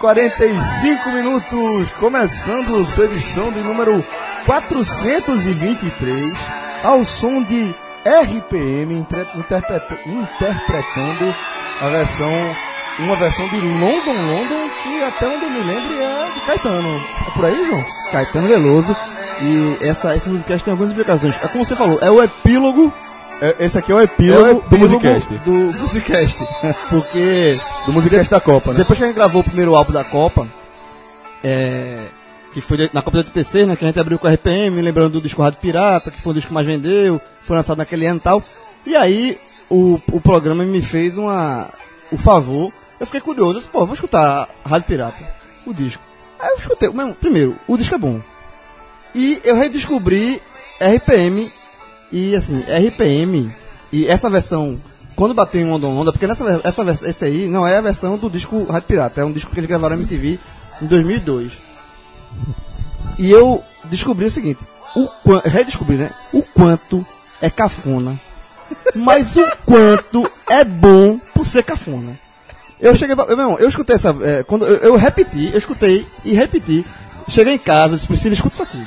45 minutos, começando sua edição de número 423, ao som de RPM interpretando a versão, uma versão de London London, que até onde eu me lembro é de Caetano. É por aí, João? Caetano Veloso. E essa, esse musicast tem algumas explicações. É como você falou, é o epílogo É, Esse aqui é o epílogo, é o do Musicast. Do Musicast. Porque Do Musicast da Copa, né? depois que a gente gravou o primeiro álbum da Copa, é, que foi na Copa de 86, né? Que a gente abriu com a RPM, lembrando do disco Rádio Pirata, que foi o disco que mais vendeu, foi lançado naquele ano e tal. E aí o, o programa me fez uma, o favor, eu fiquei curioso, eu disse, pô, vou escutar Rádio Pirata, o disco. Aí eu escutei, mas, primeiro, o disco é bom. E eu redescobri RPM e assim, RPM e essa versão quando bateu em Onda Onda, porque nessa essa esse aí não é a versão do disco Rádio Pirata, é um disco que eles gravaram na MTV em 2002. E eu descobri o seguinte, o redescobri, né? O quanto é cafona, mas o quanto é bom por ser cafona. Eu cheguei, meu irmão, eu escutei essa, é, quando eu, eu repeti, eu escutei e repeti. Cheguei em casa, disse, Priscila, escuta isso aqui.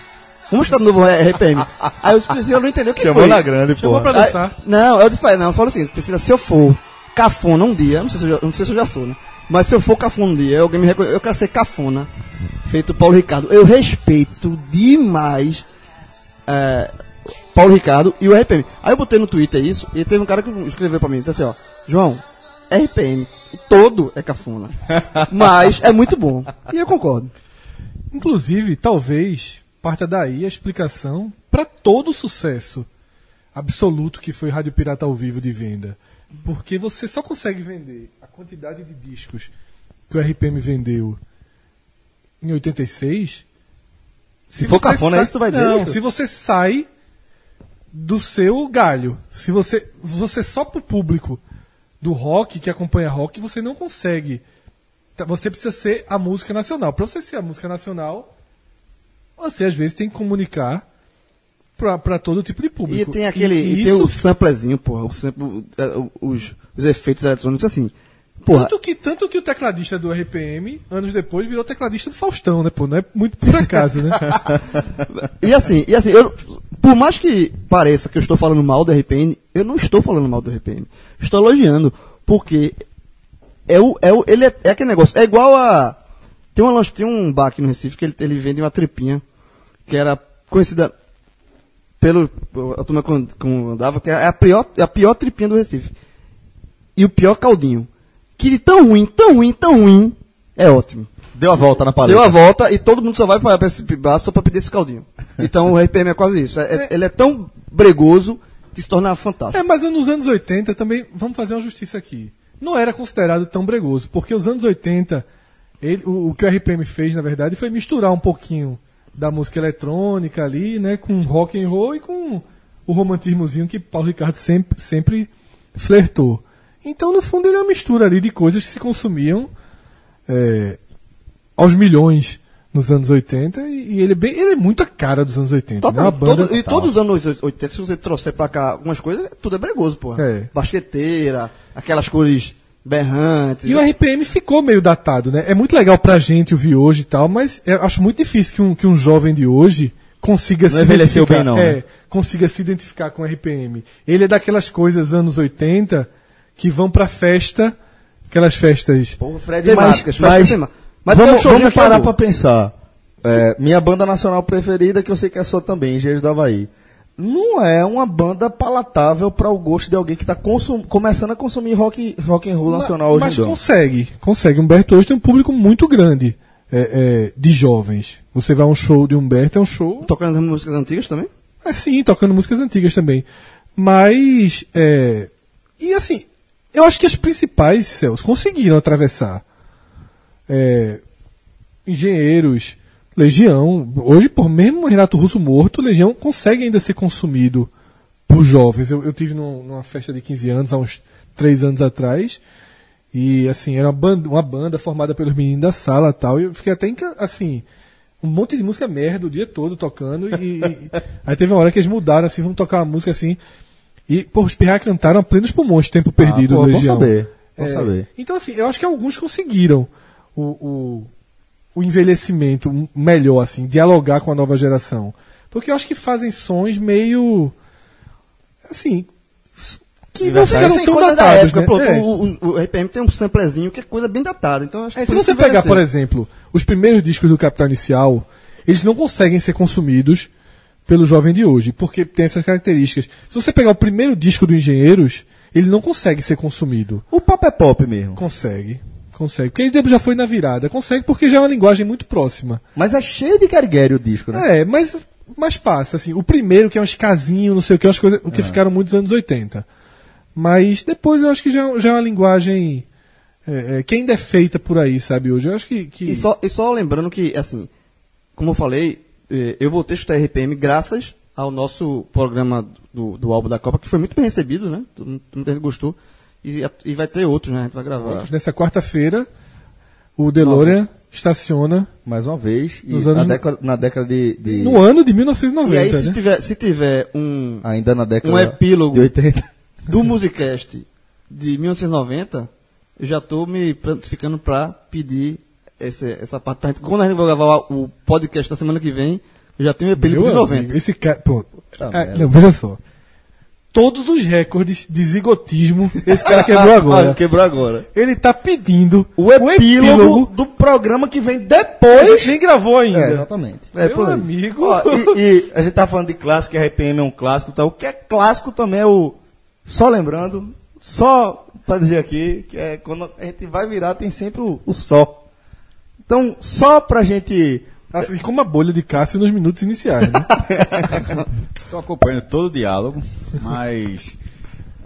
Vamos escutar de novo RPM. Aí eu disse, Priscila, eu não entendeu o que Chamou foi. na grande, Chamou porra. pra dançar. Aí- não, eu disse pra ele, não, eu falo o seguinte, Priscila, se eu for cafona um dia, não sei se eu já, não sei se eu já sou, né? Mas se eu for cafona um dia, alguém me reconhece, eu quero ser cafona, feito Paulo Ricardo. Eu respeito demais é, Paulo Ricardo e o RPM. Aí eu botei no Twitter isso, e teve um cara que escreveu pra mim, disse assim, ó, João, RPM, todo é cafona, mas é muito bom. E eu concordo. Inclusive, talvez parta daí a explicação para todo o sucesso absoluto que foi Rádio Pirata ao vivo de venda. Porque você só consegue vender a quantidade de discos que o RPM vendeu em 86. Se for você cafona, é sai- isso que tu vai dizer, Não, se você sai do seu galho. Se você, você só pro público do rock, que acompanha rock, você não consegue. Tá, Você precisa ser a música nacional. Para você ser a música nacional, você às vezes tem que comunicar para todo tipo de público. E tem aquele. E, E tem o isso, samplezinho, porra. O sample, os, os efeitos eletrônicos assim. Porra. tanto, que, tanto que o tecladista do RPM, anos depois, virou tecladista do Faustão, né? Pô, não é muito por acaso, né? E assim, e assim, eu, por mais que pareça que eu estou falando mal do RPN, eu não estou falando mal do RPN. Estou elogiando, porque é o, é o, ele é, é aquele negócio. É igual a. Tem, uma, tem um bar aqui no Recife que ele, ele vende uma tripinha que era conhecida pelo. A turma quando, quando andava, que é a pior, a pior tripinha do Recife. E o pior caldinho. Que de tão ruim, tão ruim, tão ruim, é ótimo. Deu a volta na paleta. Deu a volta e todo mundo só vai para esse bar só para pedir esse caldinho. Então o RPM é quase isso. É- é- ele é tão bregoso que se torna fantástico. É, mas nos anos 80 também, vamos fazer uma justiça aqui. Não era considerado tão bregoso, porque os anos 80, ele, o, o que o RPM fez, na verdade, foi misturar um pouquinho da música eletrônica ali, né, com rock and roll e com o romantismozinho que Paulo Ricardo sempre, sempre flertou. Então, no fundo, ele é uma mistura ali de coisas que se consumiam é, aos milhões nos anos 80 e, ele, é bem, ele é muito a cara dos anos 80. né? Uma Totalmente. banda Todo- e todos os anos 80, se você trouxer pra cá algumas coisas, tudo é bregoso, porra. É. Basqueteira, aquelas cores berrantes. E o RPM ficou meio datado, né? É muito legal pra gente ouvir hoje e tal, mas eu acho muito difícil que um, que um jovem de hoje consiga Não envelheceu identificar- bem, não, É, né? consiga se identificar com o RPM. Ele é daquelas coisas anos 80 que vão pra festa, aquelas festas. Porra, Fred Mas- Temáticas, mas- Temáticas. Mas tem um vamos, vamos parar pra pensar. É, minha banda nacional preferida, que eu sei que é sua também, Engenheiros do Havaí. Não é uma banda palatável para o gosto de alguém que está começando a consumir rock, rock and roll nacional hoje mas em dia. consegue, consegue. Humberto hoje tem um público muito grande. é, é, de jovens. Você vai a um show de Humberto, é um show Tocando as músicas antigas também? Assim, tocando músicas antigas também. Mas, é, e assim, eu acho que as principais, Celso, conseguiram atravessar. É, engenheiros, Legião. Hoje, por mesmo Renato Russo morto, Legião consegue ainda ser consumido por jovens. Eu, eu tive num- numa festa de 15 anos, há uns 3 anos atrás. E assim, era uma banda, uma banda formada pelos meninos da sala e tal. E eu fiquei até assim, um monte de música merda o dia todo tocando. E, e- aí teve uma hora que eles mudaram, assim, vamos tocar uma música assim. E, pô, os Pirra cantaram a plenos pulmões, tempo perdido Ah, pô, do bom Legião. saber. Bom É, saber. Então, assim, eu acho que alguns conseguiram o, o, o envelhecimento melhor, assim, dialogar com a nova geração. Porque eu acho que fazem sons meio. Assim. Que não ficaram é tão coisa da datados, época, né? pô, É. o, o- o RPM tem um samplezinho que é coisa bem datada. Então acho que É, se você pegar, por exemplo, os primeiros discos do Capital Inicial, eles não conseguem ser consumidos pelo jovem de hoje, porque tem essas características. Se você pegar o primeiro disco do Engenheiros, ele não consegue ser consumido. O pop é pop mesmo. Consegue. Consegue. Porque ele já foi na virada. Consegue porque já é uma linguagem muito próxima. Mas é cheio de carguério o disco, né? É, mas, mas passa, assim. O primeiro, que é um escasinho, não sei o que, umas coisas que É. ficaram muito nos anos 80. Mas depois eu acho que já, já é uma linguagem é, é, que ainda é feita por aí, sabe, hoje. Eu acho que. que... E só, e só lembrando que, assim, como eu falei, eh, eu voltei a escutar RPM graças ao nosso programa do, do álbum da Copa, que foi muito bem recebido, né? Muita gente gostou. E, e vai ter outros, né? A gente vai gravar. Nessa quarta-feira, o DeLorean estaciona Mais uma vez. E Nos na, anos- década, na década de. de- no ano de E 1990. aí, se né? tiver, se tiver um, Ainda na década um epílogo de 80. do Musicast de 1990, eu já tô me prontificando pra pedir esse, essa parte pra gente. Quando a gente vai gravar o podcast da semana que vem, eu já tenho o epílogo Meu de amigo, 90. Esse cara. Pô, ah, não, veja só. Todos os recordes de zigotismo esse cara quebrou agora. Quebrou agora. Ele tá pedindo O epílogo, do programa que vem A depois. gente nem gravou ainda. É, exatamente. É, Meu amigo. Ó, e, e a gente tá falando de clássico, RPM é um clássico e tal. O que é clássico também é o. Só lembrando, só pra dizer aqui, que é quando a gente vai virar, tem sempre o, o só. Então, só pra gente. Assim como a bolha de Cássio nos minutos iniciais, né? Estou acompanhando todo o diálogo, mas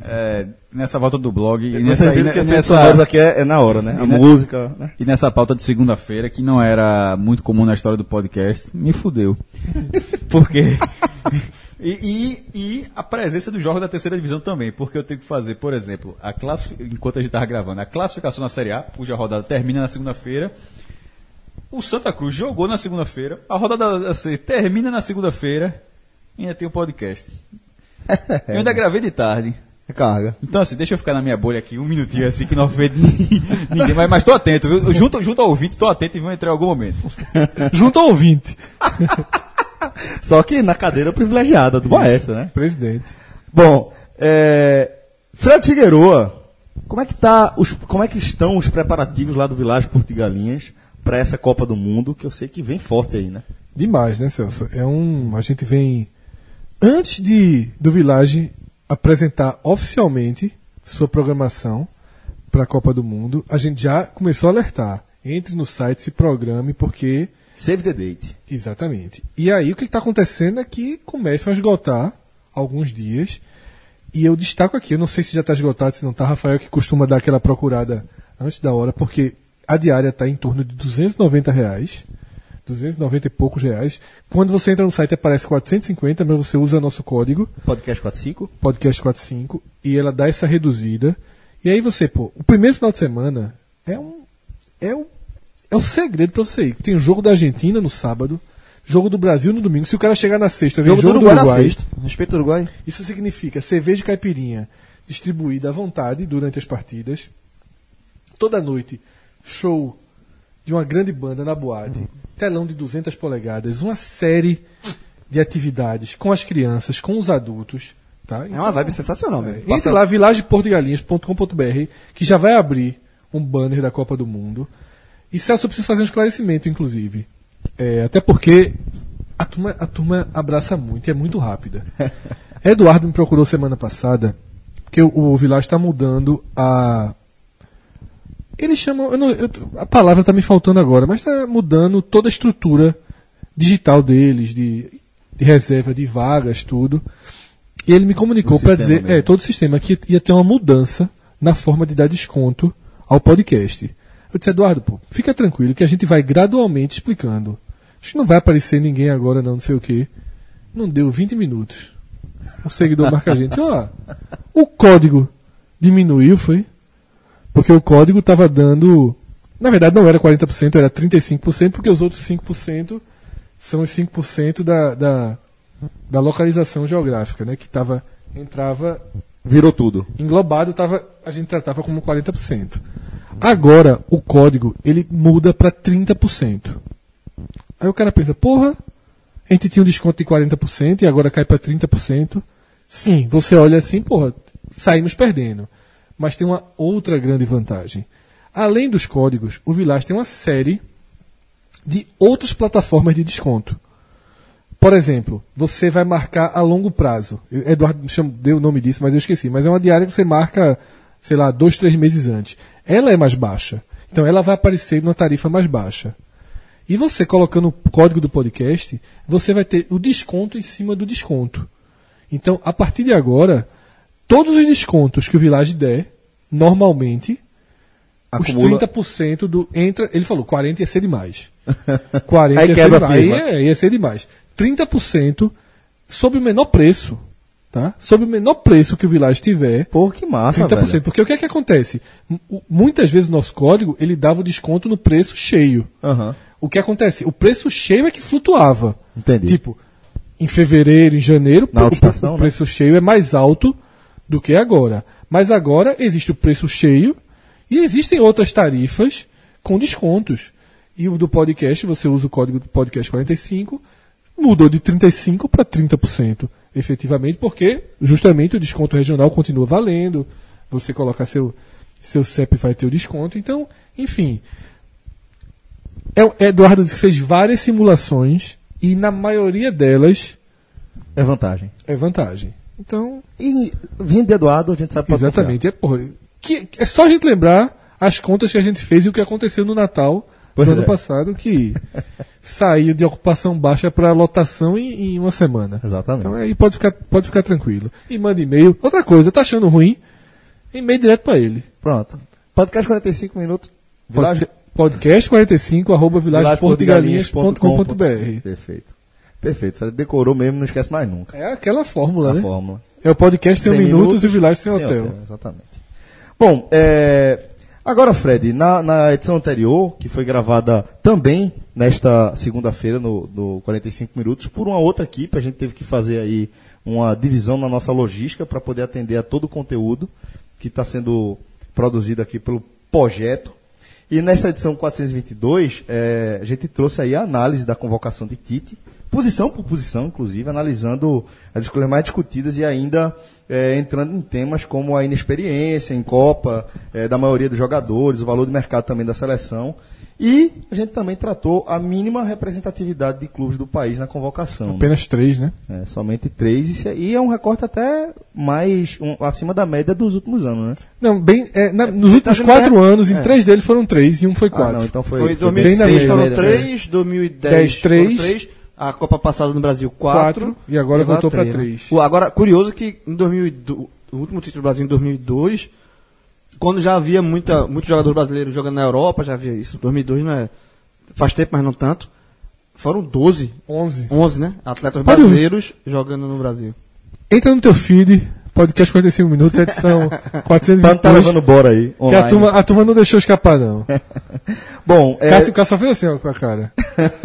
é, nessa volta do blog e nessa, e que nessa, aqui é, é na hora, né? A E música, né? e nessa pauta de segunda-feira, que não era muito comum na história do podcast, me fudeu. Porque. E, e, e a presença dos jogos da terceira divisão também, porque eu tenho que fazer, por exemplo, a classifi- enquanto a gente estava gravando, a classificação na Série A, cuja rodada termina na segunda-feira. O Santa Cruz jogou na segunda-feira, a rodada da C termina na segunda-feira e ainda tem o podcast. Eu ainda gravei de tarde. Recarga. Então, assim, deixa eu ficar na minha bolha aqui um minutinho, assim, que não vê ninguém. Mas, mas tô atento, viu? Junto, junto ao ouvinte, tô atento e vão entrar em algum momento. Junto ao ouvinte. Só que na cadeira privilegiada do maestro, né? Presidente. Bom, é, Fred Figueroa, como é que tá os, como é que estão os preparativos lá do Vilagem Portugalinhas para essa Copa do Mundo, que eu sei que vem forte aí, né? Demais, né, Celso? É um. A gente vem. Antes de do Village apresentar oficialmente sua programação para a Copa do Mundo, a gente já começou a alertar. Entre no site, se programe, porque. Save the date. Exatamente. E aí o que está acontecendo é que começam a esgotar alguns dias. E eu destaco aqui, eu não sei se já está esgotado, se não está, Rafael, que costuma dar aquela procurada antes da hora, porque a diária está em torno de 290 reais. 290 e poucos reais. Quando você entra no site aparece 450, mas você usa nosso código, Podcast 45. podcast 45, e ela dá essa reduzida. E aí você, pô, o primeiro final de semana é um. É o, é o segredo pra você ir. Tem o jogo da Argentina no sábado, jogo do Brasil no domingo. Se o cara chegar na sexta, vem Jogo, jogo, do Uruguai, do na Uruguai. sexta. Respeito ao Uruguai. Isso significa cerveja de caipirinha distribuída à vontade durante as partidas. Toda noite, show de uma grande banda na boate. Telão de 200 polegadas. Uma série de atividades com as crianças, com os adultos. Tá? É uma vibe sensacional, É, velho. Entre lá, vilageportugalinhas.com.br, que já vai abrir um banner da Copa do Mundo. E Celso, eu preciso fazer um esclarecimento, inclusive. É, até porque a turma, a turma abraça muito e é muito rápida. Eduardo me procurou semana passada, porque o, o Village está mudando a, Eles chamam. eu não- eu- a palavra está me faltando agora, mas está mudando toda a estrutura digital deles, de, de reserva de vagas, tudo. E ele me comunicou para dizer, mesmo. é, todo o sistema, que ia ter uma mudança na forma de dar desconto ao podcast. Eu disse, Eduardo, pô, fica tranquilo que a gente vai gradualmente explicando. Acho que não vai aparecer ninguém agora, não, não sei o quê. Não deu 20 minutos. O seguidor marca a gente, ó, o código diminuiu, foi? Porque o código estava dando. Na verdade, não era 40%, era 35%, porque os outros 5% são os 5% da, da, da localização geográfica, né? Que tava, entrava Virou tudo. englobado, tava, a gente tratava como 40%. Agora, o código, ele muda para 30%. Aí o cara pensa, porra, a gente tinha um desconto de 40% e agora cai para 30%. Sim, você olha assim, porra, saímos perdendo. Mas tem uma outra grande vantagem. Além dos códigos, o Village tem uma série de outras plataformas de desconto. Por exemplo, você vai marcar a longo prazo. Eduardo deu o nome disso, mas eu esqueci. Mas é uma diária que você marca, sei lá, dois, três meses antes. Ela é mais baixa. Então ela vai aparecer numa tarifa mais baixa. E você colocando o código do podcast, você vai ter o desconto em cima do desconto. Então, a partir de agora, todos os descontos que o Village der, normalmente, Acumula. os 30% do. Entra. Ele falou, 40 ia ser demais. 40 Aí ia ser demais. Aí é, ia ser demais. 30% sob o menor preço. Tá? Sob o menor preço que o Village tiver. Pô, que massa, 30%. velho. Porque o que é que acontece? M- Muitas vezes o nosso código ele dava o desconto no preço cheio. Aham. O que acontece? O preço cheio é que flutuava. Entendi. Tipo, em fevereiro, em janeiro, Na o- o, né? preço cheio é mais alto do que agora. Mas agora existe o preço cheio e existem outras tarifas com descontos. E o do podcast, você usa o código do podcast 45, mudou de 35% para 30%, efetivamente, porque justamente o desconto regional continua valendo. Você colocar seu, seu CEP vai ter o desconto. Então, enfim, é, Eduardo disse que fez várias simulações e na maioria delas É vantagem. é vantagem. Então, E vindo de Eduardo, a gente sabe pra exatamente. É, porra, que, é só a gente lembrar as contas que a gente fez e o que aconteceu no Natal Pois do ano é. passado, que saiu de ocupação baixa para lotação em, em uma semana. Exatamente. Então aí pode ficar, pode ficar tranquilo. E manda e-mail. Outra coisa, tá achando ruim? E-mail direto para ele. Pronto. Podcast 45 minutos. Village, Pod- Podcast 45 arroba vilageportugalinhas.com.br. Perfeito. Perfeito. Fred decorou mesmo, não esquece mais nunca. É aquela fórmula, A né? fórmula. É o podcast sem 100 minutos, e o Village sem hotel. Exatamente. Bom, é, agora, Fred, na, na edição anterior, que foi gravada também nesta segunda-feira, no, no 45 Minutos, por uma outra equipe, a gente teve que fazer aí uma divisão na nossa logística para poder atender a todo o conteúdo que está sendo produzido aqui pelo projeto. E nessa edição 422, eh, a gente trouxe aí a análise da convocação de Tite, posição por posição, inclusive, analisando as escolhas mais discutidas e ainda eh, entrando em temas como a inexperiência em Copa, eh, da maioria dos jogadores, o valor de mercado também da seleção. E a gente também tratou a mínima representatividade de clubes do país na convocação. né? Apenas três, né? É, somente três, e se- e é um recorte até mais um- acima da média dos últimos anos, né? Não, bem, é, na- nos últimos tá quatro vendo? anos, em É. três deles foram três e um foi Ah, quatro. não, então foi, Foi em foi bem 2006 na foram média? 3, 2010 10, três. 3, a Copa passada no Brasil 4. Quatro, e agora voltou pra três. Agora, curioso que em 2002, o último título do Brasil em 2002, quando já havia muita, muito jogador brasileiro jogando na Europa, já havia isso. 2002 não é. Faz tempo, mas não tanto. Foram 12, Onze. 11, né? Atletas Pode- brasileiros jogando no Brasil. Entra no teu feed, podcast 45 minutos, edição Pra não tá 422. levando bora aí. que a online. turma, a turma não deixou escapar, não. Bom, é, Cássio, Cássio só fez assim ó, com a cara.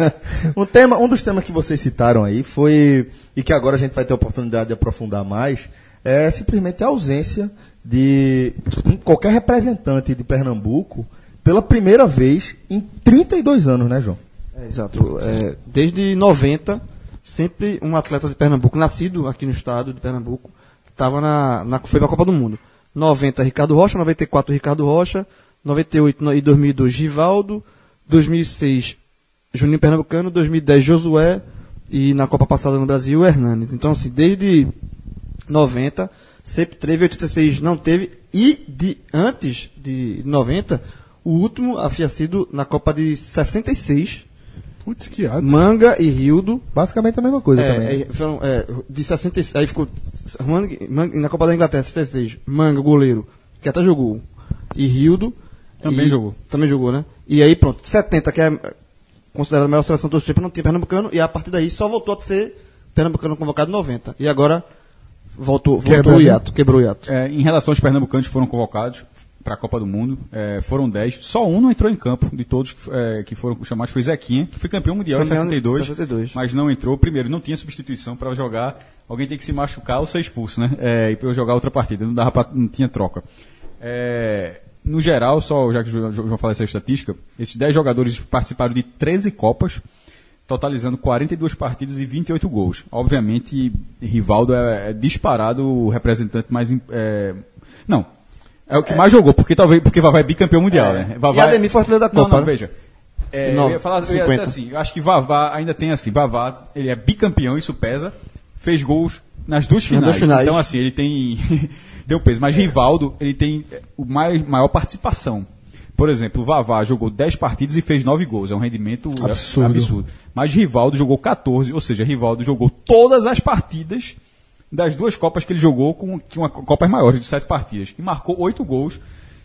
um, tema, um dos temas que vocês citaram aí foi, e que agora a gente vai ter a oportunidade de aprofundar mais, é simplesmente a ausência de um- qualquer representante de Pernambuco pela primeira vez em 32 anos, né, João? É, exato. É, desde 90, sempre um atleta de Pernambuco, nascido aqui no estado de Pernambuco, estava na, na, foi para a Copa do Mundo. 90, Ricardo Rocha, 94, Ricardo Rocha, 98 no- e 2002, Givaldo, 2006, Juninho Pernambucano, 2010, Josué, e na Copa passada no Brasil, Hernanes. Então, assim, desde 90, sempre teve, 86 não teve, e de antes de 90, O último havia sido na Copa de 66, Putz, que ato. Manga e Rildo. Basicamente a mesma coisa É, também. é, foram, é, de 66, aí ficou Manga, Manga- na Copa da Inglaterra, 66, Manga, goleiro, que até jogou, e Rildo. Também e- jogou. Também jogou, né? E aí pronto, 70, que é considerada a melhor seleção os tempos, não tinha Pernambucano, e a partir daí só voltou a ser Pernambucano convocado em 90. E agora voltou, voltou Quebra, o né? hiato, quebrou o hiato. É, em relação aos pernambucanos que foram convocados para a Copa do Mundo, é, foram 10. Só um não entrou em campo de todos que, é, que foram chamados, foi Zequinha, que foi campeão mundial Campeão em 62, 62. mas não entrou. Primeiro, não tinha substituição para jogar. Alguém tem que se machucar ou ser expulso, né? É, e para eu jogar outra partida. Não, dava pra, não tinha troca. É, no geral, só já que o João falou essa estatística, esses 10 jogadores participaram de 13 Copas, totalizando 42 partidas e 28 gols. Obviamente, Rivaldo é, é disparado o representante mais. é, não. É o que mais jogou, porque talvez porque Vavá é bicampeão mundial, né? Vavá E Ademir foi artilheiro da Não, Copa, não, né? veja. É, Não, eu ia falar eu ia dizer 50. assim, eu acho que Vavá ainda tem assim, Vavá, ele é bicampeão, isso pesa, fez gols nas duas finais. duas finais. Então assim, ele tem deu peso, mas Rivaldo, ele tem é, o mais maior participação. Por exemplo, o Vavá jogou 10 partidas e fez 9 gols, é um rendimento é, Absurdo. absurdo. Mas Rivaldo jogou 14, ou seja, Rivaldo jogou todas as partidas das duas Copas que ele jogou com, com uma Copas maiores de 7 partidas e marcou 8 gols,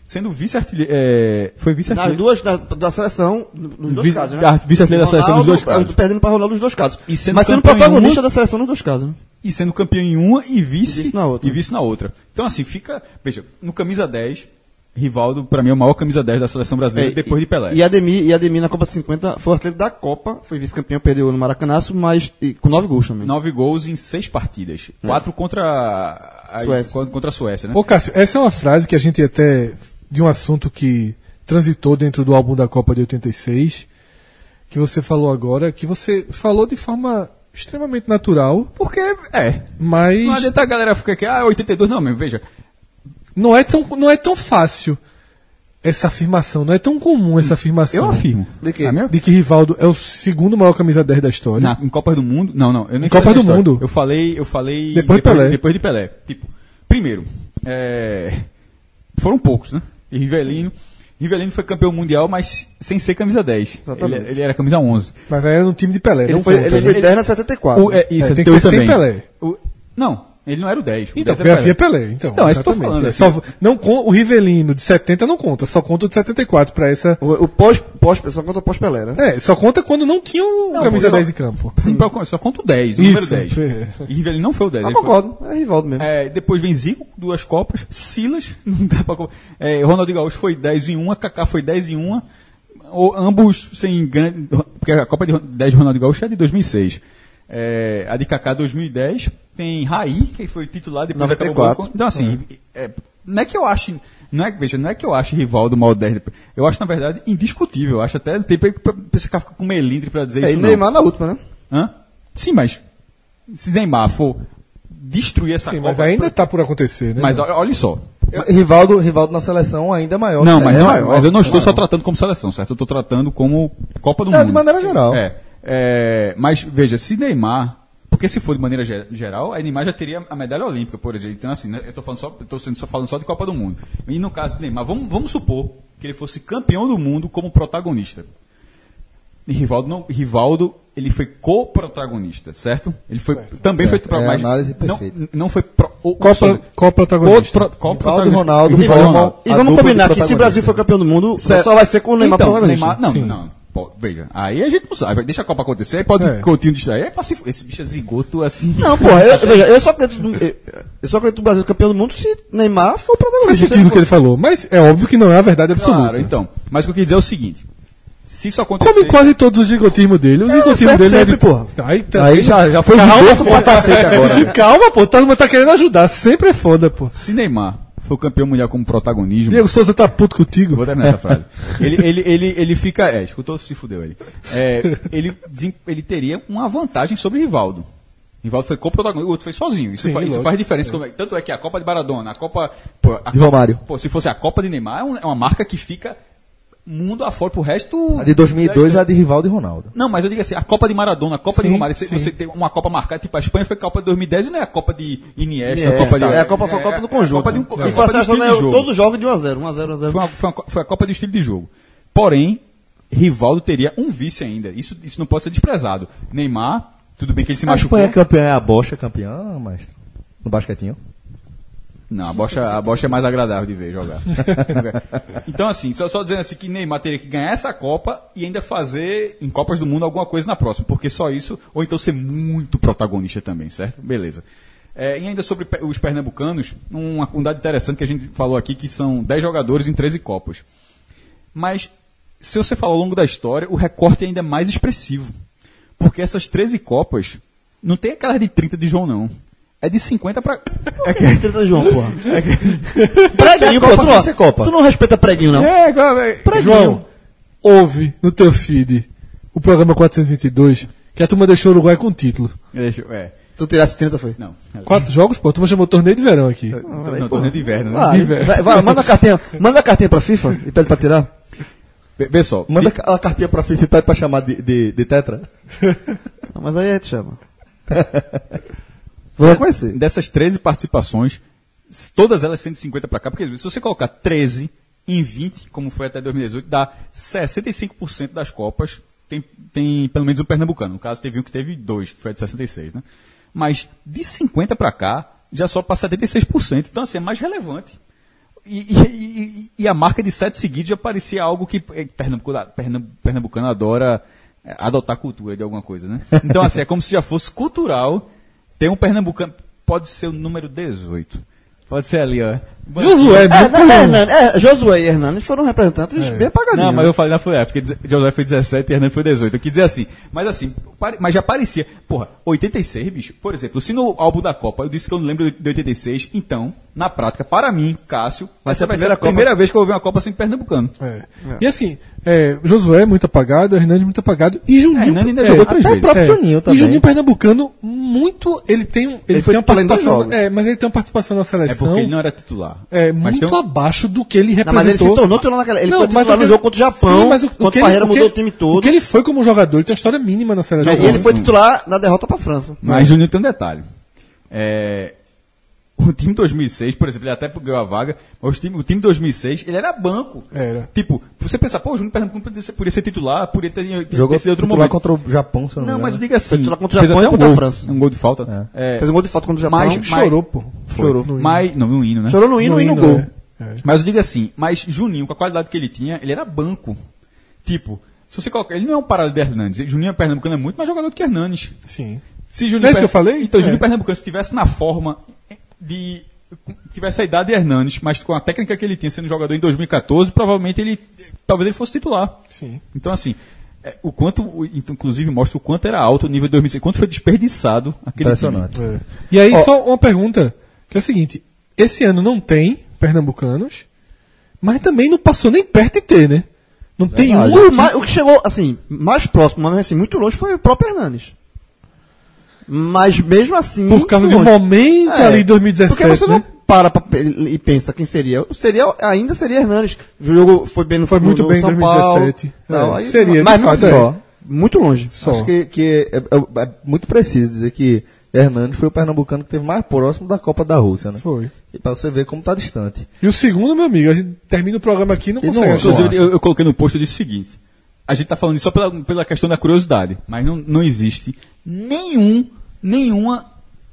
sendo vice-artilheiro, é, foi Nas vice-artilheiro. duas da, da seleção, nos dois Vi- casos, né? vice-artilheiro da seleção nos dois Ronaldo, casos. Perdendo para Ronaldo nos dois casos. E sendo Mas sendo protagonista uma- da seleção nos dois casos, né? e sendo campeão em uma e vice, E vice na outra. e vice na outra. Então, assim, fica. Veja, no camisa 10, Rivaldo, pra mim, é o maior camisa 10 da seleção brasileira É, depois e- de Pelé. E Ademir, e Ademir na Copa de 50 foi o artilheiro da Copa, foi vice-campeão, perdeu no Maracanaço, mas e com nove gols também. Nove gols em seis partidas. Quatro contra a Suécia. contra- Contra a Suécia, né? Ô, Cássio, essa é uma frase que a gente até. de um assunto que transitou dentro do álbum da Copa de 86, que você falou agora, que você falou de forma extremamente natural, Porque, é. mas Não adianta a galera ficar aqui, ah, 82, não, mesmo, veja. Não é tão, não é tão fácil essa afirmação, não é tão comum essa afirmação. Eu afirmo. De minha- De que Rivaldo é o segundo maior camisa 10 da história. Na, em Copa do Mundo, não, não, eu nem Em falei Copa do. Mundo. Eu falei, eu falei Depois de Pelé. depois de Pelé. Tipo, primeiro, é, foram poucos, né? E Rivelino, Rivelino foi campeão mundial, mas sem ser camisa 10. Exatamente. Ele, ele era camisa 11. Mas aí era no time de Pelé, Ele não foi, conta, ele né? foi 10 na 74. O, é, isso, É, tem que 78 ser sem também. Pelé. O- não, ele não era o 10. O Então, 10 porque é havia Pelé. Então, Então, é isso que eu tô exatamente. falando, É assim. só- não, o Rivelino de 70 não conta, só conta o de 74 para essa. O, o pós, pós, só conta pós-Pelé, né? É, só conta quando não tinha o Não, camisa só- 10 em campo. Só, conta o 10, o número Isso, 10. é. E Rivelino não foi o 10. Eu ele foi- concordo, é Rivaldo mesmo. É, depois vem Zico, duas Copas. Silas, não dá pra. É, Ronaldinho Gaúcho foi 10 em uma, Kaká foi 10 em uma. Ou, ambos sem grande. Porque a Copa de 10 de Ronaldinho Gaúcho é de 2006. É, a de Kaká 2010. Tem Raí, que foi titular depois 94. acabou- Então, assim, é, não é que eu ache. Não é, veja, não é que eu ache Rivaldo mal 10. Eu acho, na verdade, indiscutível. Eu acho até. Tem pra, pra, pra ficar com melindre pra dizer É, e isso. não. Neymar na última, né? Hã? Sim, mas. Se Neymar for destruir essa Sim, Copa. mas ainda tá por acontecer, né? Mas olha, olha só. Rivaldo, Rivaldo na seleção ainda maior. Não, que mas, é não- maior, mas eu não estou é só maior. tratando como seleção, certo? Eu estou tratando como Copa do Não, Mundo. de maneira geral. É, é, mas veja, se Neymar. Porque se for de maneira ge- geral, a Neymar já teria a medalha olímpica, por exemplo. Então, assim, né, eu estou falando só, tô sendo só falando só de Copa do Mundo. E no caso de Neymar, vamos, vamos supor que ele fosse campeão do mundo como protagonista. E Rivaldo, não, Rivaldo ele foi co-protagonista, certo? Ele foi, também foi é a mas análise não, perfeita. não foi pro, o, Copa, Copa protagonista. co- co- Rivaldo e. Ronaldo Rivaldo e formam. E vamos combinar que se o. Brasil for campeão do mundo, Certo. só vai ser com o Neymar então, protagonista. Neymar, não, Sim. não. Pô, veja, aí a gente não sabe. Deixa a Copa acontecer, aí pode É. Coutinho distrair. É. Esse bicho é zigoto assim. Não, porra, eu, veja, eu só acredito no, eu, eu só acredito no Brasil campeão do mundo se Neymar for Faz protagonista. sentido o que ele falou, mas é óbvio que não é a verdade absoluta. Claro, então. Mas o que eu queria dizer é o seguinte: se isso acontecer. Como em quase todos os gigotismos dele, o gigotismo certo dele é de sempre, porra. Aí, tá- Aí já, já foi Calma, zigoto pô. pra cacete agora. né? Calma, pô, todo mundo tá querendo ajudar, sempre é foda, pô. Se Neymar for campeão mundial como protagonismo. Diego Souza tá puto contigo. Vou terminar essa frase. Ele, ele, ele, ele fica. É, escutou? Se fudeu ele. É, ele, ele teria uma vantagem sobre Rivaldo. Rivaldo foi co-protagonista, o outro foi sozinho. Isso, Sim, fa- isso faz diferença. Como é- Tanto é que a Copa de Maradona, a Copa. Pô, a De Romário. Pô, se fosse a Copa de Neymar, é é uma marca que fica mundo afora pro resto. A de 2002 é a de Rivaldo e Ronaldo. Não, mas eu digo assim, a Copa de Maradona, a Copa de Sim, Romário, você, sim. você tem uma Copa marcada, tipo a Espanha foi a Copa de 2010 e não é a Copa de Iniesta, É, a Copa de... é, a Copa foi a Copa do conjunto. Copa de um, E a foi Copa a do seleção estilo de jogo. todos os jogos de 1x0, 1x0, 1x0. Foi, uma, foi, uma, foi a Copa do estilo de jogo. Porém, Rivaldo teria um vice ainda. Isso, isso não pode ser desprezado. Neymar, tudo bem que ele se A machucou. Espanha campeã é a Bocha campeã, mestre? No basquetinho? Não, a bocha, a bocha é mais agradável de ver jogar. então, assim, só, só dizendo assim que Neymar teria que ganhar essa Copa e ainda fazer em Copas do Mundo alguma coisa na próxima, porque só isso, ou então ser muito protagonista também, certo? Beleza. É, e ainda sobre os pernambucanos, uma, um dado interessante que a gente falou aqui, que são 10 jogadores em 13 Copas. Mas, se você falar ao longo da história, o recorte é ainda mais expressivo. Porque essas 13 Copas, não tem aquelas de 30 de João, não. É de 50 para. É que- 30 João, porra. É Preguinho, pô. Copa Tu não, ser Copa. tu não respeita preguinho, não. É, cara, é- João, ouve no teu feed o programa 422, que a turma deixou o Uruguai com título. Deixa, é. Tu tirasse 30, foi? Não. Quatro jogos, pô, a turma chamou torneio de verão aqui. Não, torneio de inverno, né? Vai, vai, vai, manda a cartinha, manda a cartinha pra FIFA e pede pra tirar. Vê, só. Manda a cartinha pra FIFA e pede pra chamar de, de, de tetra. Não, mas aí a gente chama. Vou reconhecer. Dessas 13 participações, todas elas 150 para cá, porque se você colocar 13 em 20, como foi até 2018, dá 65% das Copas tem, tem pelo menos um pernambucano. No caso, teve um que teve dois, que foi a de 66, né? Mas de 50 para cá, já só para 76%. Então, assim, é mais relevante. E, e- e- a marca de sete seguidos já parecia algo que eh, pernambucano, pernam- pernambucano adora eh, adotar cultura de alguma coisa, né? Então, assim, é como se já fosse cultural ter um pernambucano. Pode ser o número 18. Pode ser ali, ó. Josué, É, é, Hernani, é, Josué e Hernani foram representantes bem apagadinhos. Não, mas eu falei na FUEP, porque deze- José foi 17 e Hernani foi 18. Eu quis dizer assim. Mas assim, mas já parecia. Porra, 86, bicho. Por exemplo, se no álbum da Copa eu disse que eu não lembro de 86, então, na prática, para mim, Cássio, Vai ser a primeira a Copa- primeira vez que eu vou ver uma Copa sem pernambucano. É. E assim, é, Josué muito apagado, Hernandes muito apagado e Juninho. É, Hernani ainda jogou três até o vezes. próprio Juninho também. E Juninho Pernambucano, muito. Ele tem, um- ele Ele foi tem uma participação. É, mas ele tem uma participação na É seleção. porque ele não era titular. É muito um- abaixo do que ele Não, representou. mas ele se tornou titular naquela. Ele Não, foi titular no jogo contra o Japão. Sim, mas o, o que ele- Parreira o que mudou o time todo. O que ele foi como jogador, ele tem uma história mínima na seleção. E ele foi titular na derrota pra França. Mas Juninho tem um detalhe. É, o time 2006, por exemplo, ele até ganhou a vaga, mas o time, o time 2006, ele era banco. Era. Tipo, você pensa, pô, o Júnior Pernambuco podia ser, podia ser titular, podia ter, ter, Jogou ter sido outro titular momento. contra o Japão, se eu não, Não, mas eu digo assim. Titular contra o fez Japão até e um contra a gol, França. Um gol de falta. É, Fez um gol de falta contra o Japão. Mas- Chorou, pô. Chorou. No hino. mas, não, no hino, né? Chorou no hino No e no hino, gol. é. É. Mas eu digo assim, mas Juninho, com a qualidade que ele tinha, ele era banco. Tipo, se você colocar, ele não é um paralelo de Hernandes. Juninho Pernambucano é muito mais jogador do que Hernandes. Sim. Se Juninho Não é isso Per- que eu falei? Então, É. Juninho Pernambucano, se estivesse na forma de. tivesse a idade de Hernandes, mas com a técnica que ele tinha sendo jogador em 2014, provavelmente ele. talvez ele fosse titular. Sim. Então, assim, é, o quanto. inclusive, mostra o quanto era alto o nível de 2006, quanto foi desperdiçado aquele time. Impressionante. É. E aí, só uma pergunta, que é o seguinte: esse ano não tem pernambucanos, mas também não passou nem perto de ter, né? Não tem um. O, mais- o que chegou, assim, mais próximo, mas assim, muito longe, foi o próprio Hernandes. Mas mesmo assim. Por causa de um longe. momento É, ali em 2017. Porque você não né? para pra e pensa quem seria. Seria ainda seria Hernandes. O jogo foi bem no Foi muito no bem em São 2017. Paulo. É, aí- seria, mas fato, assim, é. muito longe. Só. Acho que, que é, é- é muito preciso dizer que Hernandes foi o pernambucano que esteve mais próximo da Copa da Rússia, né? Foi. E pra você ver como tá distante. E o segundo, meu amigo, a gente termina o programa aqui e não E não consegue achar. Inclusive, eu, eu coloquei no post o seguinte: a gente está falando isso só pela, pela questão da curiosidade, mas não, não existe nenhum, nenhuma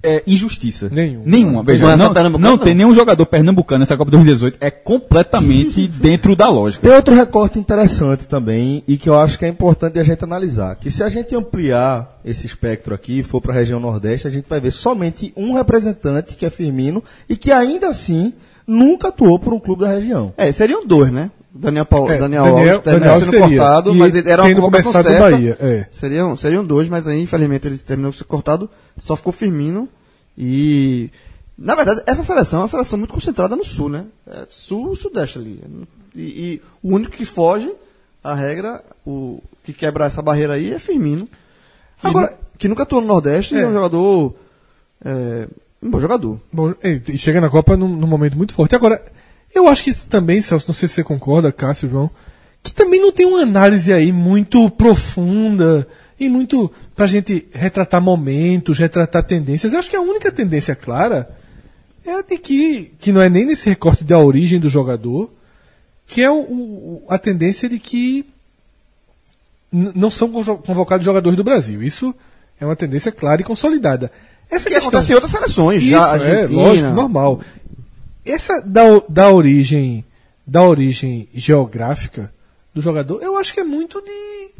é, injustiça. Nenhum. Nenhuma. Veja, Não é não, não não. tem nenhum jogador pernambucano nessa Copa 2018. É completamente dentro da lógica. Tem outro recorte interessante também e que eu acho que é importante a gente analisar. Que se a gente ampliar esse espectro aqui e for para a região Nordeste, a gente vai ver somente um representante, que é Firmino, e que ainda assim nunca atuou por um clube da região. É, seriam dois, né? Daniel, Paulo, É, Daniel, Daniel- Alves terminou sendo seria. cortado, E mas ele era uma convocação certa. Bahia, é. Seriam, seriam dois, mas aí infelizmente ele terminou sendo cortado, só ficou Firmino e na verdade essa seleção é uma seleção muito concentrada no sul, né? É sul sudeste ali. E, e o único que foge a regra, o que quebra essa barreira aí é Firmino. Que, Agora- que nunca atuou no Nordeste É. é um jogador é, um bom jogador. Bom, e chega na Copa num, num momento muito forte. Agora, eu acho que também, Celso, não sei se você concorda, Cássio, João, que também não tem uma análise aí muito profunda e muito pra gente retratar momentos, retratar tendências. Eu acho que a única tendência clara é a de que, que não é nem nesse recorte da origem do jogador, que é o, o- a tendência de que não são convo- convocados jogadores do Brasil. Isso é uma tendência clara e consolidada. Essa Que questão- acontece em outras seleções, isso, já é, lógico, normal. Essa da, da origem da origem geográfica do jogador, eu acho que é muito de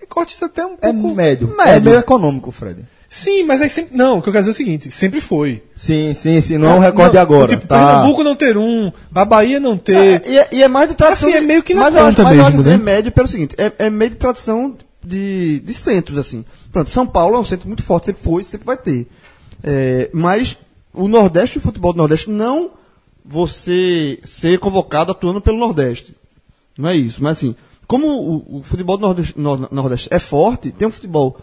recortes até um É pouco. médio. É médio. meio econômico, Fred. Sim, mas aí sempre. Não, o que eu quero dizer é o seguinte: sempre foi. Sim, sim, sim. Não é um recorde de Não, agora. Tipo, tá. Pernambuco não ter um, a Bahia não ter. É, e, é, e é mais de tradição. Assim, é de- meio que na mas eu conta mas eu acho mesmo, assim, né? é médio pelo seguinte, é, é meio de tradição de, de centros, assim. Pronto, São Paulo é um centro muito forte, sempre foi, sempre vai ter. É, mas o Nordeste, o futebol do Nordeste, não você ser convocado atuando pelo Nordeste. Não é isso, mas assim, como o, o futebol do Nordeste, Nor- Nordeste é forte, tem um futebol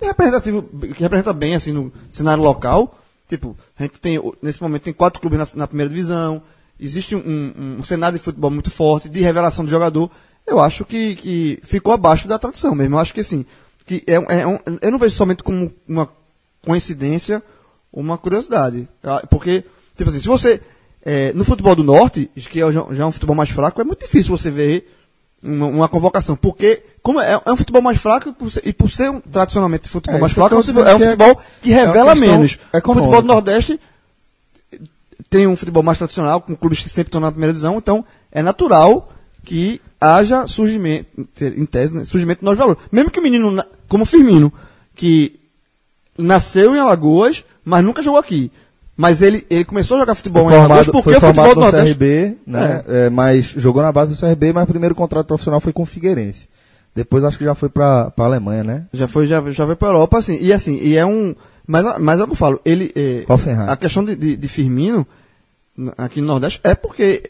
representativo, que representa bem assim no cenário local. Tipo, a gente tem, nesse momento, tem quatro clubes na, na primeira divisão, existe um, um- um cenário de futebol muito forte, de revelação de jogador. Eu acho que, que ficou abaixo da tradição mesmo. Eu acho que assim, que é, é um- eu não vejo somente como uma coincidência uma curiosidade. Ah, Porque, tipo assim, se você. É, no futebol do norte, que é já, é um futebol mais fraco, é muito difícil você ver uma, uma convocação. Porque, como é, é um futebol mais fraco e por ser, e por ser um, tradicionalmente futebol É, mais fraco, é um futebol- é que é- futebol que é revela menos. O econômica. futebol do Nordeste tem um futebol mais tradicional, com clubes que sempre estão na primeira divisão, então é natural que haja surgimento, em tese, né, surgimento de novos valores. Mesmo que o menino, como o Firmino, que nasceu em Alagoas, mas nunca jogou aqui. Mas ele, ele começou a jogar futebol Foi em Alagoas formado, porque foi futebol formado do no Nordeste... CRB, né? É, mas jogou na base do CRB, mas o primeiro contrato profissional foi com o Figueirense. Depois acho que já foi pra, pra Alemanha, né? Já foi, já, já foi pra Europa, assim. E assim, e é um. Mas, mas é o que eu falo, ele. É, a questão de, de, de Firmino, aqui no Nordeste, é porque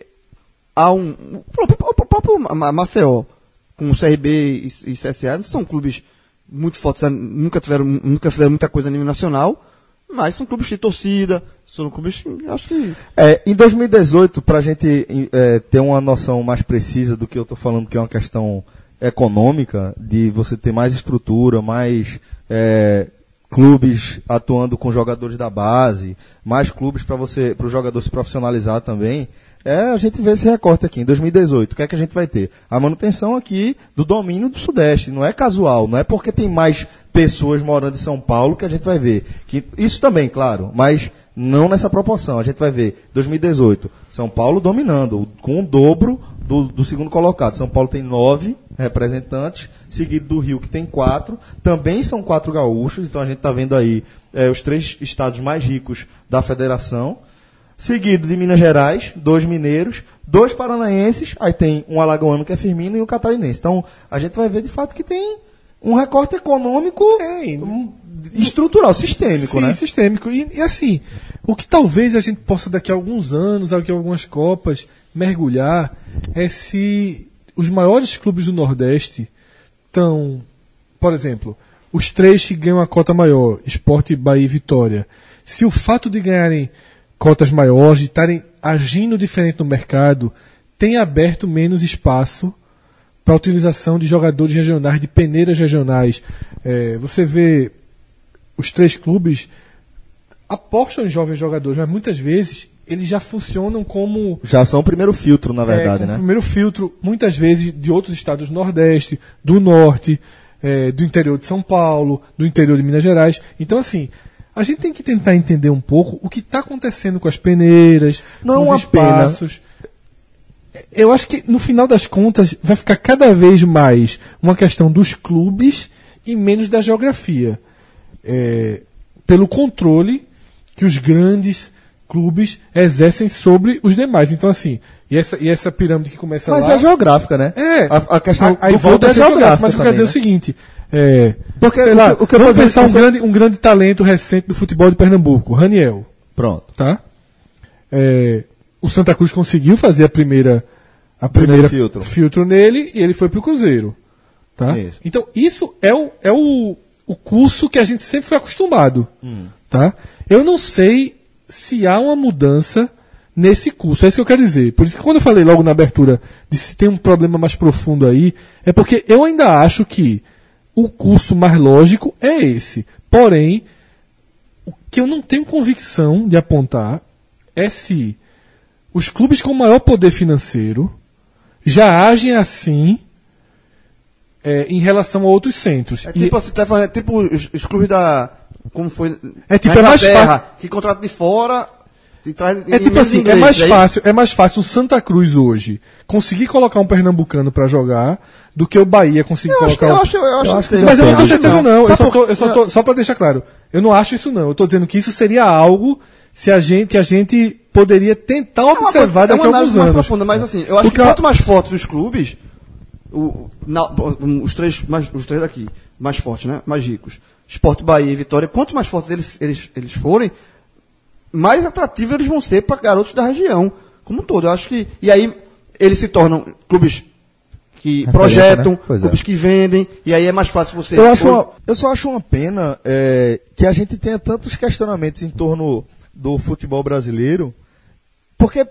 há um. O próprio, o próprio Ma- Maceió, com o CRB e, e CSA, não são clubes muito fortes, nunca, tiveram, nunca fizeram muita coisa a nível nacional, mas são clubes de torcida, são clubes. Acho que. É, em 2018, para a gente é, ter uma noção mais precisa do que eu estou falando, que é uma questão econômica, de você ter mais estrutura, mais é, clubes atuando com jogadores da base, mais clubes para você, para o jogador se profissionalizar também. É, a gente vê esse recorte aqui em 2018. O que é que a gente vai ter? A manutenção aqui do domínio do Sudeste. Não é casual, não é porque tem mais pessoas morando em São Paulo que a gente vai ver. Que, isso também, claro, mas não nessa proporção. A gente vai ver 2018, São Paulo dominando, com o dobro do, do segundo colocado. São Paulo tem nove representantes, seguido do Rio, que tem quatro. Também são quatro gaúchos, então a gente está vendo aí eh, os três estados mais ricos da federação. Seguido de Minas Gerais, dois mineiros, dois paranaenses, aí tem um alagoano que é Firmino e um catarinense. Então, a gente vai ver de fato que tem um recorte econômico Tem. um, estrutural, sistêmico, Sim, né? sistêmico. E, e assim, o que talvez a gente possa daqui a alguns anos, daqui a algumas copas, mergulhar é se os maiores clubes do Nordeste estão, por exemplo, os três que ganham a cota maior, Esporte, Bahia e Vitória, se o fato de ganharem cotas maiores, de estarem agindo diferente no mercado, tem aberto menos espaço para a utilização de jogadores regionais, de peneiras regionais. É, você vê os três clubes apostam em jovens jogadores, mas muitas vezes eles já funcionam como Já são o primeiro filtro, na é, verdade, como né? primeiro filtro, muitas vezes de outros estados do Nordeste, do Norte, é, do interior de São Paulo, do interior de Minas Gerais. Então, assim, a gente tem que tentar entender um pouco o que está acontecendo com as peneiras, Não é com os espaços. Eu acho que, no final das contas, vai ficar cada vez mais uma questão dos clubes e menos da geografia. É, pelo controle que os grandes clubes exercem sobre os demais. Então, assim, e essa, e essa pirâmide que começa Mas lá... é geográfica, né? É, A, a questão aí do volta a é geográfica mas eu quero dizer o né? seguinte, é, Porque sei lá, o que eu vamos pensar é um você- grande, um grande talento recente do futebol de Pernambuco, Raniel, Pronto. tá? É, o Santa Cruz conseguiu fazer a primeira a primeira filtro. nele e ele foi pro Cruzeiro, tá? Isso. Então isso é o, é o, o curso que a gente sempre foi acostumado, Hum. tá? Eu não sei se há uma mudança nesse curso. É isso que eu quero dizer. Por isso que quando eu falei logo na abertura de se tem um problema mais profundo aí, é porque eu ainda acho que o curso mais lógico é esse. Porém, o que eu não tenho convicção de apontar é se os clubes com maior poder financeiro já agem assim é, em relação a outros centros. É E- tipo, assim, tá é tipo os, os clubes da. Como foi. É tipo, é mais fácil- Que contrata de fora. E traz, É tipo assim, é mais fácil, é mais fácil o Santa Cruz hoje conseguir colocar um pernambucano pra jogar do que o Bahia conseguir Eu acho, colocar eu um... acho, eu acho, Eu acho que Mas eu não tenho certeza não. Eu só, tô, eu só, tô, só pra deixar claro, eu não acho isso não. Eu tô dizendo que isso seria algo se a gente, que a gente poderia tentar É uma observar coisa- é daqui a uma alguns mais anos. profunda, mas assim, eu acho Porque que quanto mais fortes os clubes, o- na- os, três, mais, os três daqui, mais fortes, né? Mais ricos, Esporte Bahia e Vitória, quanto mais fortes eles, eles, eles forem, mais atrativos eles vão ser para garotos da região, como um todo. Eu acho que. E aí eles se tornam clubes que Referência, projetam, né? Pois é. clubes que vendem, e aí é mais fácil você. Eu, acho uma- eu só acho uma pena é, que a gente tenha tantos questionamentos em torno do futebol brasileiro, porque,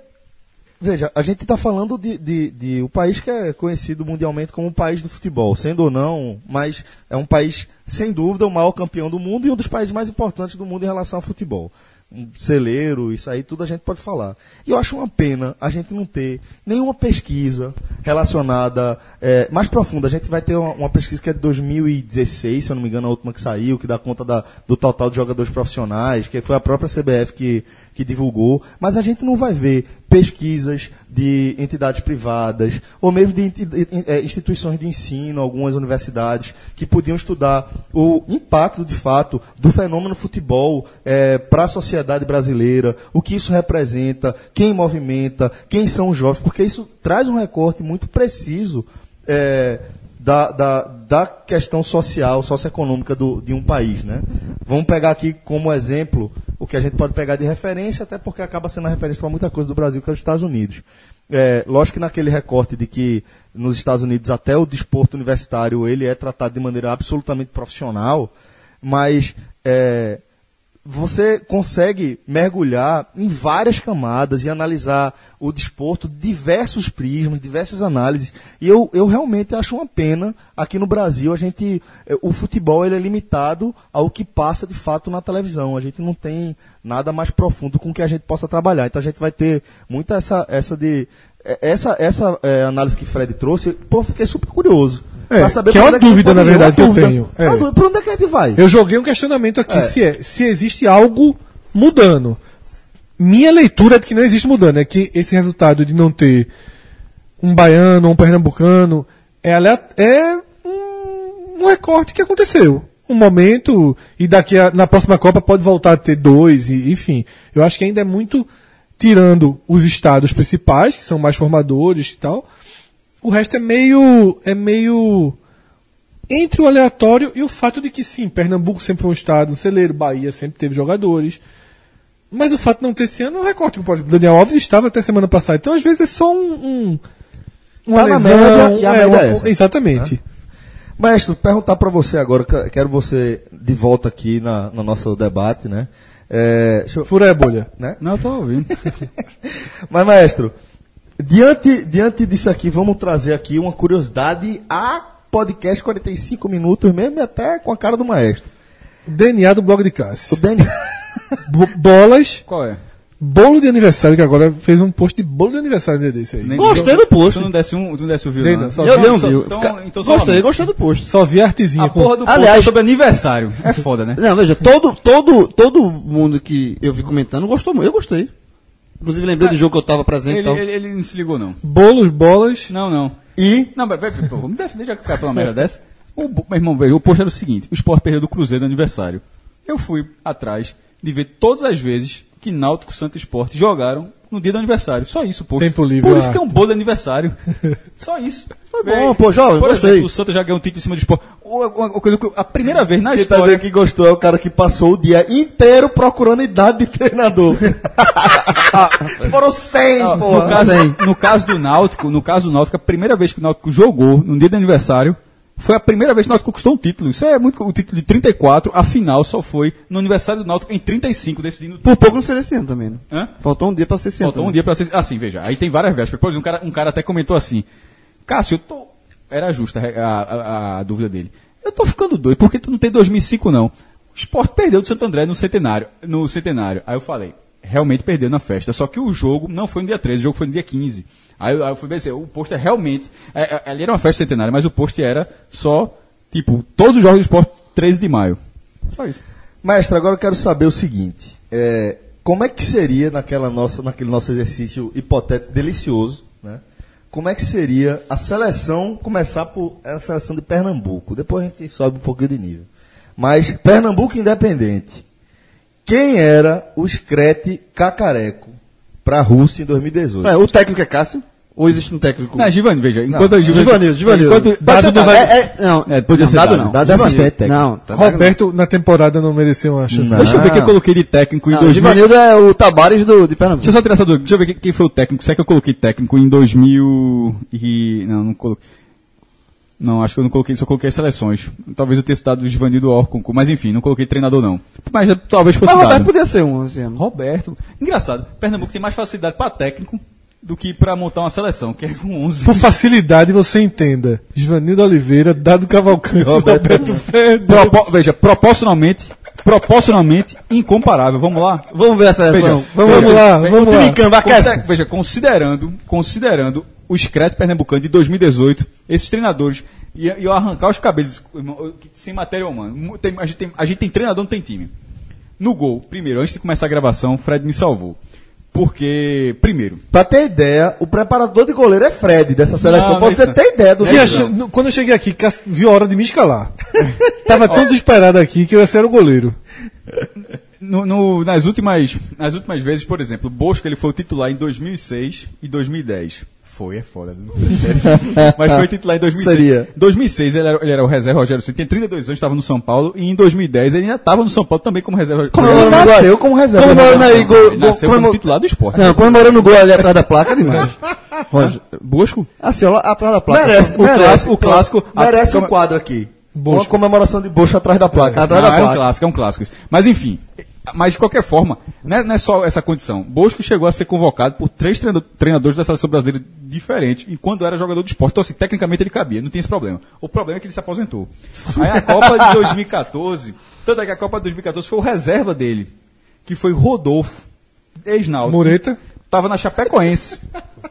veja, a gente está falando de, de, de o país que é conhecido mundialmente como o país do futebol, sendo ou não, mas é um país, sem dúvida, o maior campeão do mundo e um dos países mais importantes do mundo em relação ao futebol. Celeiro, isso aí tudo a gente pode falar. E eu acho uma pena a gente não ter nenhuma pesquisa relacionada é, mais profunda. A gente vai ter uma, uma pesquisa que é de 2016, se eu não me engano, a última que saiu, que dá conta da- do total de jogadores profissionais, que foi a própria CBF que, que divulgou. Mas a gente não vai ver pesquisas de entidades privadas, ou mesmo de eh, instituições de ensino, algumas universidades, que podiam estudar o impacto, de fato, do fenômeno futebol para a sociedade brasileira, o que isso representa, quem movimenta, quem são os jovens, porque isso traz um recorte muito preciso eh, da, da, da questão social, socioeconômica do, de um país. Né? Vamos pegar aqui como exemplo o que a gente pode pegar de referência, até porque acaba sendo a referência para muita coisa do Brasil, que é os Estados Unidos. É, lógico que naquele recorte de que nos Estados Unidos até o desporto universitário ele é tratado de maneira absolutamente profissional, mas é, você consegue mergulhar em várias camadas e analisar o desporto, diversos prismas, diversas análises. E eu, eu realmente acho uma pena aqui no Brasil a gente eh, o futebol ele é limitado ao que passa de fato na televisão. A gente não tem nada mais profundo com que a gente possa trabalhar. Então a gente vai ter muita essa essa de eh, essa essa eh, análise que Fred trouxe. Pô, fiquei super curioso. É, pra saber que é uma dúvida, na verdade, que eu tenho. É. Uma dúvida. Pra onde é que a gente vai? Eu joguei um questionamento aqui, É. se, é, se existe algo mudando. Minha leitura é de que não existe mudando, é que esse resultado de não ter um baiano ou um pernambucano é, é um, um recorte que aconteceu. Um momento, e daqui a, na próxima Copa pode voltar a ter dois, e, enfim. Eu acho que ainda é muito tirando os estados principais, que são mais formadores e tal. O resto é meio. é meio entre o aleatório e o fato de que sim, Pernambuco sempre foi um estado, um celeiro, Bahia sempre teve jogadores. Mas o fato de não ter esse ano é um recorte. Exemplo, Daniel Alves estava até semana passada. Então, às vezes, é só um. um uma Tá na lesão, média e a média uma- é essa. Exatamente. Mestre, perguntar para você agora, que- quero você de volta aqui na, no nosso debate, né? É, eu- Fura a bolha. né? Não, eu tô ouvindo. Mas, maestro, diante, diante disso aqui, vamos trazer aqui uma curiosidade a podcast 45 minutos mesmo e até com a cara do maestro. DNA do blog de O Cássio. Dani... Bo- Bolas, Qual é? bolo de aniversário, que agora fez um post de bolo de aniversário dia desse aí. Nem- Gostei do post. Tu não desce um, tu não desce o viu, Nem não. não, só Eu vi- dei um só- view. então- Fica- então só gostei, gostei do post. Só vi a artezinha A com. porra do post Aliás- é sobre aniversário. É foda, né? Não, veja, todo, todo, todo mundo que eu vi comentando gostou muito. Eu gostei. Inclusive lembrei do jogo que eu tava presente e Ele, tal. ele, ele não se ligou, não. Bolos, bolas. Não, não. E Não, mas vai, pô, vamos defender já que o cara falou uma merda dessa. O, meu irmão, veio, o post era o seguinte: o Sport perdeu do Cruzeiro no aniversário. Eu fui atrás de ver todas as vezes que Náutico, Santo e Sport jogaram no dia do aniversário. Só isso, pô. Tempo livre, Por isso ah. que é um bolo de aniversário. Só isso. Foi bom, pô, jovem, Por gostei. exemplo, o Santos já ganhou um título em cima do que eu- a primeira vez na quem tá história. dizendo que gostou é o cara que passou o dia inteiro procurando idade de treinador. Foram 100, Ah, porra. no, caso, no caso do Náutico, no caso do Náutico, a primeira vez que o Náutico jogou no dia do aniversário Foi a primeira vez que o Náutico conquistou um título. Isso é muito. O título de 34, a final só foi no aniversário do Náutico em 35, decidindo. Por pouco não seria esse ano também, né? Hã? Faltou um dia pra ser. Faltou um também. dia pra ser. Assim, veja, aí tem várias vésperas. Por exemplo, um cara, um cara até comentou assim: Cássio, eu tô. Era justa a, a- a dúvida dele. Eu tô ficando doido, porque tu não tem 2005, não. O Sport perdeu do Santo André no centenário, no centenário. Aí eu falei: realmente perdeu na festa. Só que o jogo não foi no dia 13, o jogo foi no dia 15. Aí, eu- aí eu fui ver assim, o post é realmente. É, é, ali era uma festa centenária, mas o post era só, tipo, todos os jogos do Sport 13 de maio. Só isso. Mestre, agora eu quero saber o seguinte: é, como é que seria naquela nossa, naquele nosso exercício hipotético delicioso, né? Como é que seria a seleção começar por a seleção de Pernambuco? Depois a gente sobe um pouquinho de nível. Mas Pernambuco Independente. Quem era o Screte Cacareco para a Rússia em 2018? É, o técnico é Cássio? Ou existe um técnico? Não, Givanni, veja, enquanto a Givanildo, Givanildo. Enquanto, dado não vai, é, é, não, É, podia ser dado dado. não. Dado assistente técnico. Não, tá Roberto na temporada não mereceu uma chance. Não. Deixa eu ver quem eu coloquei de técnico em Não, o 2000. Givanildo é o Tabares do, de Pernambuco. Deixa eu só tirar essa dúvida. Deixa eu ver quem, quem foi o técnico. Será que eu coloquei técnico em 2000 e... Não, não coloquei. Não, acho que eu não coloquei, só coloquei seleções. Talvez eu tenha citado o Givanildo Orcon, mas enfim, não coloquei treinador não. Mas talvez fosse Mas Roberto dado. podia ser um, assim. Roberto. Engraçado, Pernambuco tem mais facilidade para técnico do que para montar uma seleção, que é com 11. Por facilidade você entenda. Givanildo Oliveira, Dado Cavalcante, Roberto Roberto, Fernandes. Propo- veja, proporcionalmente, proporcionalmente incomparável. Vamos lá? Vamos ver a seleção. Veja, Vamos veja, lá, veja, vamos lá. em campo aquece. Veja, considerando, considerando o Screte Pernambucano de 2018, esses treinadores, e eu arrancar os cabelos sem matéria humana. Tem- a, gente tem, a gente tem treinador, não tem time. No gol, primeiro, antes de começar a gravação, Fred me salvou. Porque, primeiro, Pra ter ideia, o preparador de goleiro é Fred dessa seleção. Não, pra não você ter ideia do no- Quando eu cheguei aqui, viu a hora de me escalar. Tava tão desesperado aqui que eu ia ser o goleiro. no- no- nas, últimas, nas últimas vezes, por exemplo, o Bosco ele foi o titular em 2006 e 2010. Foi, é foda. Mas foi titular em 2006. Seria. 2006 ele era, ele era o reserva Rogério Ceni, tem 32 anos, estava no São Paulo, e em 2010 ele ainda estava no São Paulo também como reserva. Ele nasceu como reserva. Comemorando aí, gol, Ele nasceu como titular do esporte. Não, comemorando o gol ali atrás da placa é demais. Roger, Bosco? Assim, ó, lá atrás da placa. Merece, O merece, clássico- o clássico- merece um quadro aqui. Bosco. Uma comemoração de Bosco atrás da placa. Atrás Não, da é um placa. clássico, é um clássico. Mas enfim, mas de qualquer forma, não é, não é só essa condição. Bosco chegou a ser convocado por três treina- treinadores da seleção brasileira diferentes, enquanto era jogador de esporte. Então, assim, tecnicamente ele cabia, não tem esse problema. O problema é que ele se aposentou. Aí a Copa de 2014, tanto é que a Copa de 2014 foi o reserva dele, que foi Rodolfo, ex-Náutico. Mureta. Tava na Chapecoense.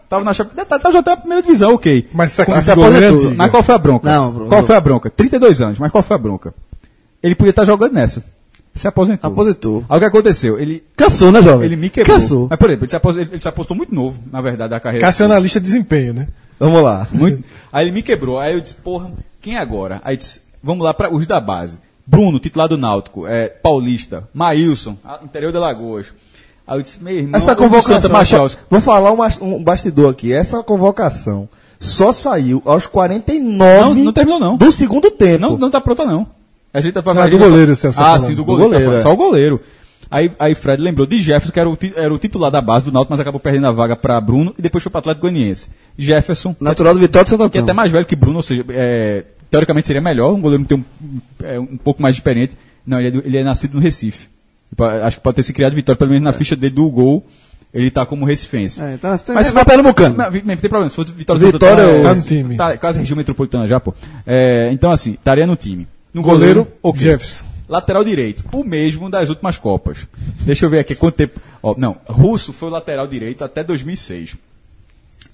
Tava na Chapecoense. Tá, tá, já tá na primeira divisão, ok. Mas se é aposentou. mas qual foi a bronca? Não, qual foi a bronca? 32 anos, mas qual foi a bronca? Ele podia estar jogando nessa. Se aposentou. Aposentou. Aí o que aconteceu? Ele, Cansou, né, jovem? ele me quebrou. Cansou. Mas, por exemplo, ele se, aposentou, ele, se apostou muito novo, na verdade, da carreira. Cássio é analista de desempenho, né? Vamos lá. Muito. Aí ele me quebrou. Aí eu disse, porra, quem é agora? Aí eu disse, vamos lá para os da base. Bruno, titular do Náutico, é, Paulista, Maílson, interior de Alagoas. Aí eu disse, meu irmão, Essa convocação. Vou falar um, um bastidor aqui. Essa convocação só saiu aos 49 Não, não terminou, não. do segundo tempo. Não, não tá pronta, não. A gente tá Ah, do goleiro, tá Ah, falando. sim, do Do goleiro. goleiro, tá falando. é. Só o goleiro. Aí, aí Fred lembrou de Jefferson, que era o, ti- era o titular da base do Náutico, mas acabou perdendo a vaga para Bruno e depois foi para Atlético Goianiense. Jefferson, Natural do Vitória de Santo que é até Antônio. mais velho que Bruno, ou seja, é, teoricamente seria melhor, um goleiro que tem um, é, um pouco mais experiente. Não, ele é, do- ele é nascido no Recife. Tipo, Acho que pode ter se criado Vitória, pelo menos na ficha dele do gol, ele tá como recifense. É, então, tem, Mas se vai for- Pernambucano. Não, vi- tem problema. Se for Vitória de Vitória Santo Antônio, tá no time. Tá quase região metropolitana já, pô. É, então, assim, estaria no time. No Goleiro, ok. Jefferson. Lateral direito. O mesmo das últimas Copas. Deixa eu ver aqui quanto tempo. Ó, não, Russo foi o lateral direito até 2006.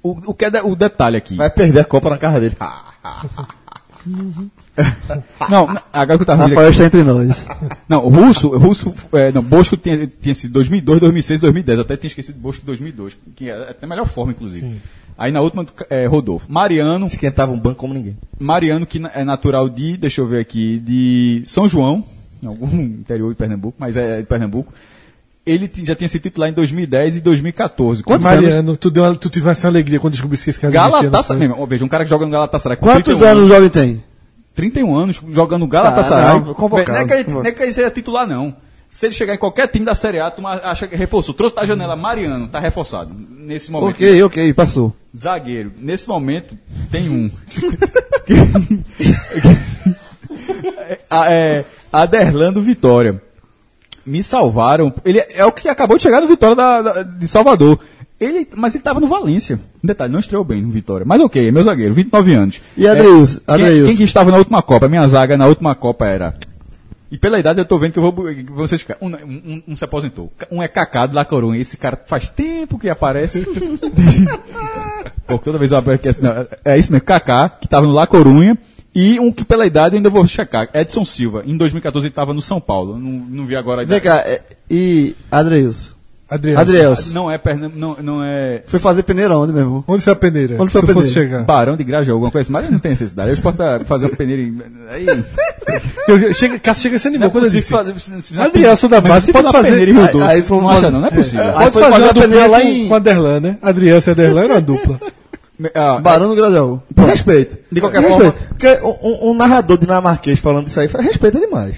O, o que é de- o detalhe aqui? Vai perder a Copa na cara dele. Não, agora que eu tava Rafael está entre nós. Não, o Russo, o Russo, é, não, Bosco tinha, tinha sido 2002, 2006, 2010. Eu até tinha esquecido Bosco de 2002, que é até a melhor forma, inclusive. Aí na última, é, Rodolfo. Mariano, Esquentava um banco como ninguém. Mariano, que é natural de, deixa eu ver aqui, de São João, em algum interior de Pernambuco, mas é de Pernambuco. Ele já tinha sido titular em 2010 e 2014. com Mariano, tu, deu uma, tu tivesse uma alegria quando descobrisse que esse cara Galatasaray, mesmo, veja, um cara que joga no Galatasaray Quantos 31 anos o jovem tem? 31 anos jogando no Galatasaray. Tá, não, convocado, não, é que ele, convocado. não é que ele seja titular, não. Se ele chegar em qualquer time da Série A, tu acha que reforçou. Trouxe da janela Mariano, tá reforçado nesse momento. Ok, ok, passou. Zagueiro. Nesse momento, tem um. A- é, Aderlando Vitória. Me salvaram. Ele é o que acabou de chegar no Vitória da- da- de Salvador. Ele, mas ele estava no Valência. Um detalhe, não estreou bem no Vitória. Mas ok, é meu zagueiro, 29 anos. E Adrius? É, quem, quem que estava na última Copa? Minha zaga na última Copa era. E pela idade eu tô vendo que eu vou. Vocês, um, um, um se aposentou. Um é Cacá de La Coruña. Esse cara faz tempo que aparece. Pô, toda vez eu abro aqui, assim, não, é isso mesmo, Kaká, que estava no La Corunha, e um que pela idade ainda vou checar, Edson Silva. Em 2014 ele estava no São Paulo, não, não vi agora a Vem idade. cá, é, e Adrius? Adriano. Adrius. Não é, Pernam- não, não é Foi fazer peneira onde, meu irmão? Onde foi a peneira? Onde foi a Se tu fosse peneira? chegar? Barão de Graja, alguma coisa assim, mas não tem necessidade. Eu posso tá- fazer uma peneira em- aí. Eu, chega, Cássio chega sendo Não é possível fazer. se- se- Adrielson da base se pode fazer- peneira em Rio Aí- Doce, aí foi não uma- acha não, não é possível. Aí Pode fazer fazer a a peneira lá em- com Aderlan, né? Adrielson e Aderlan era uma dupla. Ah, Barão do Grajaú. Respeito. De qualquer respeito. forma- Porque um, um narrador dinamarquês falando isso aí, respeita demais.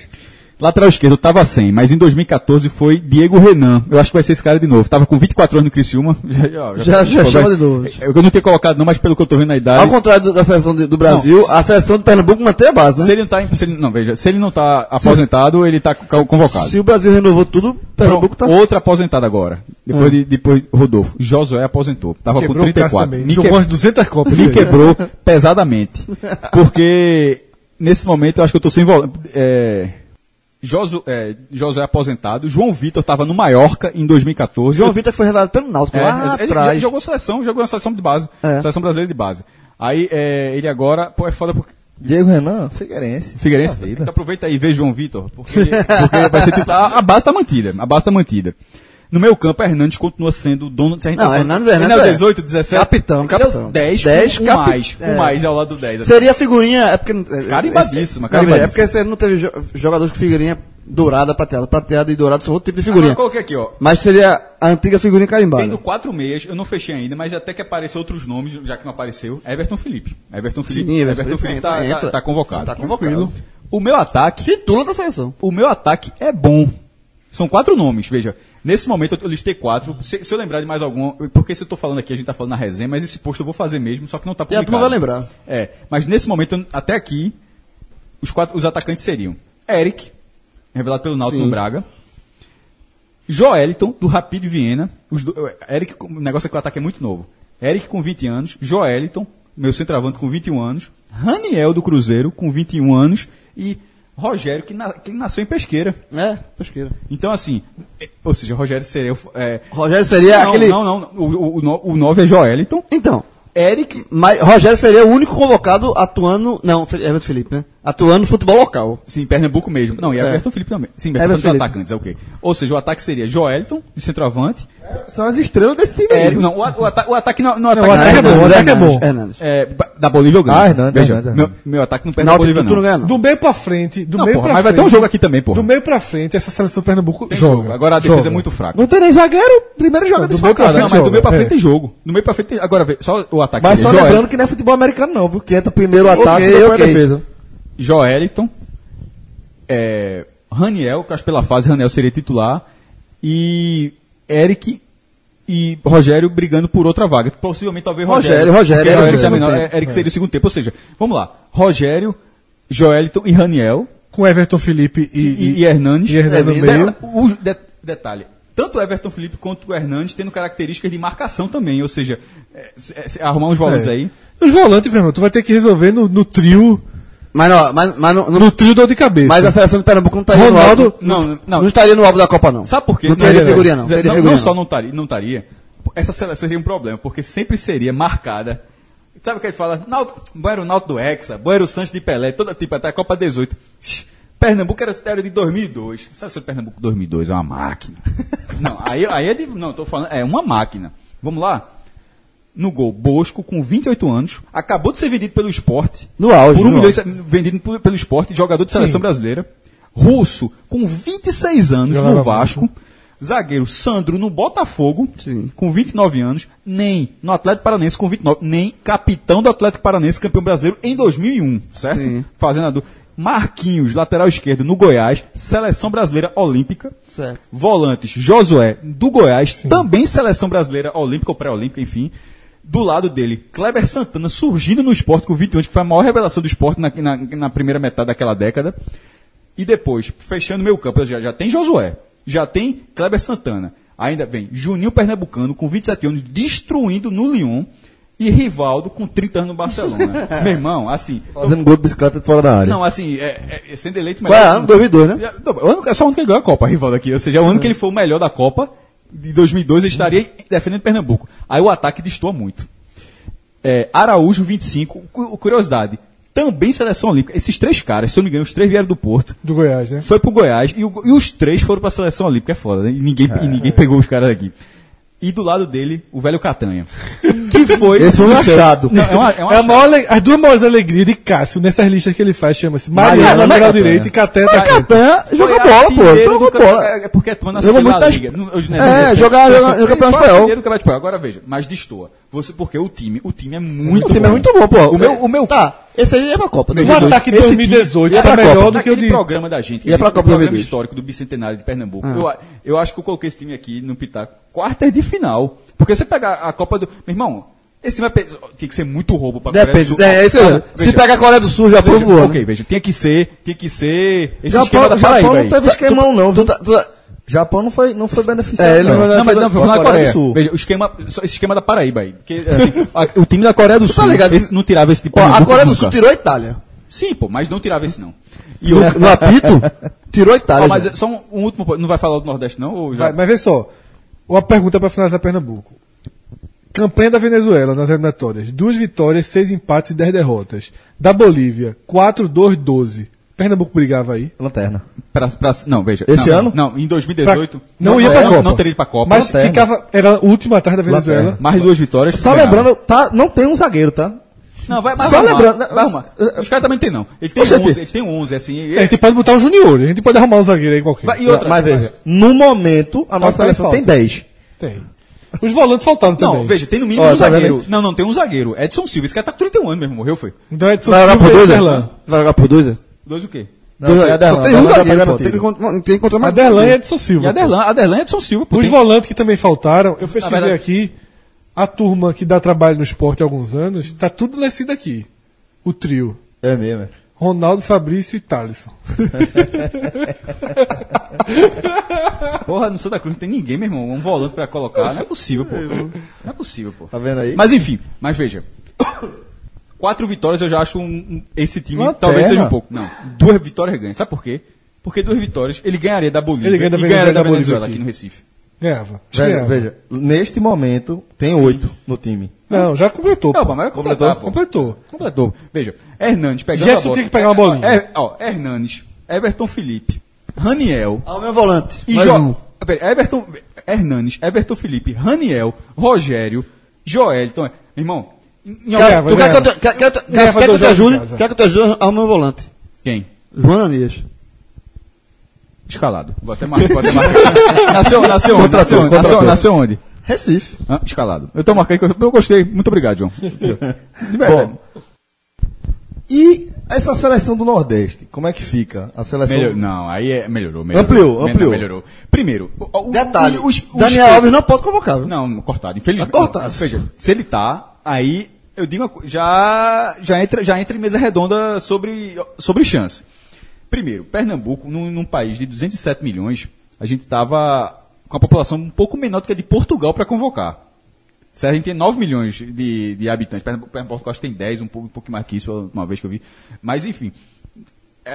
Lateral esquerdo tava sem, mas em 2014 foi Diego Renan. Eu acho que vai ser esse cara de novo. Tava com 24 anos no Criciúma. Já, Já- já Pô, chama de novo. Eu não tinha colocado não, mas pelo que eu tô vendo na idade. Ao contrário do- da seleção de- do Brasil, a seleção de Pernambuco mantém a base, né? Se ele não tá, em- se ele, não, veja, se ele não tá aposentado, ele tá co- convocado. Se o Brasil renovou tudo, Pernambuco tá. Pronto, Outro aposentado agora. Depois de depois Rodolfo. Josué aposentou. Tava Quebrou com o Cássio 34. também. Me, que- umas 200 copas. me quebrou pesadamente. Porque nesse momento eu acho que eu tô sem volante. É, Josu, é, Josué aposentado. João Vitor tava no Maiorca em 2014. João Vitor foi revelado pelo Náutico É, lá ele atrás. jogou seleção, jogou na seleção de base. É. Seleção brasileira de base. Aí é, ele agora, pô, é foda porque. Diego Renan, Figueirense. Figueirense, então aproveita aí e vê João Vitor, porque, porque vai ser titular. A, base tá mantida, a base tá mantida. No meio campo, Hernandes continua sendo o dono. Se a gente Não, tá falando- Hernandes- Hernandes é o é 18, 17. capitão, é capitão. 10, 10 com capi- mais, com é. mais ao lado do 10. Seria figurinha, é porque. é, Carimbadíssima, é, carimbadíssima. É porque você não teve jo- jogadores com figurinha dourada, prateada. Prateada e dourada são outro tipo de figurinha. Agora eu coloquei aqui, ó. Mas seria a antiga figurinha carimbada. Tendo quatro meias, eu não fechei ainda, mas até que apareceu outros nomes, já que não apareceu. Everton Felipe. Everton Felipe. Sim, Everton Everton Felipe Felipe tá, tá- tá convocado. Tá convocado. O meu ataque Titula da seleção. o meu ataque é bom. São quatro nomes, veja. Nesse momento eu- listei quatro. Se, se eu lembrar de mais algum, porque se eu tô falando aqui, a gente tá falando na resenha, mas esse posto eu vou fazer mesmo, só que não tá E a publicado. turma vai lembrar. É, mas nesse momento, até aqui, os quatro, os atacantes seriam Eric, revelado pelo Náutico no Braga, Joeliton, do Rapid Viena, os do, Eric, o negócio é que o ataque é muito novo. Eric com 20 anos, Joeliton, meu centroavante com 21 anos, Raniel do Cruzeiro com 21 anos e Rogério, que, na- que nasceu em Pesqueira. É, pesqueira. Então, assim, é- ou seja, Rogério seria. o- É, Rogério seria não, aquele. não, não, O, o, o, o 9 é Joeliton. Então. Eric. Mas Rogério seria o único convocado atuando. Não, Everton Felipe, né? Atuando no futebol local. Sim, Pernambuco mesmo. Não, e É. Everton Felipe também. Sim, Everton Felipe. atacantes, é o quê? Ou seja, o ataque seria Joeliton, de centroavante. São as estrelas desse time aí. Eric, não, o, o, ata- o ataque não, não o ataque ataque é bom, o ataque é bom. Hernandes. é, da Bolívia eu ganho. Ah, Hernandes, Veja, Hernandes, meu, Hernandes. meu ataque não perde da Náutico, Bolívia, não não. ganha, não. Do meio pra frente, do Não, meio porra, pra mas vai frente. ter um jogo aqui também, porra. Do meio pra frente, essa seleção do Pernambuco Tem joga. jogo. Agora a defesa joga. é muito fraca. Não tem nem zagueiro, primeiro joga do meio pra desfalcado. frente Não, mas do meio pra frente é. tem jogo. Do meio pra frente tem... Agora, vê, só o ataque Mas só lembrando que não é futebol americano não, viu? Que entra primeiro o ataque e depois a defesa. Joeliton, é, Raniel, que eu acho pela fase Raniel seria titular, e Eric e Rogério brigando por outra vaga. Possivelmente talvez Rogério, Rogério. Rogério, Eric, também não. Eric seria o segundo tempo. Ou seja, vamos lá. Rogério, Joeliton e Raniel Com Everton Felipe e, e, e, e Hernandes. e Hernandes no É, meio. O de- detalhe. Tanto o Everton Felipe quanto o Hernandes tendo características de marcação também. Ou seja, é, é, é, arrumar uns volantes É. aí. Os volantes, meu irmão, tu vai ter que resolver no, no trio, Mas, não, mas, mas, no, no- no trio dor de cabeça. mas a seleção de Pernambuco não estaria Ronaldo- no álbum. Não, Não, não. não estaria no álbum da Copa, não. Sabe por quê? Não teria é, figurinha, não. Não, Teria não figurinha, só não. não estaria, não estaria. Essa seleção seria um problema, porque sempre seria marcada. Sabe o que ele fala? Náutico, bom era o Náutico do Hexa, bom era o Santos de Pelé, toda tipo, até a Copa 18. Pernambuco era, era de 2002. Sabe se o Pernambuco 2002 é uma máquina? não, aí, aí é de. Não, tô falando. É uma máquina. Vamos lá? No gol, Bosco, com 28 anos, acabou de ser vendido pelo esporte. No auge, Por um milhão, vendido por- pelo esporte, jogador de seleção brasileira. Russo, com 26 anos Jogava no Vasco. Zagueiro Sandro no Botafogo, Sim. com 29 anos. Nem no Atlético Paranense com 29. Nem capitão do Atlético Paranense, campeão brasileiro em 2001, certo? Sim. Fazendo a dúvida. Marquinhos, lateral esquerdo no Goiás, seleção brasileira olímpica. Certo. Volantes, Josué, do Goiás, também seleção brasileira olímpica ou pré-olímpica, enfim. Do lado dele, Kleber Santana surgindo no esporte com 21 anos, que foi a maior revelação do esporte na, na, na primeira metade daquela década. E depois, fechando meu campo, já, já tem Josué, já tem Kleber Santana. Ainda vem Juninho Pernambucano com 27 anos, destruindo no Lyon. E Rivaldo com 30 anos no Barcelona. Meu irmão, assim. Fazendo gol de bicicleta de fora da área. Não, assim, é, é, sendo eleito Qual é? melhor. Ano 2002, né? É, não, o ano- É só o ano que ele ganhou a Copa, Rivaldo aqui. Ou seja, o ano que ele foi o melhor da Copa, de 2002, ele estaria defendendo Pernambuco. Aí o ataque destoa muito. É, Araújo, 25. Cu- Curiosidade. Também seleção olímpica. Esses três caras, se eu não me engano, os três vieram do Porto. Do Goiás, né? Foi pro Goiás e, o- e os três foram pra seleção olímpica. É foda, né? E ninguém, e ninguém pegou os caras aqui. E do lado dele, o velho Catanha. Que foi. Esse foi um achado. Não, é uma, é uma É a maior as duas maiores alegrias de Cássio nessas listas que ele faz chama-se Mariano, lateral Catanha. direito e Caté Mas. Catanha joga bola, pô. artilheiro Joga bola. É porque é Tona Jogou muito La na- Liga. Hoje não É, jogar- espanhol. artilheiro do campeonato espanhol. Agora veja, mas destoa. Você, porque o time, o time é muito O time é bom. muito bom, pô. O meu, o meu Tá, esse aí é pra Copa. O 2002. ataque de Esse 2018 ia tá pra melhor Copa. do que o de... programa da gente, Ia a pra Copa programa 2002. histórico do Bicentenário de Pernambuco. Eu, a- eu acho que eu coloquei esse time aqui no Pitaco. Quartas de final. Porque você pegar a Copa do. Meu irmão, esse time vai tem que ser muito roubo pra Coreia do Depende. Sul. É, aí. Se pega a Coreia do Sul, já veja, provou. Ok, veja, tinha que ser, tinha que ser esse Japão, esquema da Japão Paraíba não aí. teve esquemão, não. Tu viu? tu Japão não foi, não foi beneficiado. É, ele não- Não, mas não, foi na Coreia Coreia. do Sul. Veja, o esquema, esse esquema da Paraíba aí. Porque, assim, a- o time da Coreia do tá Sul ligado? esse não tirava esse tipo Ó, de a Coreia do. Sul tirou a Itália. Sim, pô, mas não tirava esse não. E No, outro- no apito, tirou a Itália. Ó, mas já. só um, um último ponto. Não vai falar do Nordeste, não? Ou já? Vai, mas vê só. Uma pergunta para finalizar Pernambuco. Campanha da Venezuela nas eliminatórias. Duas vitórias, seis empates e dez derrotas. Da Bolívia, 4-2-12. Pernambuco brigava aí. Lanterna. Pra, pra- não, veja. Esse não, ano? Não, em Pra- 2018. não, ia pra não, Copa. Não teria ido pra Copa. Mas Lanterna. ficava. Era a última atrás da Venezuela. Lanterna. Mais de duas vitórias. Só ganhava. lembrando, tá, não tem um zagueiro, tá? Não, vai, vai Só arrumar, lembrando- Vai arrumar. Os caras também não tem, não. Ele tem Oxente. 11, eles têm 11, assim. e- É, a gente pode botar um junior, a gente pode arrumar um zagueiro aí qualquer. vai- e outra. Mas veja, no momento, a nossa seleção tem 10. Tem. Os volantes faltaram Não, também. veja, tem no mínimo Ó, um zagueiro. obviamente. Não, não, tem um zagueiro. Edson Silva. Esse cara tá com 31 anos mesmo, morreu, foi. Então Edson Vai jogar Silva por e dois, é? Vai jogar por dois, é? Dois o quê? Não, tem Aderlan, tem um tá zagueiro, pô. Tem tem que encontrar mais. Aderlan e Edson Silva. E Aderlan, Aderlan e Edson Silva. pô, Os tem- volantes que também faltaram, eu pesquisei verdade- aqui, a turma que dá trabalho no esporte há alguns anos, tá tudo nascido aqui. O trio. É mesmo, é. Ronaldo, Fabrício e Thalisson. Porra, no Santa Cruz não tem ninguém, meu irmão. Um volante pra colocar. Não é possível, pô. Não é possível, pô. Tá vendo aí? Mas enfim, mas veja. Quatro vitórias eu já acho um- um- esse time Lanterna. talvez seja um pouco. Não, duas vitórias ganha. Sabe por quê? Porque duas vitórias ele ganharia da Bolívia Ele ganha da e ganharia da Venezuela Venezuela aqui. aqui no Recife. Ganhava. Ganhava. veja, neste momento tem oito no time. Não, já completou. Não, pô. mas completar, pô. Completou. Completou. Veja, Hernandes pegando Gerson a bola. tinha que pegar uma bolinha. É, ó, Hernandes, Everton Felipe, Raniel Ah, o meu volante. e Jo... um. Pera, Everton, Hernandes, Everton Felipe, Raniel, Rogério, Joelton. Meu irmão, em- Ganhava, Tu quer que eu te- quer- quer- quer- quer que eu te ajude? Quer que eu te ajude? Arruma o meu volante. quem? João Ananias. Escalado. Vou até marcar. Vou até marcar. nasceu, nasceu onde? Nasceu, onde? nasceu, nasceu onde? Recife. Hã? escalado. Eu tô marcando que eu, eu gostei. Muito obrigado, João. De verdade. Bom, e essa seleção do Nordeste, como é que fica? A seleção. Melhor- não, aí é, melhorou, melhorou. Ampliou, ampliou. Melhorou. Primeiro, o, o- Detalhe. o- os- os- Daniel Alves não pode convocar, viu? Não, cortado, infelizmente. Tá cortado. Veja, se ele tá, aí eu digo já já entra já entra em mesa redonda sobre sobre chance. Primeiro, Pernambuco, num, num país de 207 milhões, a gente tava com a população um pouco menor do que a de Portugal para convocar. Se a gente tem 9 milhões de, de habitantes, Pernambuco, Pernambuco acho que tem 10, um pouco, um pouco mais que isso, uma vez que eu vi. Mas enfim,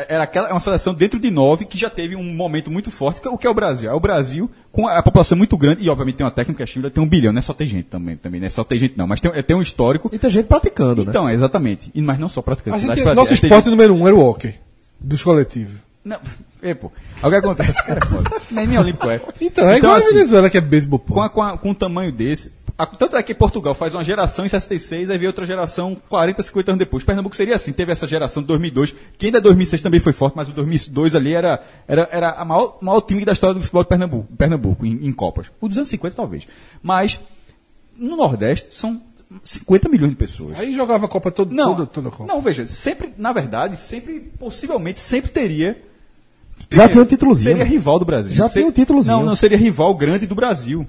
era aquela, é uma seleção dentro de nove que já teve um momento muito forte, que é o que é o Brasil. É o Brasil com a, população muito grande, e obviamente tem uma técnica, a Chile tem um bilhão, não é só ter gente também, também não é só ter gente não, mas tem, é, tem um histórico. E tem gente praticando, né? Então, é, exatamente. E, mas não só praticando. A gente, cidade nosso esporte tem número um era o hockey. Dos coletivos. gente- Não, é, pô. O que acontece? Cara, é foda. Nem, nem olímpico é. Então, é igual assim, a Venezuela, que é beisebol, pô. com, a- com, a- com um tamanho desse. Tanto é que Portugal faz uma geração em 66, aí vem outra geração 40, 50 anos depois. Pernambuco seria assim, teve essa geração de 2002, que ainda 2006 também foi forte, mas o 2002 ali era, era, era a maior, maior time da história do futebol de Pernambuco, Pernambuco em, em Copas. O dos anos 50 talvez. Mas no Nordeste são 50 milhões de pessoas. Aí jogava a Copa todo, Não, toda, toda a Copa. não, veja, sempre, na verdade, sempre, possivelmente, sempre teria. Já tem um títulozinho. Seria rival do Brasil. Já Seria- tem um títulozinho. Não, não seria rival grande do Brasil.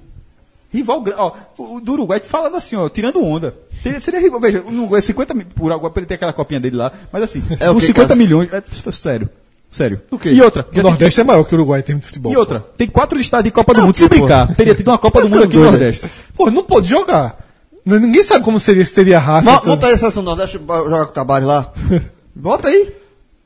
Rival. Ó, o do Uruguai falando assim, ó, tirando onda. Teria- Seria rival. Veja, o Uruguai 50 mil. Por pra ele ter aquela copinha dele lá. Mas assim, É os que, 50 Cássio? milhões. É, sério. Sério. E outra. O já tem- Nordeste é maior que o Uruguai em termos de futebol. e outra. Tem quatro estados de Copa do Não, Mundo. Se brincar, teria tido uma Copa do Mundo aqui no. Nordeste. Pô, não pode jogar. Ninguém sabe como seria, se teria raça. Mo- então- aí a seleção do Nordeste pra jogar com o Tabari lá. Bota aí.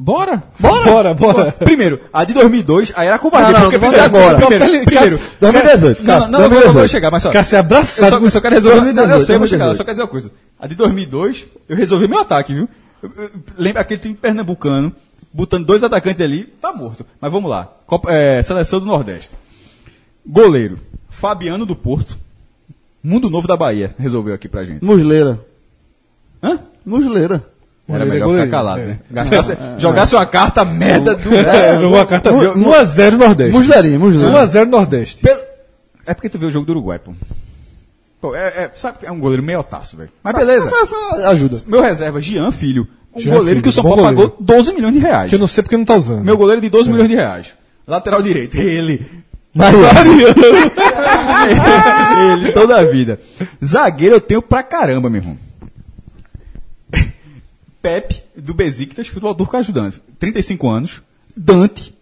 Bora! Bora, bora. Primeiro, a de 2002, aí era com Não, não, porque falando primeiro, agora. Primeiro, primeiro, 2018, Não, não, não, eu vou- eu 2018. chegar, mas só. Ficar se Eu abraçado. só, eu só quero resolver. Não, eu 2018, sei, eu vou chegar, eu 2018. só quero dizer uma coisa. A de 2002, eu resolvi meu ataque, viu? Eu- eu- Lembra aquele time pernambucano, botando dois atacantes ali, tá morto. Mas vamos lá. Copa- é, seleção do Nordeste. Goleiro, Fabiano do Porto. Mundo Novo da Bahia, resolveu aqui pra gente. Musleira. Hã? Musleira. Era é melhor goleiro, ficar calado, é. né? Gastasse, jogasse uma carta merda do. É, jogou a carta 1x0 Nordeste. Musleirinha, Musleira. 1x0 Nordeste. Pelo- É porque tu viu o jogo do Uruguai, pô. Pô, é, é- sabe que é um goleiro meio otaço, velho. Mas beleza. Essa, essa ajuda. Meu reserva, Jean Filho. Um Jean goleiro Filho, que o São Paulo goleiro. pagou 12 milhões de reais. Que eu não sei porque não tá usando. Meu goleiro de 12 milhões de reais. Lateral direito, ele. ele, toda a vida. Zagueiro eu tenho pra caramba, meu irmão. Pepe, do Besiktas, futebol turco ajudante. 35 anos. Dante.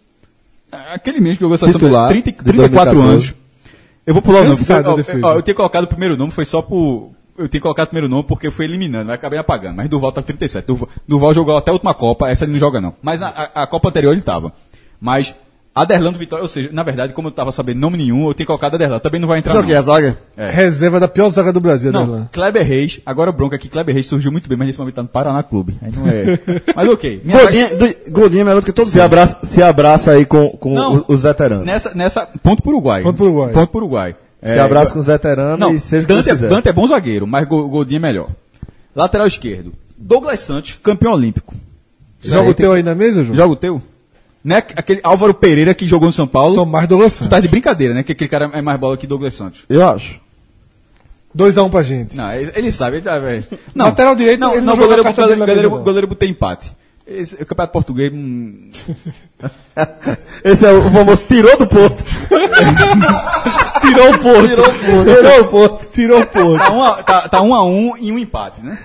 Aquele mesmo que jogou essa Titular, 30, de 34 2014. anos. Eu vou pular o nome. Cansado ó, eu tinha colocado o primeiro nome, foi só por. Eu tinha colocado o primeiro nome porque eu fui eliminando, mas acabei apagando. Mas Durval tá com 37. Durval, Durval jogou até a última Copa, essa ele não joga não. Mas na- a, a Copa anterior ele tava. Mas Aderlando Vitória, ou seja, na verdade, como eu tava sabendo nome nenhum, eu tinha colocado Aderlando. Também não vai entrar Sabe o que é a zaga? Reserva da pior zaga do Brasil, Não. Kleber Reis, agora bronca aqui, Kleber Reis surgiu muito bem, mas nesse momento tá no Paraná Clube. Aí não é. mas ok. Minha Godinho, do- Godinho é melhor do que todos Se abraça, se abraça aí com, com Não. o- os veteranos. Nessa, nessa, ponto pro Uruguai. Ponto pro Uruguai. Ponto pro Uruguai. Se É, abraça com os veteranos Não, e seja o que Dante, Deus é, quiser. Dante é bom zagueiro, mas Go- Godinho é melhor. Lateral esquerdo. Douglas Santos, campeão olímpico. Joga o teu aí na mesa, João? Joga o teu? Não é aquele Álvaro Pereira que jogou no São Paulo. São mais Douglas Tu Santos. tá de brincadeira, né? Que aquele cara é mais bola que Douglas Santos. Eu acho. 2x1 pra gente. Não, ele, ele sabe, ele tá, velho. Não, Lateral direito, não, ele não, não goleiro, goleiro, goleiro, goleiro botei empate. Esse, o campeonato português. hum, Esse é o famoso tirou do ponto. Tirou o Porto. Tirou o Porto. Tirou o Porto. tá, um a, tá, tá um a um e um empate, né?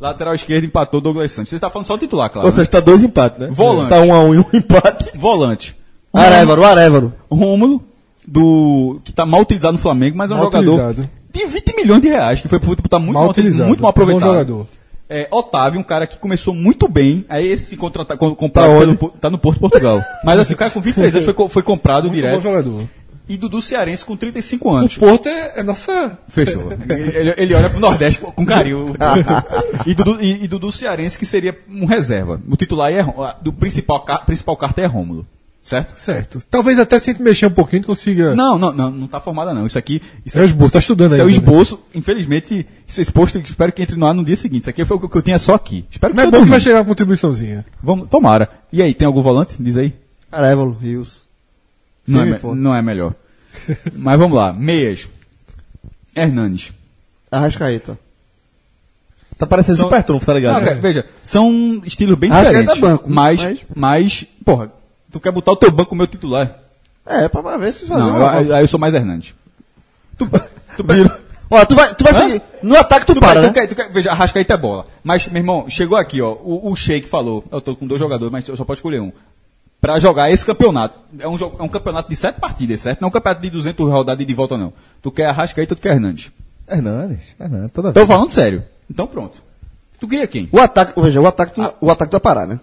Lateral esquerdo empatou Douglas Santos. Você tá falando só o titular, claro. Ou seja, tá dois empates, né? Volante. Tá um a um e um empate. né? Volante. Arévaro, Arévaro. Rômulo, do, que tá mal utilizado no Flamengo, mas é um Mal jogador utilizado. de 20 milhões de reais, que foi pro futebol, tá muito Mal mal, utilizado. muito mal aproveitado. Bom jogador. É, Otávio, um cara que começou muito bem, aí esse se contrata, com- comprado Tá pelo, tá no Porto Portugal. Mas assim, o cara com 23 anos foi, foi comprado Muito bom direto. jogador. E Dudu Cearense com 35 O anos. Porto é, é nossa... Fechou. ele, ele olha pro Nordeste com carinho. e, Dudu, e, e Dudu Cearense, que seria um reserva. O titular é, do principal, principal carta é Rômulo. Certo? Certo. Talvez até se a gente mexer um pouquinho, a gente consiga... Não, não, não, não tá formada não. Isso aqui. Isso É o esboço, tá estudando Isso é o né? esboço. Infelizmente, isso é exposto. Espero que entre no ar no dia seguinte. Isso aqui foi o que eu tinha só aqui. Espero que Mas é bom que vai chegar uma contribuiçãozinha. Vamos, tomara. E aí, tem algum volante? Diz aí. Arévalo, Rios. Não é, não é melhor. Mas vamos lá. Meias. Hernanes. Arrascaeta. Tá parecendo São- super trunfo, tá ligado? Não, cara, veja, são estilos bem que é diferentes. da banco, mas, mas- mas, porra, tu quer botar o teu banco como meu titular? É, pra ver se fazer Não, eu- aí eu sou mais Hernandes. Tu, tu, Ó, tu vai, tu vai Hã? seguir. No ataque tu, tu, para, vai- né? tu quer, tu quer, veja, Arrascaeta é bola. Mas, meu irmão, chegou aqui, ó, o, o Sheik falou, eu tô com dois jogadores, mas eu só posso escolher um. Pra jogar esse campeonato. É um, jogo, é um campeonato de sete partidas, certo? Não é um campeonato de 200 rodadas e de volta, não. Tu quer Arrascaeta ou tu quer Hernandes? Hernandes, Hernandes, toda Tô vez. falando sério. Então pronto. Tu queria quem? O ataque, veja, o ataque, tu, o ataque tu vai parar, né?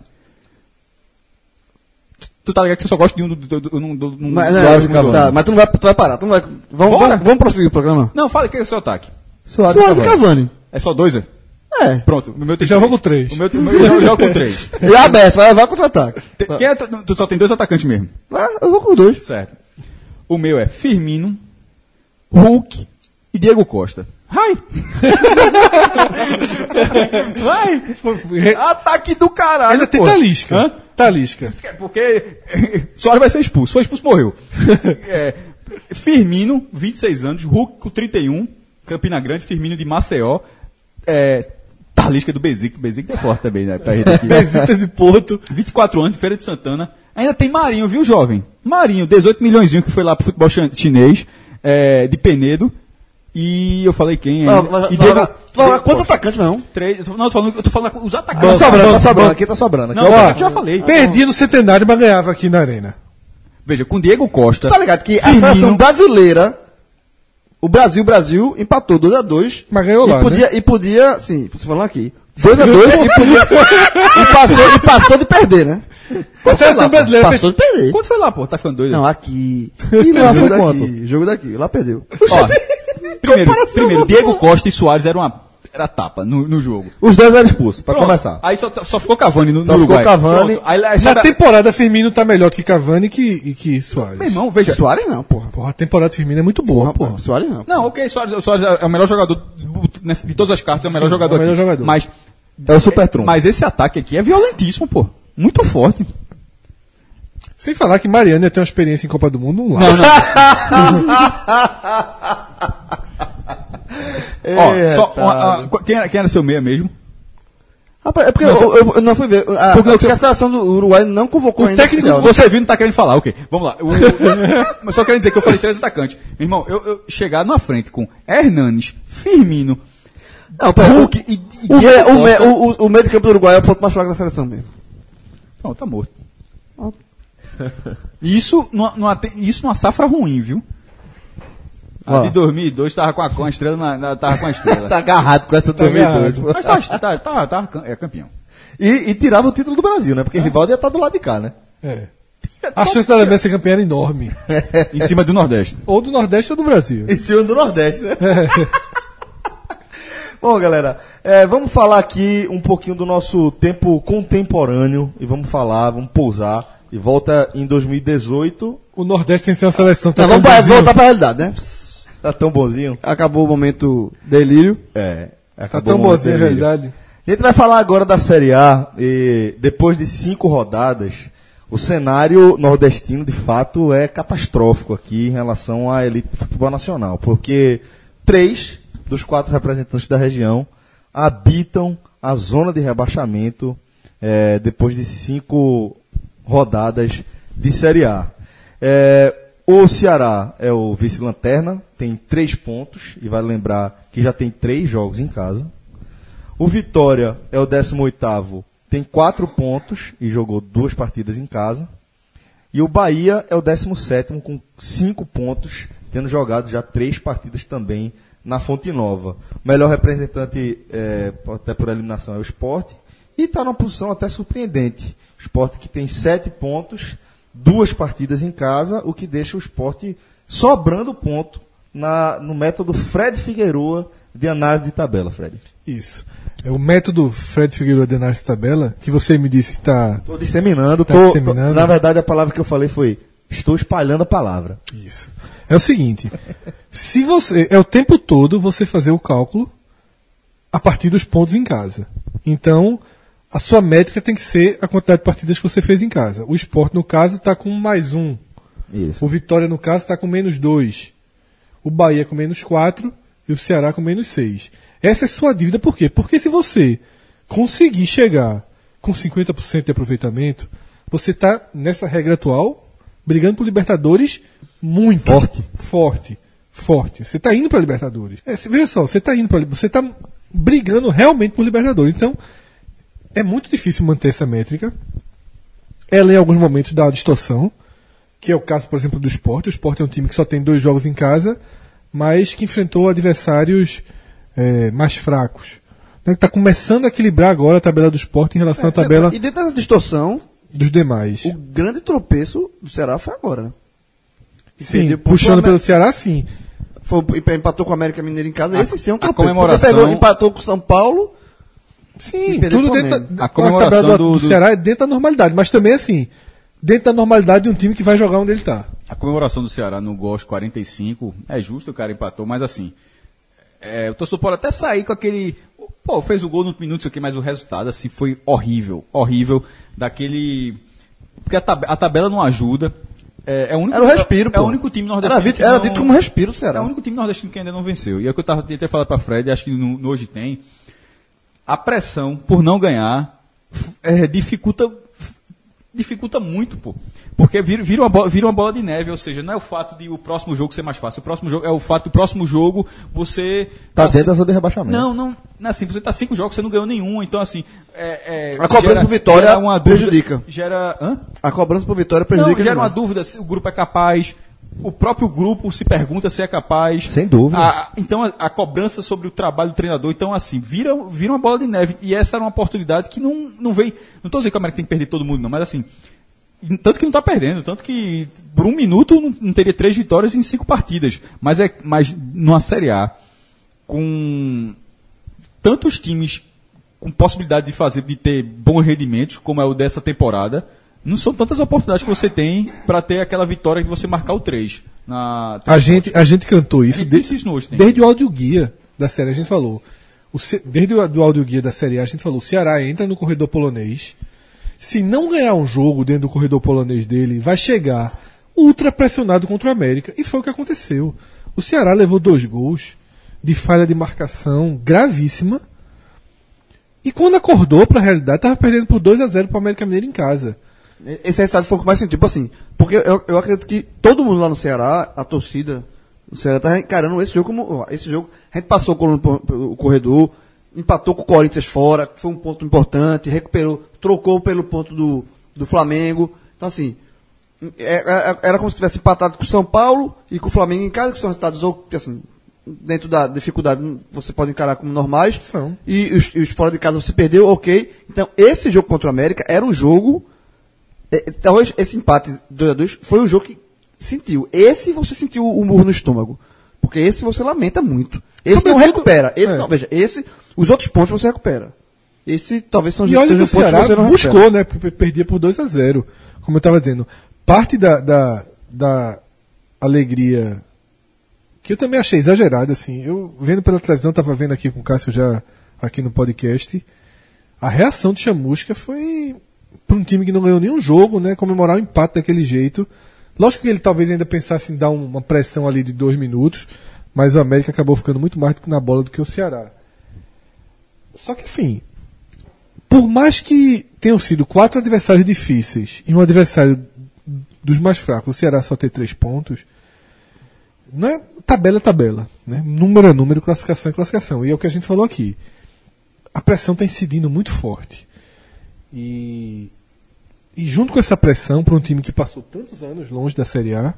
Tu tá ligado que eu só gosto de um do... do, do, do, do, do Mas, do- é, tá, mas tu não vai, tu vai parar, tu não vai. Vamos, vamos, vamos prosseguir o programa. Não, fala que é o seu ataque. Suárez, Suárez e Cavani. Cavani. É só dois, é? É. Pronto. O meu tem Já três. vou com três. O meu, o meu eu jogo com três. E é aberto, vai levar contra-ataque. Quem é, tu, tu só tem dois atacantes mesmo. Ah, eu vou com dois. Certo. O meu é Firmino, Hulk e Diego Costa. Vai! Vai! Ataque do caralho! Ainda tem. Talisca. Hã? Talisca. Porque Soares vai ser expulso. Foi expulso, morreu. É, Firmino, 26 anos, Hulk com 31, Campina Grande, Firmino de Maceió, é, Talisca do Bezique, Bezique é forte também, né? Pra gente aqui. Besitas de Porto. 24 anos, de Feira de Santana. Ainda tem Marinho, viu, jovem? Marinho, 18 milhões que foi lá pro futebol chinês, é, de Penedo. E eu falei quem Ah, ainda. mas- e Diego, Diego Quantos atacantes, meu irmão? Três, não, eu tô falando, eu tô falando os Tá atacantes. sobrando, tá sobrando. Aqui tá sobrando. Aqui, Não, ó. eu já falei. Perdi no centenário, mas ganhava aqui na arena. Veja, com Diego Costa. Tá ligado que a seleção brasileira, o Brasil, Brasil, empatou 2x2. Mas ganhou e lá, podia, E podia, sim, você falando aqui, 2x2 e podia, e passou, e passou de perder, né? A seleção brasileira Passou de perder. Quanto foi lá, pô? Tá ficando doido? Não, aqui. E lá foi daqui, jogo daqui, lá perdeu. Ó, primeiro, primeiro, Diego Costa e Soares eram uma era tapa no, no jogo. Os dois eram expulsos, pra Pronto. começar. Aí só, só ficou Cavani no, Só no ficou Uruguai. Cavani. Pronto. Aí, aí, Na temporada, Firmino tá melhor que Cavani e que, e que Soares. meu irmão, veja. Soares não, porra. Porra, a temporada de Firmino é muito boa, porra. Porra, Soares não. Não, ok, Soares, o Soares é o melhor jogador de todas as cartas, é o melhor jogador é o melhor aqui. jogador. Mas, É o super trunfo. mas esse ataque aqui é violentíssimo, pô. Muito forte. Sem falar que Mariana tem uma experiência em Copa do Mundo, um lá. Ó, só, uma- uma- quem, era, quem era seu meia mesmo? Rapaz, é porque eu, eu- eu não fui ver. A, Porque porque eu- a seleção do Uruguai não convocou O ainda. técnico, oficial, né? você viu, não tá querendo falar, ok. Vamos lá. O- mas só querendo dizer que eu falei três atacantes. Meu irmão, eu, eu chegar na frente com Hernanes, Firmino, Não, pera, Hulk o, e, e o, me- o, Costa. o, o- o meio de campo do Uruguai é o ponto mais fraco da seleção mesmo. Não, tá morto. Isso numa, numa, isso numa safra ruim, viu? A de 2002 tava com a, com a estrela, na, na- tava com a estrela. Tá agarrado com essa agarrado. doido. Mas tá, tá, tá, tá cam- é campeão. E, e tirava o título do Brasil, né? Porque Rivaldo ia estar do lado de cá, né? É. A chance da Alemanha ser campeã era enorme. Em cima do Nordeste. Ou do Nordeste ou do Brasil. Em cima do Nordeste, né? Bom, galera, é, vamos falar aqui um pouquinho do nosso tempo contemporâneo e vamos falar, vamos pousar e volta em 2018. O Nordeste tem que ser uma seleção Então tão vamos voltar pra realidade, né? Tá tão bonzinho? Acabou o momento delírio. É. Tá tão o momento bonzinho, delírio. realidade. A gente vai falar agora da Série A e depois de cinco rodadas, o cenário nordestino de fato é catastrófico aqui em relação à elite do futebol nacional, porque três dos quatro representantes da região habitam a zona de rebaixamento eh, depois de cinco rodadas de Série A. Eh, o Ceará é o vice-lanterna, tem três pontos, e vale lembrar que já tem três jogos em casa. O Vitória é o 18º, tem quatro pontos e jogou duas partidas em casa. E o Bahia é o 17º com cinco pontos, tendo jogado já três partidas também na Fonte Nova. O melhor representante, é, até por eliminação, é o Sport. E está numa posição até surpreendente. O Sport que tem sete pontos, duas partidas em casa, o que deixa o Sport sobrando ponto na, no método Fred Figueroa de análise de tabela, Fred. Isso. É o método Fred Figueiredo de análise de tabela, que você me disse que está. Estou disseminando, Tá tô- disseminando. tô- na verdade a palavra que eu falei foi estou espalhando a palavra. Isso. É o seguinte: se você. É o tempo todo você fazer o cálculo a partir dos pontos em casa. Então, a sua métrica tem que ser a quantidade de partidas que você fez em casa. O esporte, no caso, está com mais um. Isso. O Vitória, no caso, está com menos dois. O Bahia com menos quatro e o Ceará com menos seis. Essa é sua dívida, por quê? Porque se você conseguir chegar com 50% de aproveitamento, você está, nessa regra atual, brigando por Libertadores muito Forte. Forte. Forte. Você está indo para Libertadores. É, veja só, você está indo para você está brigando realmente por Libertadores. Então, é muito difícil manter essa métrica. Ela em alguns momentos dá uma distorção, que é o caso, por exemplo, do esporte. O esporte é um time que só tem dois jogos em casa, mas que enfrentou adversários eh, mais fracos. Está começando a equilibrar agora a tabela do esporte em relação à tabela E dentro dessa distorção, dos demais. o grande tropeço do Ceará foi agora. Sim, Entendeu? puxando pelo Ceará, sim. Foi, empatou com o América Mineiro em casa. Esse sim é um a tropeço. comemoração- Porque pegou, empatou com o São Paulo. Sim, tudo dentro da, A comemoração tabela do- do, do- Ceará é dentro da normalidade, mas também assim, dentro da normalidade de um time que vai jogar onde ele está. A comemoração do Ceará no gol aos 45, é justo, o cara empatou, mas assim, é, o torcedor pode até sair com aquele, pô, fez o gol no minuto, isso aqui, mas o resultado, assim, foi horrível, horrível, daquele, porque a, tab- a tabela não ajuda, é, é o único, Era o respiro, é, pô. é o único time nordestino Era dito, era não- dito como respiro do é o único time nordestino que ainda não venceu. E é o que eu tava tentando falar pra Fred, acho que no, no hoje tem. A pressão por não ganhar é, dificulta dificulta muito, pô. Porque vira, vira, uma bola, vira uma bola de neve, ou seja, não é o fato de o próximo jogo ser mais fácil. O próximo jogo é o fato do próximo jogo você. Tá assim- dentro da zona de rebaixamento. Não, não. não é assim, você tá cinco jogos, você não ganhou nenhum, então assim. É, é, A cobrança por vitória gera uma dúvida- prejudica. Gera. Hã? A cobrança por vitória Não, prejudica gera uma dúvida se o grupo é capaz. O próprio grupo se pergunta se é capaz. Sem dúvida. A- então a, a cobrança sobre o trabalho do treinador, então assim, vira, vira uma bola de neve. E essa era uma oportunidade que não, não veio. Não estou dizendo que o América tem que perder todo mundo, não, mas assim. Tanto que não está perdendo, tanto que por um minuto não, não teria três vitórias em cinco partidas. Mas é mas numa Série A, com tantos times com possibilidade de fazer, de ter bons rendimentos, como é o dessa temporada, não são tantas oportunidades que você tem para ter aquela vitória de você marcar o 3. Na, A gente, a gente cantou isso, gente de- disse isso no hoje, tem. desde o áudio guia da série, a gente falou. O desde o do áudio guia da série A, a gente falou: o Ceará entra no corredor polonês. Se não ganhar um jogo dentro do corredor polonês dele, vai chegar ultra pressionado contra o América. E foi o que aconteceu. O Ceará levou dois gols de falha de marcação gravíssima. E quando acordou para a realidade, estava perdendo por 2 a 0 para o América Mineiro em casa. Esse resultado foi o que mais senti. Tipo assim, porque eu, eu acredito que todo mundo lá no Ceará, a torcida do Ceará, tá encarando esse jogo como. Esse jogo, a gente passou o cor- o corredor, empatou com o Corinthians fora, foi um ponto importante, recuperou, trocou pelo ponto do, do Flamengo. Então, assim, é- é- era como se tivesse empatado com o São Paulo e com o Flamengo em casa, que são resultados, assim, dentro da dificuldade, você pode encarar como normais. São. E os, os fora de casa você perdeu, ok. Então, esse jogo contra o América era o jogo. É, talvez esse empate 2x2 foi o jogo que sentiu. Esse você sentiu o murro no estômago. Porque esse você lamenta muito. Esse não Sobretudo- recupera. Esse é. não, veja, esse, os outros pontos você recupera. Esse talvez são os E olha que o sejam pontos Ceará você não buscou, recupera. né? Porque perdia por 2 a 0 Como eu estava dizendo. Parte da, da, da alegria que eu também achei exagerada, assim. Eu vendo pela televisão, estava vendo aqui com o Cássio já aqui no podcast. A reação de Chamusca foi para um time que não ganhou nenhum jogo, né? Comemorar o empate daquele jeito. Lógico que ele talvez ainda pensasse em dar um- uma pressão ali de dois minutos, mas o América acabou ficando muito mais na bola do que o Ceará. Só que assim, por mais que tenham sido quatro adversários difíceis e um adversário dos mais fracos, o Ceará só ter três pontos, não é tabela é tabela, né? Número é número, classificação é classificação. E é o que a gente falou aqui. A pressão está incidindo muito forte. E, e junto com essa pressão, para um time que passou tantos anos longe da Série A,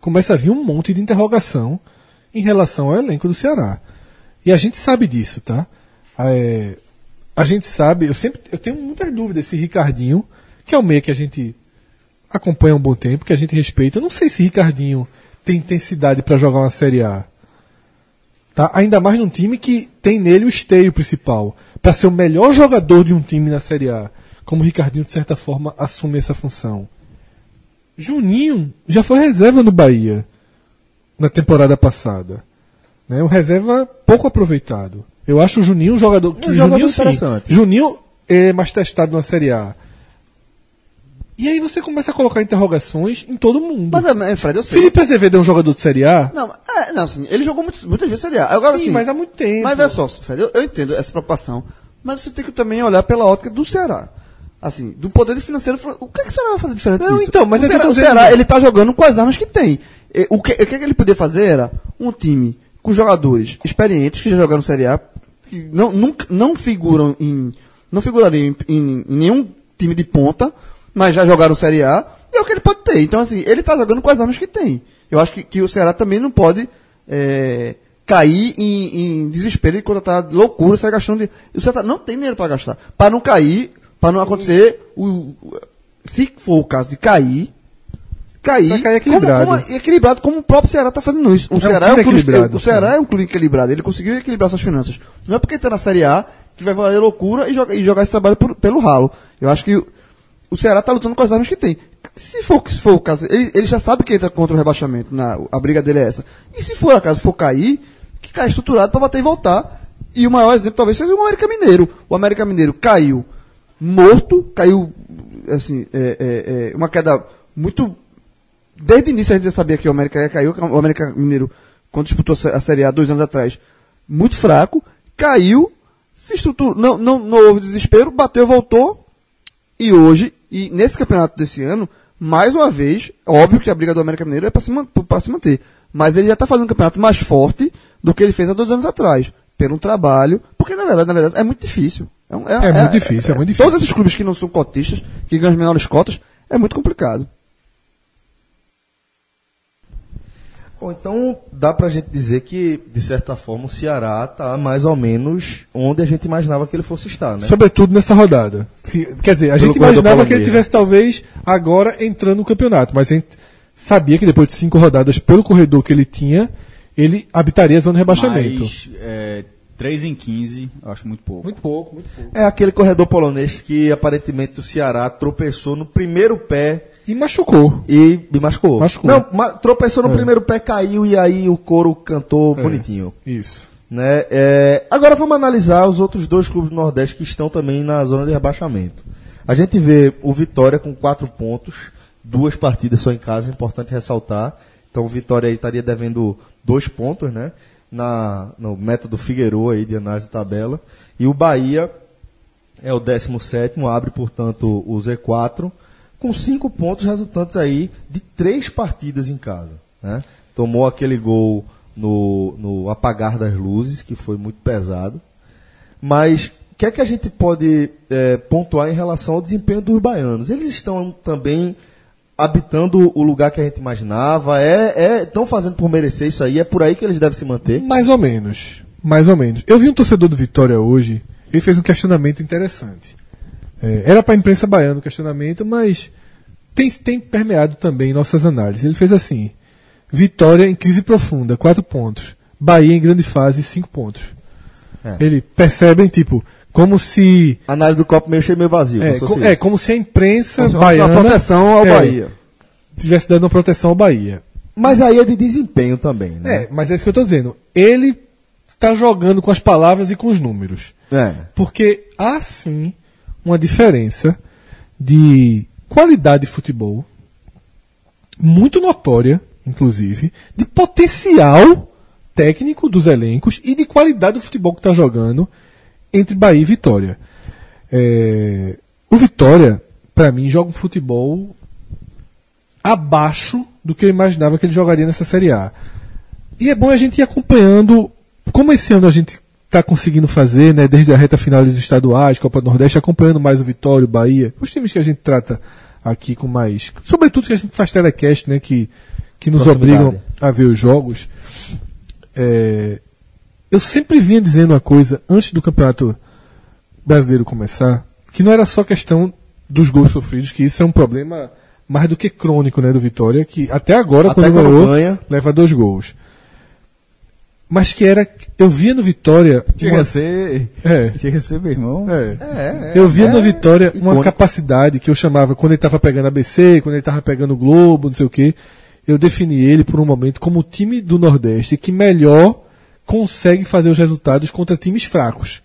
começa a vir um monte de interrogação em relação ao elenco do Ceará. E a gente sabe disso, tá? É, a gente sabe, eu sempre eu tenho muitas dúvidas se Ricardinho, que é o meio que a gente acompanha há um bom tempo, que a gente respeita, eu não sei se Ricardinho tem intensidade para jogar uma Série A. Tá? Ainda mais num time que tem nele o esteio principal, para ser o melhor jogador de um time na Série A, como o Ricardinho de certa forma assume essa função. Juninho já foi reserva no Bahia na temporada passada. Né? Um reserva pouco aproveitado. Eu acho o Juninho um jogador que Um Juninho, sim. Juninho é mais testado na Série A. E aí você começa a colocar interrogações em todo mundo. Mas, é, Fred, eu sei. Felipe Azevedo é um jogador de Série A? Não, é, não, assim, ele jogou muitas, muitas vezes Série A. Agora, Sim, assim, mas há muito tempo. Mas veja só, Fred, eu, eu entendo essa preocupação, mas você tem que também olhar pela ótica do Ceará. Assim, do poder financeiro, o que, é que o Ceará vai fazer diferente Não, disso? então, mas o é que Ceará, tô o. Ceará, ele tá jogando com as armas que tem. O que, o que é que ele podia fazer era um time com jogadores experientes que já jogaram Série A, que não, nunca, não figuram em, não figurariam em, em- em nenhum time de ponta, mas já jogaram Série A, é o que ele pode ter. Então, assim, ele tá jogando com as armas que tem. Eu acho que, que o Ceará também não pode é, cair em, em desespero e contratar loucura, sair gastando. De... O Ceará não tem dinheiro para gastar. Para não cair, para não acontecer, o, o- se for o caso de cair, cair, Vai cair equilibrado. Como, como, equilibrado como o próprio Ceará está fazendo isso. O, um Ceará é time um clube, equilibrado, o Ceará é um clube equilibrado. Ele conseguiu equilibrar suas finanças. Não é porque está na Série A que vai valer loucura e, joga- e jogar esse trabalho por- pelo ralo. Eu acho que o- o Ceará está lutando com as armas que tem. Se for, se for o caso, ele, ele já sabe que entra contra o rebaixamento. Na, a briga dele é essa. E se for acaso for cair, que caia estruturado para bater e voltar. E o maior exemplo talvez seja o América Mineiro. O América Mineiro caiu morto, caiu assim, é, é, é, uma queda muito desde o início a gente já sabia que o América ia cair, o América Mineiro, quando disputou a Série A dois anos atrás, muito fraco, caiu, se estruturou, não, não, não houve desespero, bateu, voltou, E hoje, e nesse campeonato desse ano, mais uma vez, óbvio que a briga do América Mineiro é para se, se manter. Mas ele já está fazendo um campeonato mais forte do que ele fez há dois anos atrás. Pelo trabalho. Porque, na verdade, na verdade, é muito difícil. Um- É muito difícil, é muito difícil. Todos esses clubes que não são cotistas, que ganham as menores cotas, é muito complicado. Bom, então dá pra gente dizer que, de certa forma, o Ceará tá mais ou menos onde a gente imaginava que ele fosse estar, né? Sobretudo nessa rodada. Se- Quer dizer, a Pelo gente imaginava que ele tivesse talvez agora entrando no campeonato, mas a gente sabia que depois de cinco rodadas pelo corredor que ele tinha, ele habitaria a zona de rebaixamento. Mas, é, 3 em 15, eu acho muito pouco. Muito pouco, muito pouco. É aquele corredor polonês que aparentemente o Ceará tropeçou no primeiro pé E machucou. e me machucou. Machucou. Não, ma- tropeçou no É. primeiro pé, caiu e aí o couro cantou bonitinho. Isso. Né? É, agora vamos analisar os outros dois clubes do Nordeste que estão também na zona de rebaixamento. A gente vê o Vitória com quatro pontos, duas partidas só em casa, é importante ressaltar. Então o Vitória aí estaria devendo dois pontos, né? Na, no método Figueiredo aí de análise de tabela. E o Bahia é o 17, abre, portanto, o Z4, com cinco pontos resultantes aí de três partidas em casa. Né? Tomou aquele gol no, no apagar das luzes, que foi muito pesado. Mas o que é que a gente pode eh, pontuar em relação ao desempenho dos baianos? Eles estão também habitando o lugar que a gente imaginava? É, estão fazendo por merecer isso aí? É por aí que eles devem se manter? Mais ou menos. Mais ou menos. Eu vi um torcedor do Vitória hoje, ele fez um questionamento interessante. É, era para a imprensa baiana o questionamento, mas tem, tem permeado também nossas análises. Ele fez assim: Vitória em crise profunda, 4 pontos. Bahia em grande fase, 5 pontos. É. Ele percebem, tipo, como se. Análise do copo meio cheio, meio vazio. É, como é, como se a imprensa Uma baiana proteção ao é, Bahia. tivesse dando uma proteção ao Bahia. Mas aí é de desempenho também, né? É, mas é isso que eu estou dizendo. Ele está jogando com as palavras e com os números. É. Porque há sim uma diferença de qualidade de futebol, muito notória, inclusive, de potencial técnico dos elencos e de qualidade do futebol que está jogando entre Bahia e Vitória. É, o Vitória, para mim, joga um futebol abaixo do que eu imaginava que ele jogaria nessa Série A. E é bom a gente ir acompanhando, como esse ano a gente está conseguindo fazer, né, desde a reta final dos estaduais, Copa do Nordeste, acompanhando mais o Vitória, o Bahia, os times que a gente trata aqui com mais. Sobretudo que a gente faz telecast, né, que, que nos obrigam a ver os jogos. É, eu sempre vinha dizendo uma coisa antes do campeonato brasileiro começar, que não era só questão dos gols sofridos, que isso é um problema mais do que crônico, né, do Vitória, que até agora, Até quando, ganhou, ganha. leva dois gols. Mas que era. Eu via no Vitória. Chega uma- a ser. É. Chega a ser, meu irmão. É. É, é, Eu via é no Vitória uma icônico. capacidade que eu chamava, quando ele estava pegando ABC, quando ele estava pegando Globo, não sei o quê, eu defini ele por um momento como o time do Nordeste que melhor consegue fazer os resultados contra times fracos.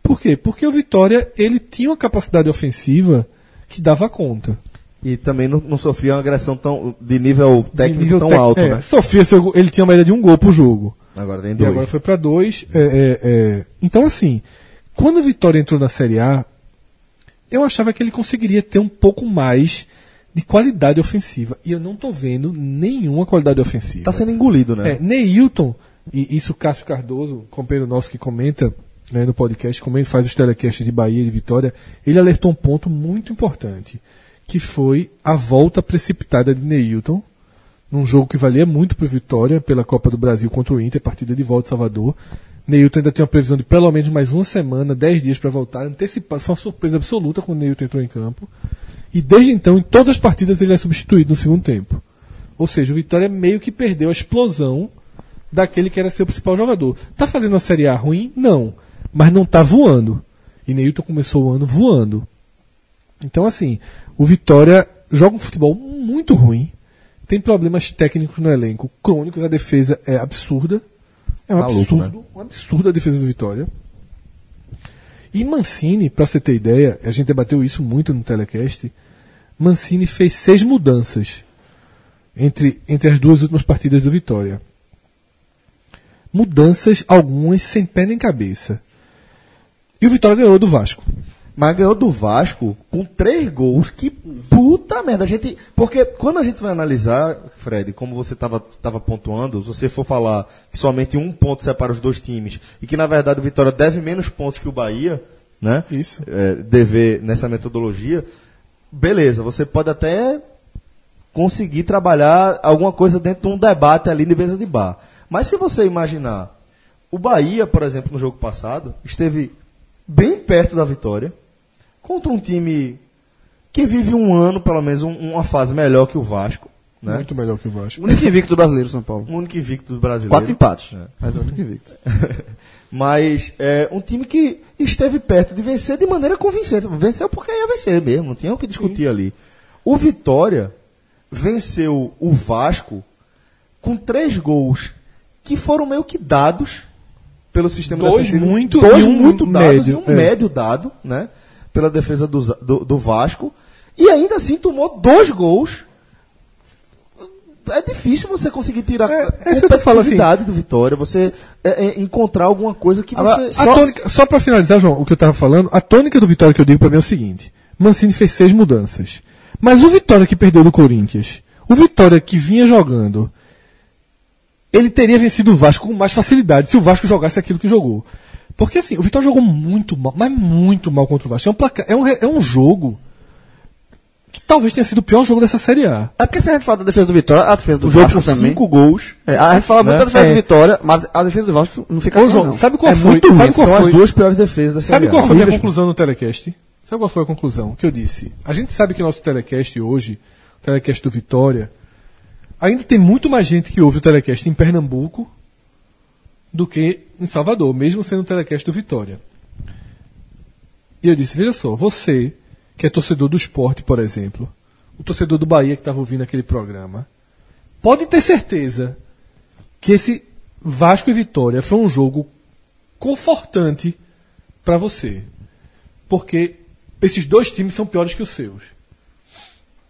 Por quê? Porque o Vitória ele tinha uma capacidade ofensiva que dava conta. E também não, não sofria uma agressão tão, de nível De técnico nível tão alto, é, né? Seu gol- ele tinha uma média de um gol por jogo. Agora tem E dois. agora foi para dois. é, é, é. Então, assim, quando o Vitória entrou na Série A, eu achava que ele conseguiria ter um pouco mais de qualidade ofensiva. E eu não tô vendo nenhuma qualidade ofensiva. Tá sendo engolido, né? É, Neilton, e isso Cássio Cardoso, companheiro nosso que comenta né, no podcast, comenta, faz os telecasts de Bahia e de Vitória, ele alertou um ponto muito importante, que foi a volta precipitada de Neilton, num jogo que valia muito para Vitória, pela Copa do Brasil contra o Inter, partida de volta em Salvador. Neilton ainda tem uma previsão de pelo menos mais uma semana, dez dias para voltar, antecipado. Foi uma surpresa absoluta quando Neilton entrou em campo. E desde então, em todas as partidas, ele é substituído no segundo tempo. Ou seja, o Vitória meio que perdeu a explosão daquele que era seu principal jogador. Tá fazendo uma Série A ruim? Não. Mas não tá voando. E Neilton começou o ano voando. Então, assim, o Vitória joga um futebol muito ruim. Tem problemas técnicos no elenco, crônicos. A defesa é absurda. É um Maluco, absurdo. Um absurdo a defesa do Vitória. E Mancini, para você ter ideia, a gente debateu isso muito no telecast. Mancini fez seis mudanças entre, entre as duas últimas partidas do Vitória. Mudanças, algumas sem pé nem cabeça. E o Vitória ganhou do Vasco. Mas ganhou do Vasco com três gols. Que puta merda. A gente, porque quando a gente vai analisar, Fred, como você estava tava pontuando, se você for falar que somente um ponto separa os dois times e que na verdade o Vitória deve menos pontos que o Bahia, né? Isso. É, dever nessa metodologia, beleza, você pode até conseguir trabalhar alguma coisa dentro de um debate ali de mesa de bar. Mas se você imaginar, o Bahia, por exemplo, no jogo passado, esteve bem perto da vitória contra um time que vive um ano, pelo menos, um- uma fase melhor que o Vasco. Né? Muito melhor que o Vasco. O único invicto brasileiro, São Paulo. O único invicto do brasileiro. Quatro empates. Mas é o único invicto. Mas é um time que esteve perto de vencer de maneira convincente. Venceu porque ia vencer mesmo, não tinha o que discutir ali. O Vitória venceu o Vasco com três gols que foram meio que dados pelo sistema Dois defensivo. muito dois um muito dados médio, e um é. médio dado, né? Pela defesa do, do, do Vasco. E ainda assim tomou dois gols. É difícil você conseguir tirar É, a é falo, assim. do Vitória, você é, é, encontrar alguma coisa que Agora, você. A tônica, só pra finalizar, João, o que eu tava falando, a tônica do Vitória que eu digo pra mim é o seguinte: Mancini fez seis mudanças. Mas o Vitória que perdeu do Corinthians, o Vitória que vinha jogando, ele teria vencido o Vasco com mais facilidade se o Vasco jogasse aquilo que jogou. Porque assim, o Vitória jogou muito mal, mas muito mal contra o Vasco. É um, placar, é um, é um jogo que talvez tenha sido o pior jogo dessa Série A. É porque se a gente fala da defesa do Vitória, a defesa do O jogo Vasco com também. cinco gols. É, a gente fala muito da defesa É. do Vitória, mas a defesa do Vasco não fica Ô, assim, João, não. sabe qual é foi? muito sabe qual são foi? as duas piores defesas da Sabe Série qual A. foi a minha conclusão no telecast? Sabe qual foi a conclusão que eu disse? A gente sabe que nosso telecast hoje, o telecast do Vitória, ainda tem muito mais gente que ouve o telecast em Pernambuco do que em Salvador, mesmo sendo o telecast do Vitória. E eu disse, veja só, você que é torcedor do esporte, por exemplo, o torcedor do Bahia que estava ouvindo aquele programa, pode ter certeza que esse Vasco e Vitória foi um jogo confortante para você. Porque esses dois times são piores que os seus.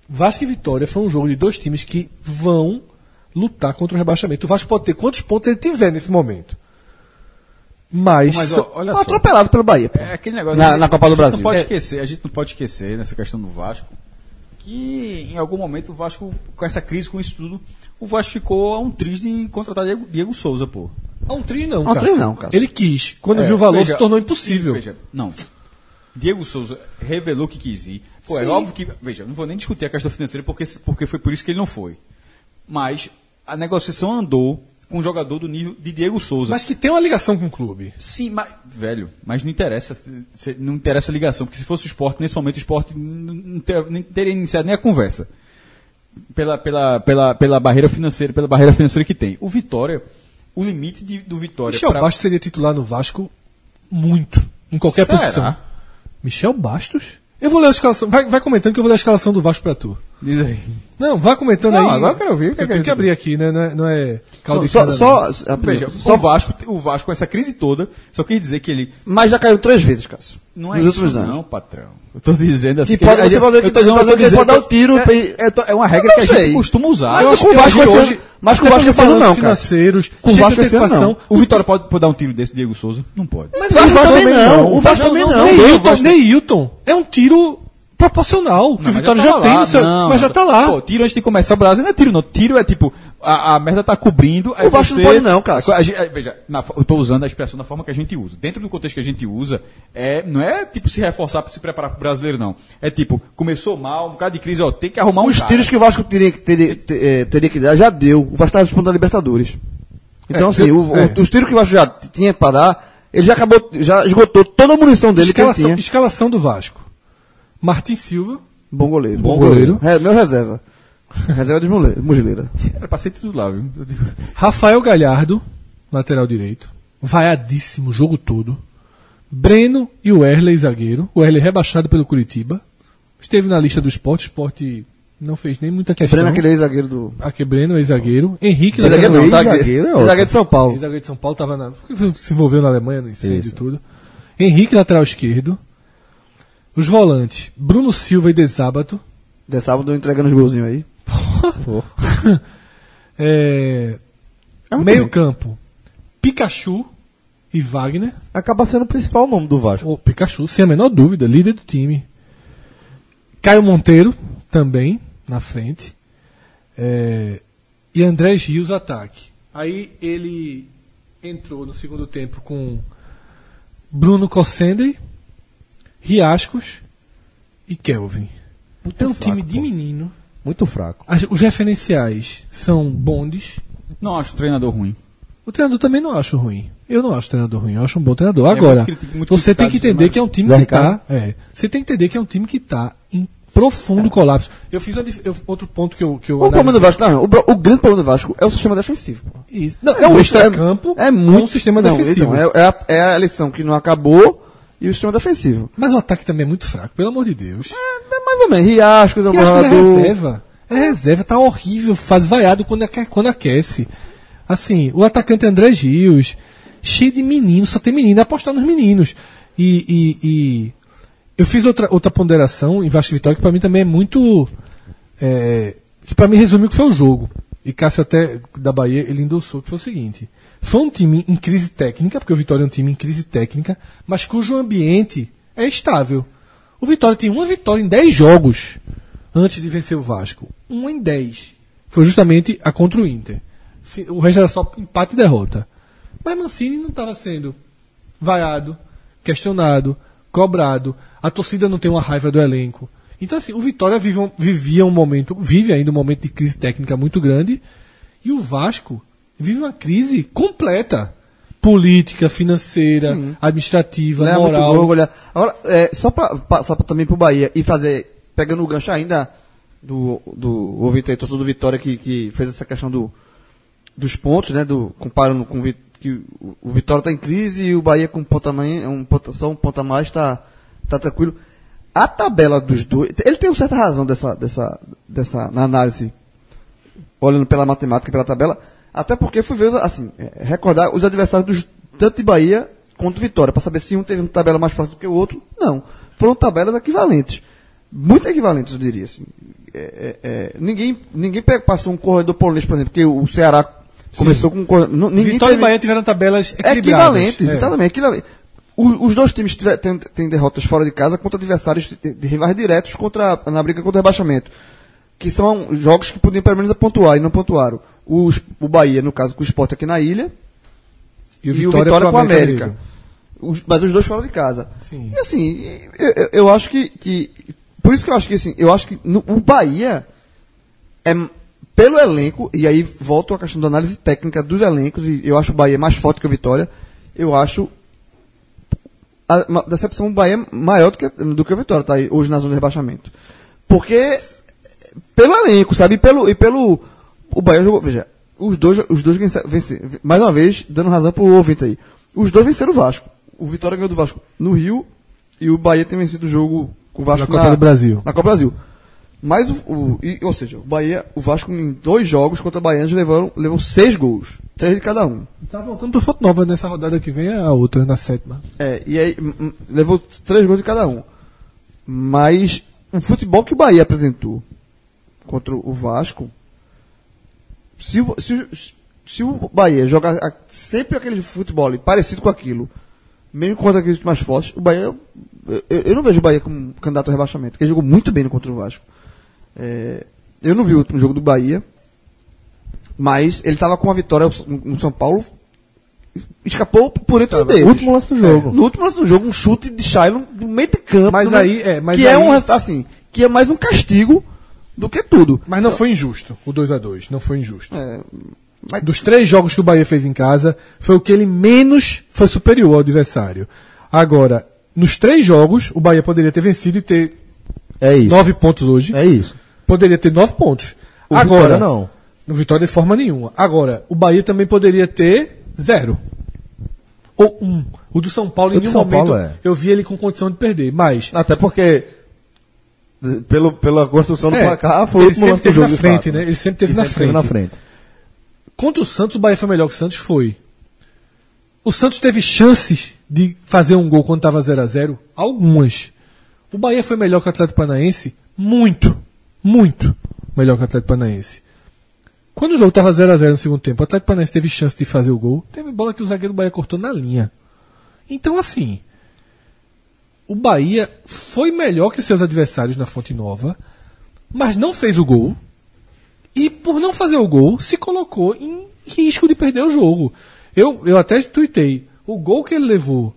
Vasco e Vitória foi um jogo de dois times que vão lutar contra o rebaixamento. O Vasco pode ter quantos pontos ele tiver nesse momento. Mas, Mas ó, olha só. Atropelado pelo Bahia. pô. É aquele negócio. Na- a gente- na Copa do a gente Brasil. Não pode É. esquecer, a gente não pode esquecer nessa questão do Vasco que em algum momento o Vasco, com essa crise, com isso tudo, o Vasco ficou a um triz de contratar Diego, Diego Souza, pô. a um tri não, um Cássio. tri não, Cássio. Ele quis. Quando É, viu o valor, veja, se tornou impossível. sim, veja, não. Diego Souza revelou que quis ir. Pô, é Sim. óbvio que. Veja, não vou nem discutir a questão financeira porque, porque foi por isso que ele não foi. Mas a negociação andou com um jogador do nível de Diego Souza. Mas que tem uma ligação com o clube. Sim, mas. Velho, mas não interessa. Não interessa a ligação, porque se fosse o esporte, nesse momento o esporte não, ter- teria iniciado nem a conversa. Pela, pela, pela, pela barreira financeira, pela barreira financeira que tem. O Vitória, o limite de- do Vitória. Michel pra- Bastos seria titular no Vasco muito. Em qualquer Será? posição. Michel Bastos? Eu vou ler a escalação. Vai, vai comentando que eu vou ler a escalação do Vasco pra tu. Diz aí. Não, vai comentando Não, aí. agora eu quero ouvir, o que é Eu que tenho que abrir aqui, né? Não é, não é caldo de Só, cana, só, não. Veja, só o Vasco, o Vasco com essa crise toda, só quer dizer que ele. Mas já caiu três vezes, Cássio. Não é nos isso, anos. não, patrão. Eu tô dizendo assim. E pode- ele- você pode- eu tô tá dizendo- eu tô que ele pode dar o tiro é, é, to- é uma regra que a não gente costuma usar. Mas Eu com acho o que- eu Vasco acho que esse hoje- mas com o Vasco ano balanços não, cara. financeiros, Com o Vasco esse antecipação. não. O Vitória pode, pode dar um tiro desse Diego Souza? Não pode. Mas O Vasco também não. O Vasco Não, também não, não. não. O Neilton é um tiro proporcional. que o Vitória já já, tá tem lá. no seu. Não, mas já tá lá. Pô, tiro antes de começar o Brasil não é tiro, não. Tiro é tipo, a, a merda tá cobrindo. O Vasco você, não pode não, cara. Veja, na eu tô usando a expressão da forma que a gente usa. Dentro do contexto que a gente usa, é, não é tipo se reforçar para se preparar pro brasileiro, não. É tipo, começou mal, um bocado de crise, ó, tem que arrumar um Os cara. tiros que o Vasco teria, que- teria, te- eh, teria que dar já deu. O Vasco estava disputando a Libertadores. Então, É, assim, eu- o- é. os tiros que o Vasco já tinha para dar, ele já acabou, já esgotou toda a munição dele que ele escalação, tinha. escalação do Vasco. Martin Silva, Bom goleiro. Bom goleiro. É, meu reserva. reserva de Mugileira. Era pra ser titular, viu? Rafael Galhardo, lateral direito. Vaiadíssimo o jogo todo. Breno e o Erley, zagueiro. O Erley rebaixado pelo Curitiba. Esteve na lista do esporte. O esporte não fez nem muita questão. Breno, aquele ex-zagueiro do. Aqui, Breno, ex-zagueiro. Henrique, Ex-zagueiro não, zagueiro. zagueiro é Zagueiro, de São Paulo. Ex-zagueiro de São Paulo tava na, se envolveu na Alemanha, no incêndio e tudo. Henrique, lateral esquerdo. Os volantes, Bruno Silva e Desábato. De sábado entregando os golzinhos aí. É, É muito meio bem. campo, Pikachu e Wagner. Acaba sendo o principal nome do Vasco. O Pikachu, sem a menor dúvida, líder do time. Caio Monteiro, também, na frente. É, e André Rios, ataque. Aí ele entrou no segundo tempo com Bruno Cossendey, Riascos e Kelvin. Muito É um fraco, time de pô. menino. Muito fraco. As- os referenciais são bondes. Não acho o treinador ruim. O treinador também não acho ruim. Eu não acho o treinador ruim, eu acho um bom treinador. É Agora, muito criti- muito você tem que entender que é um time que Ricardo? tá. É, você tem que entender que é um time que tá em profundo colapso. Eu fiz uma eu- outro ponto que eu. Que eu O problema do Vasco, não, o, o grande problema do Vasco é o sistema defensivo. pô. Isso. Não, É o muito- extra-campo é, é muito um sistema não, defensivo. então, é, é a, é a lição que não acabou e o sistema defensivo. Mas o ataque também é muito fraco, pelo amor de Deus. É mais ou menos. Riascos, é um é reserva. É reserva, tá horrível, faz vaiado quando, aque- quando aquece. Assim, o atacante André Gios, cheio de meninos, só tem menino, é apostar nos meninos. E, e- e eu fiz outra, outra ponderação em Vasco e Vitória que pra mim também é muito. é, que pra mim resume o que foi o jogo. E Cássio até da Bahia, ele endossou que foi o seguinte. Foi um time em crise técnica, porque o Vitória é um time em crise técnica, mas cujo ambiente é estável. O Vitória tem uma vitória em 10 jogos antes de vencer o Vasco. Um em 10. Foi justamente a contra o Inter. O resto era só empate e derrota. Mas Mancini não estava sendo vaiado, questionado, cobrado. A torcida não tem uma raiva do elenco. Então, assim, o Vitória um- vivia um momento, vive ainda um momento de crise técnica muito grande. E o Vasco vive uma crise completa. Política, financeira, administrativa, Leva muito moral. olha. Agora, é, só pra passar pra- também pro Bahia e fazer, pegando o gancho ainda do, do ouvinte aí, torcedor do Vitória, que, que fez essa questão do, dos pontos, né? Do, comparando com o que o, o Vitória tá em crise e o Bahia com um ponto a mais, um ponto, só um ponto a mais tá, tá tranquilo. A tabela dos dois, ele tem uma certa razão dessa, dessa, dessa na análise, olhando pela matemática e pela tabela, até porque fui ver, assim, é, recordar os adversários dos, tanto de Bahia quanto Vitória, para saber se um teve uma tabela mais fácil do que o outro. Não. Foram tabelas equivalentes. Muito equivalentes, eu diria. Assim. É, é, é, ninguém ninguém passou um corredor polonês, por exemplo, porque o Ceará começou com um corredor. não- Ninguém Vitória teve- e Bahia tiveram tabelas equilibradas. equivalentes, É. exatamente. equivalente. O- os dois times têm derrotas fora de casa contra adversários de, de rivais diretos contra, na briga contra o rebaixamento. Que são jogos que podiam pelo menos pontuar e não pontuaram. Os- o Bahia, no caso, com o Sport aqui na ilha, E o e o Vitória, Vitória com a América. Mineiro. Os- mas os dois fora de casa. Sim. E assim, eu, eu- acho que, que. Por isso que eu acho que assim, eu acho que no- o Bahia é pelo elenco, e aí volto à questão da análise técnica dos elencos, e eu acho o Bahia mais forte que o Vitória. Eu acho a, uma decepção do Bahia maior do que, do que o Vitória, tá aí, hoje na zona de rebaixamento. Porque pelo elenco, sabe? E pelo, e pelo. O Bahia jogou. Veja, os dois, os dois venceram. mais uma vez, dando razão pro ouvinte aí. Os dois venceram o Vasco. O Vitória ganhou do Vasco no Rio e o Bahia tem vencido o jogo com o Vasco Na Copa do Brasil. Na Copa do Brasil. Mas o. o- e- ou seja, o Bahia, o Vasco em dois jogos contra o Baianos levou, levou seis gols. Três de cada um. Tá voltando pra foto nova nessa rodada que vem, a outra, na sétima. É, e aí levou três gols de cada um. Mas o futebol que o Bahia apresentou contra o Vasco, se, o- se, se o Bahia jogar a- sempre aquele futebol parecido com aquilo, mesmo contra aqueles mais fortes, o Bahia. Eu, eu- não vejo o Bahia como candidato ao rebaixamento, porque ele jogou muito bem no contra o Vasco. É, eu não vi o último jogo do Bahia, mas ele estava com a vitória no São Paulo, escapou por entre os dedos. Último lance do jogo. No último lance do jogo, um chute de Shailon do meio de campo. Mas do aí- é, mas que é aí- um resultado assim, que é mais um castigo do que tudo. Mas não foi injusto, o 2 a 2 não foi injusto. É, mas Dos três jogos que o Bahia fez em casa, foi o que ele menos foi superior ao adversário. Agora, nos três jogos, o Bahia poderia ter vencido e ter É isso. nove pontos hoje. É isso. Poderia ter nove pontos. O Agora, Vitória não. No Vitória de forma nenhuma. Agora, o Bahia também poderia ter zero. Ou um. O do São Paulo, O em nenhum São momento, Paulo é. eu vi ele com condição de perder. Mas, Até porque, pelo, pela construção do É, placar, foi o ele último lance do teve jogo. na frente, fato. né? Ele sempre teve na sempre na frente. Contra o Santos, o Bahia foi melhor que o Santos? Foi. O Santos teve chances de fazer um gol quando estava 0 a 0 Algumas. O Bahia foi melhor que o Atlético Paranaense? Muito. Muito melhor que o Atlético Paranaense. Quando o jogo estava 0 a 0 no segundo tempo, o Atlético Paranaense teve chance de fazer o gol. Teve bola que o zagueiro do Bahia cortou na linha. Então, assim, o Bahia foi melhor que seus adversários na Fonte Nova, mas não fez o gol. E por não fazer o gol, se colocou em risco de perder o jogo. Eu, eu até tuitei. O gol que ele levou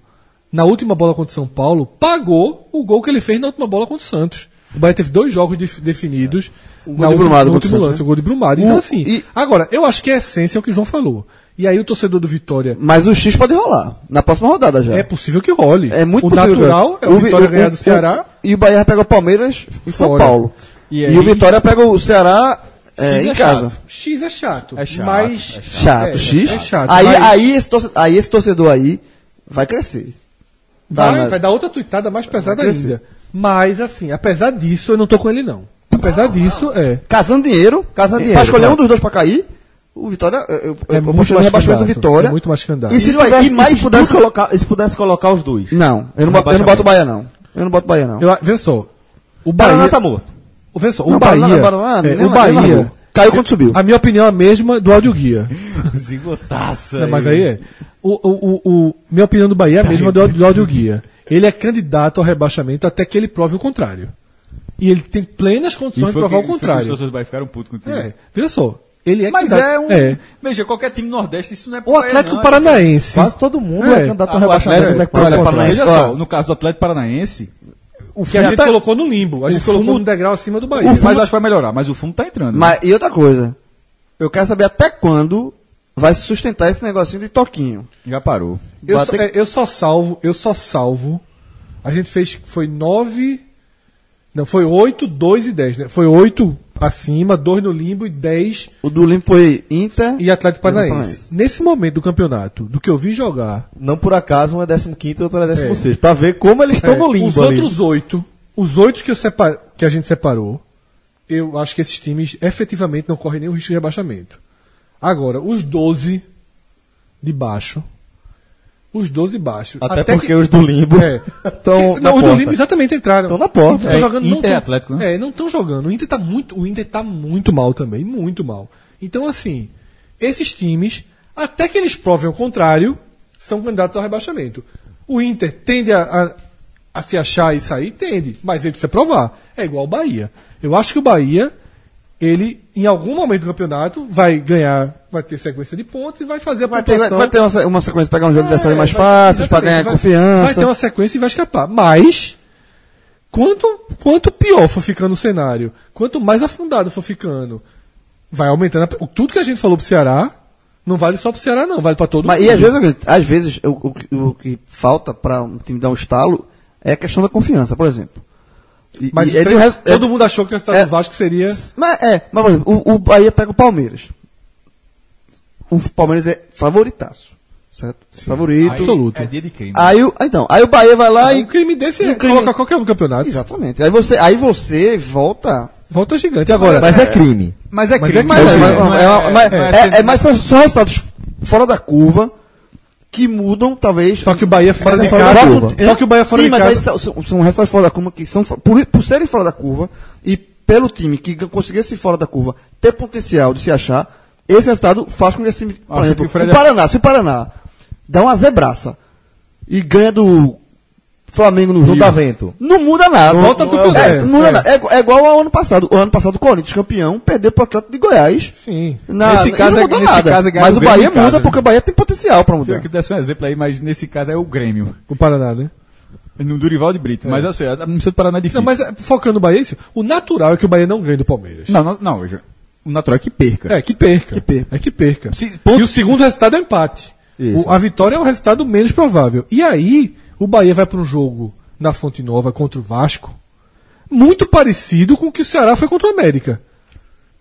na última bola contra o São Paulo pagou o gol que ele fez na última bola contra o Santos. O Bahia teve dois jogos def- definidos gol na de última- Brumado no contra o último Santos, lance, né? o gol de Brumado. Então, O- assim, e- agora, eu acho que a essência é o que o João falou. E aí o torcedor do Vitória Mas o X pode rolar. Na próxima rodada já. é possível que role. É muito o possível. natural é o, Vi- Vitória ganhar do Ceará. E o Bahia vai pegar o Palmeiras em São Fora. Paulo. E E, aí- o Vitória pega o Ceará é, X em é casa. chato. X é chato. É chato, mas é Chato, É, X. é chato, aí, mas- aí, esse torcedor, aí esse torcedor aí vai crescer. Tá, vai, mas- vai dar outra tuitada mais pesada Vai crescer. ainda. Mas, assim, apesar disso, eu não tô com ele, não. Apesar disso, é. Casando dinheiro, casando dinheiro, pra escolher um dos dois pra cair, o Vitória, eu, eu, É eu muito mais rebaixamento do Vitória. é muito mais candidato. E se, pudesse, e mais se pudesse tudo- colocar, se pudesse colocar os dois. Não, eu não, boto, eu não boto o Bahia, não. Eu não boto o Bahia, não. Eu, vê só. O O Paraná Bahia. tá morto. Vê só, o Não, Bahia. Paraná- Paraná, é, nem- o largou. Bahia. Caiu quando subiu. A minha opinião é a mesma do áudio guia. Zigotaça. Não, mas aí é. O, o, o, o- minha opinião do Bahia é a mesma do, do áudio guia. Ele é candidato ao rebaixamento até que ele prove o contrário. E ele tem plenas condições de provar o contrário. Os torcedores do Bahia ficaram putos contigo. É, veja só. Ele é Mas candidato- é um. É. Veja, qualquer time nordeste, isso não é O Atlético não, Paranaense. Quase todo mundo É. é, candidato Ah, ao o rebaixamento. Atlético- onde é olha. Paranaense- só, no caso do Atlético Paranaense, o Que a fumo gente tá- colocou no limbo. A gente o colocou fumo- um degrau acima do Bahia. Mas eu acho que vai melhorar, mas o fumo tá entrando. Mas, e outra coisa, eu quero saber até quando vai se sustentar esse negocinho de toquinho. Já parou. Eu só, ter é, eu só salvo, eu só salvo. A gente fez, foi nove. Não, foi oito, dois e dez, né? Foi oito acima, dois no limbo e dez O do Limpo foi Inter e Atlético Paranaense. Paranaense. Nesse momento do campeonato, do que eu vi jogar, Não por acaso, um é 15 e outro é 16. Pra ver como eles estão é, no limbo os ali. outros oito, os oito que, separ, que a gente separou, eu acho que esses times efetivamente não correm nenhum risco de rebaixamento. Agora, os 12 de baixo, os 12 de baixo. Até, que- porque os do limbo É. estão na não, os do porta. Limbo exatamente entraram. Estão na porta. Tão É, jogando, não Inter e tão- Atlético, né? É, não estão jogando. O Inter tá muito, o Inter tá muito mal também, muito mal. Então assim, esses times, até que eles provem o contrário, são candidatos ao rebaixamento. O Inter tende a, a, a se achar e sair, tende, mas ele precisa provar. É igual o Bahia. Eu acho que o Bahia, ele em algum momento do campeonato vai ganhar, vai ter sequência de pontos e vai fazer a Vai ter, vai, pontuação. ter uma, uma sequência pegar um jogo de adversário É, mais pra exatamente, ganhar vai- confiança. Vai ter uma sequência e vai escapar. Mas, quanto, quanto pior for ficando o cenário, quanto mais afundado for ficando, vai aumentando. A, tudo que a gente falou pro Ceará, não vale só pro Ceará, não, vale pra todo Mas, mundo. e às vezes, às vezes o, o que- o que falta para um time dar um estalo é a questão da confiança, por exemplo. Mas e é res- é- todo mundo achou que o resultado é- do Vasco seria. Mas é, mas por exemplo, o, o Bahia pega o Palmeiras. O Palmeiras é favoritaço. Certo? Favorito. Absoluto. É dia de crime. Aí, o- então, aí o Bahia vai lá e. Um crime desse é o crime- colocar qualquer um no campeonato. Exatamente. Aí você, aí você volta. Volta gigante. Agora, Mas é crime. Mas é Mas crime. é Mas, crime. é, mas, não é, é, mas- não é- é- mas são, são resultados fora da curva que mudam, talvez. só que o Bahia fora Mas de é fora casa. da curva. Só que o Bahia fora Sim, de mas casa. são, são, são resultados fora da curva que são, por, por serem fora da curva e pelo time que conseguisse fora da curva ter potencial de se achar, esse resultado faz com que esse time, por exemplo, o Paraná, se o Paraná dá uma zebraça e ganha do Flamengo no Não Rio, dá vento. não muda nada. Volta pro é, é, não muda É. nada. É, é igual ao ano passado. O ano passado o Corinthians, campeão, perdeu para o Atlético de Goiás. Sim. Na, Nesse caso não é- mudou nesse nada. caso é mas o Bahia muda né? porque o Bahia tem potencial para Eu mudar. que desse um exemplo aí, mas nesse caso é o Grêmio. O Paraná, né? No Durival de Brito. Mas eu sei, a missão do Paraná é difícil. Não, mas é, focando no Bahia, isso, o natural é que o Bahia não ganhe do Palmeiras. Não, não, não. O natural é que perca. É, que perca. Que perca. É que perca. Se- E o segundo resultado é o empate. Isso. O- a vitória é o resultado menos provável. E aí, o Bahia vai para um jogo na Fonte Nova contra o Vasco, muito parecido com o que o Ceará foi contra o América.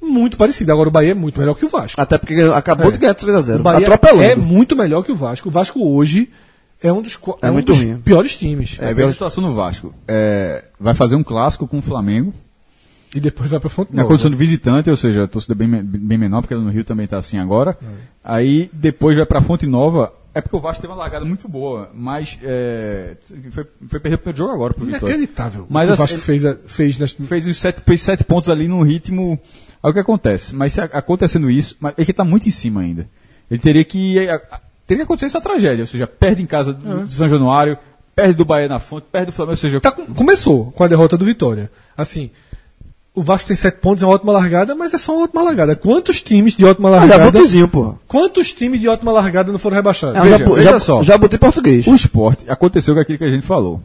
Muito parecido. Agora o Bahia é muito melhor que o Vasco. Até porque acabou É. de ganhar 3x0. O Bahia Atropelando. é muito melhor que o Vasco. O Vasco hoje é um dos, É é um muito dos ruim. piores times. É, veja a situação no Vasco. É, vai fazer um clássico com o Flamengo. E depois vai para Fonte Na Nova. condição de visitante, ou seja, a torcida bem, bem menor, porque ela no Rio também está assim agora. Aí depois vai para Fonte Nova. É porque o Vasco teve uma largada muito boa, mas é, foi, foi perder o primeiro jogo agora pro Vitória. Inacreditável. Mas o assim, Vasco fez, a- fez nas, Fez os sete, fez sete pontos ali no ritmo. Aí o que acontece? Mas se acontecendo isso, mas ele está muito em cima ainda. Ele teria que. teria que acontecer essa tragédia. Ou seja, perde em casa do- de São Januário, perde do Bahia na fonte, perde do Flamengo. Ou seja, Tá com- começou com a derrota do Vitória. Assim, o Vasco tem sete pontos, é uma ótima largada, mas é só uma ótima largada. Quantos times de ótima Ah, já largada. botezinho, porra. Quantos times de ótima largada não foram rebaixados? Ah, Veja, já, veja já, só. já botei português. o esporte aconteceu com aquilo que a gente falou.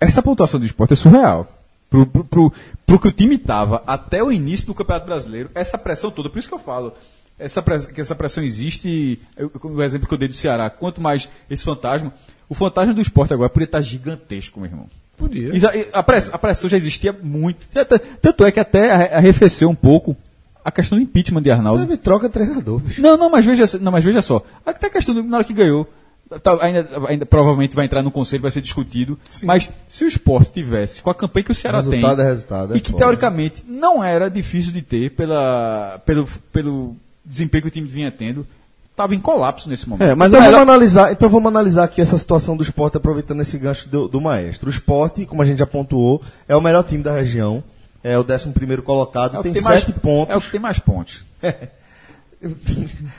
Essa pontuação do esporte é surreal. Pro, pro, pro, pro que o time estava até o início do Campeonato Brasileiro, essa pressão toda, por isso que eu falo, essa press- que essa pressão existe, eu- o exemplo que eu dei do Ceará, quanto mais esse fantasma, o fantasma do esporte agora poderia estar gigantesco, meu irmão. Podia. A pressão, a pressão já existia muito. Tanto é que até arre- arrefeceu um pouco a questão do impeachment de Arnaldo. Teve troca de treinador, bicho. Não, não, mas veja, não, mas veja só. Até a questão do, na hora que ganhou, tá- ainda, ainda provavelmente vai entrar no conselho, vai ser discutido. Mas se o esporte tivesse com a campanha que o Ceará Resultado tem, é resultado, é e que foda. teoricamente não era difícil de ter pela, pelo, pelo desempenho que o time vinha tendo, estava em colapso nesse momento. É, mas então, o melhor- vamos analisar, então vamos analisar aqui essa situação do esporte, aproveitando esse gancho do, do maestro. O esporte, como a gente já pontuou, é o melhor time da região, é o 11 primeiro colocado, É tem mais- sete pontos. É o que tem mais pontos.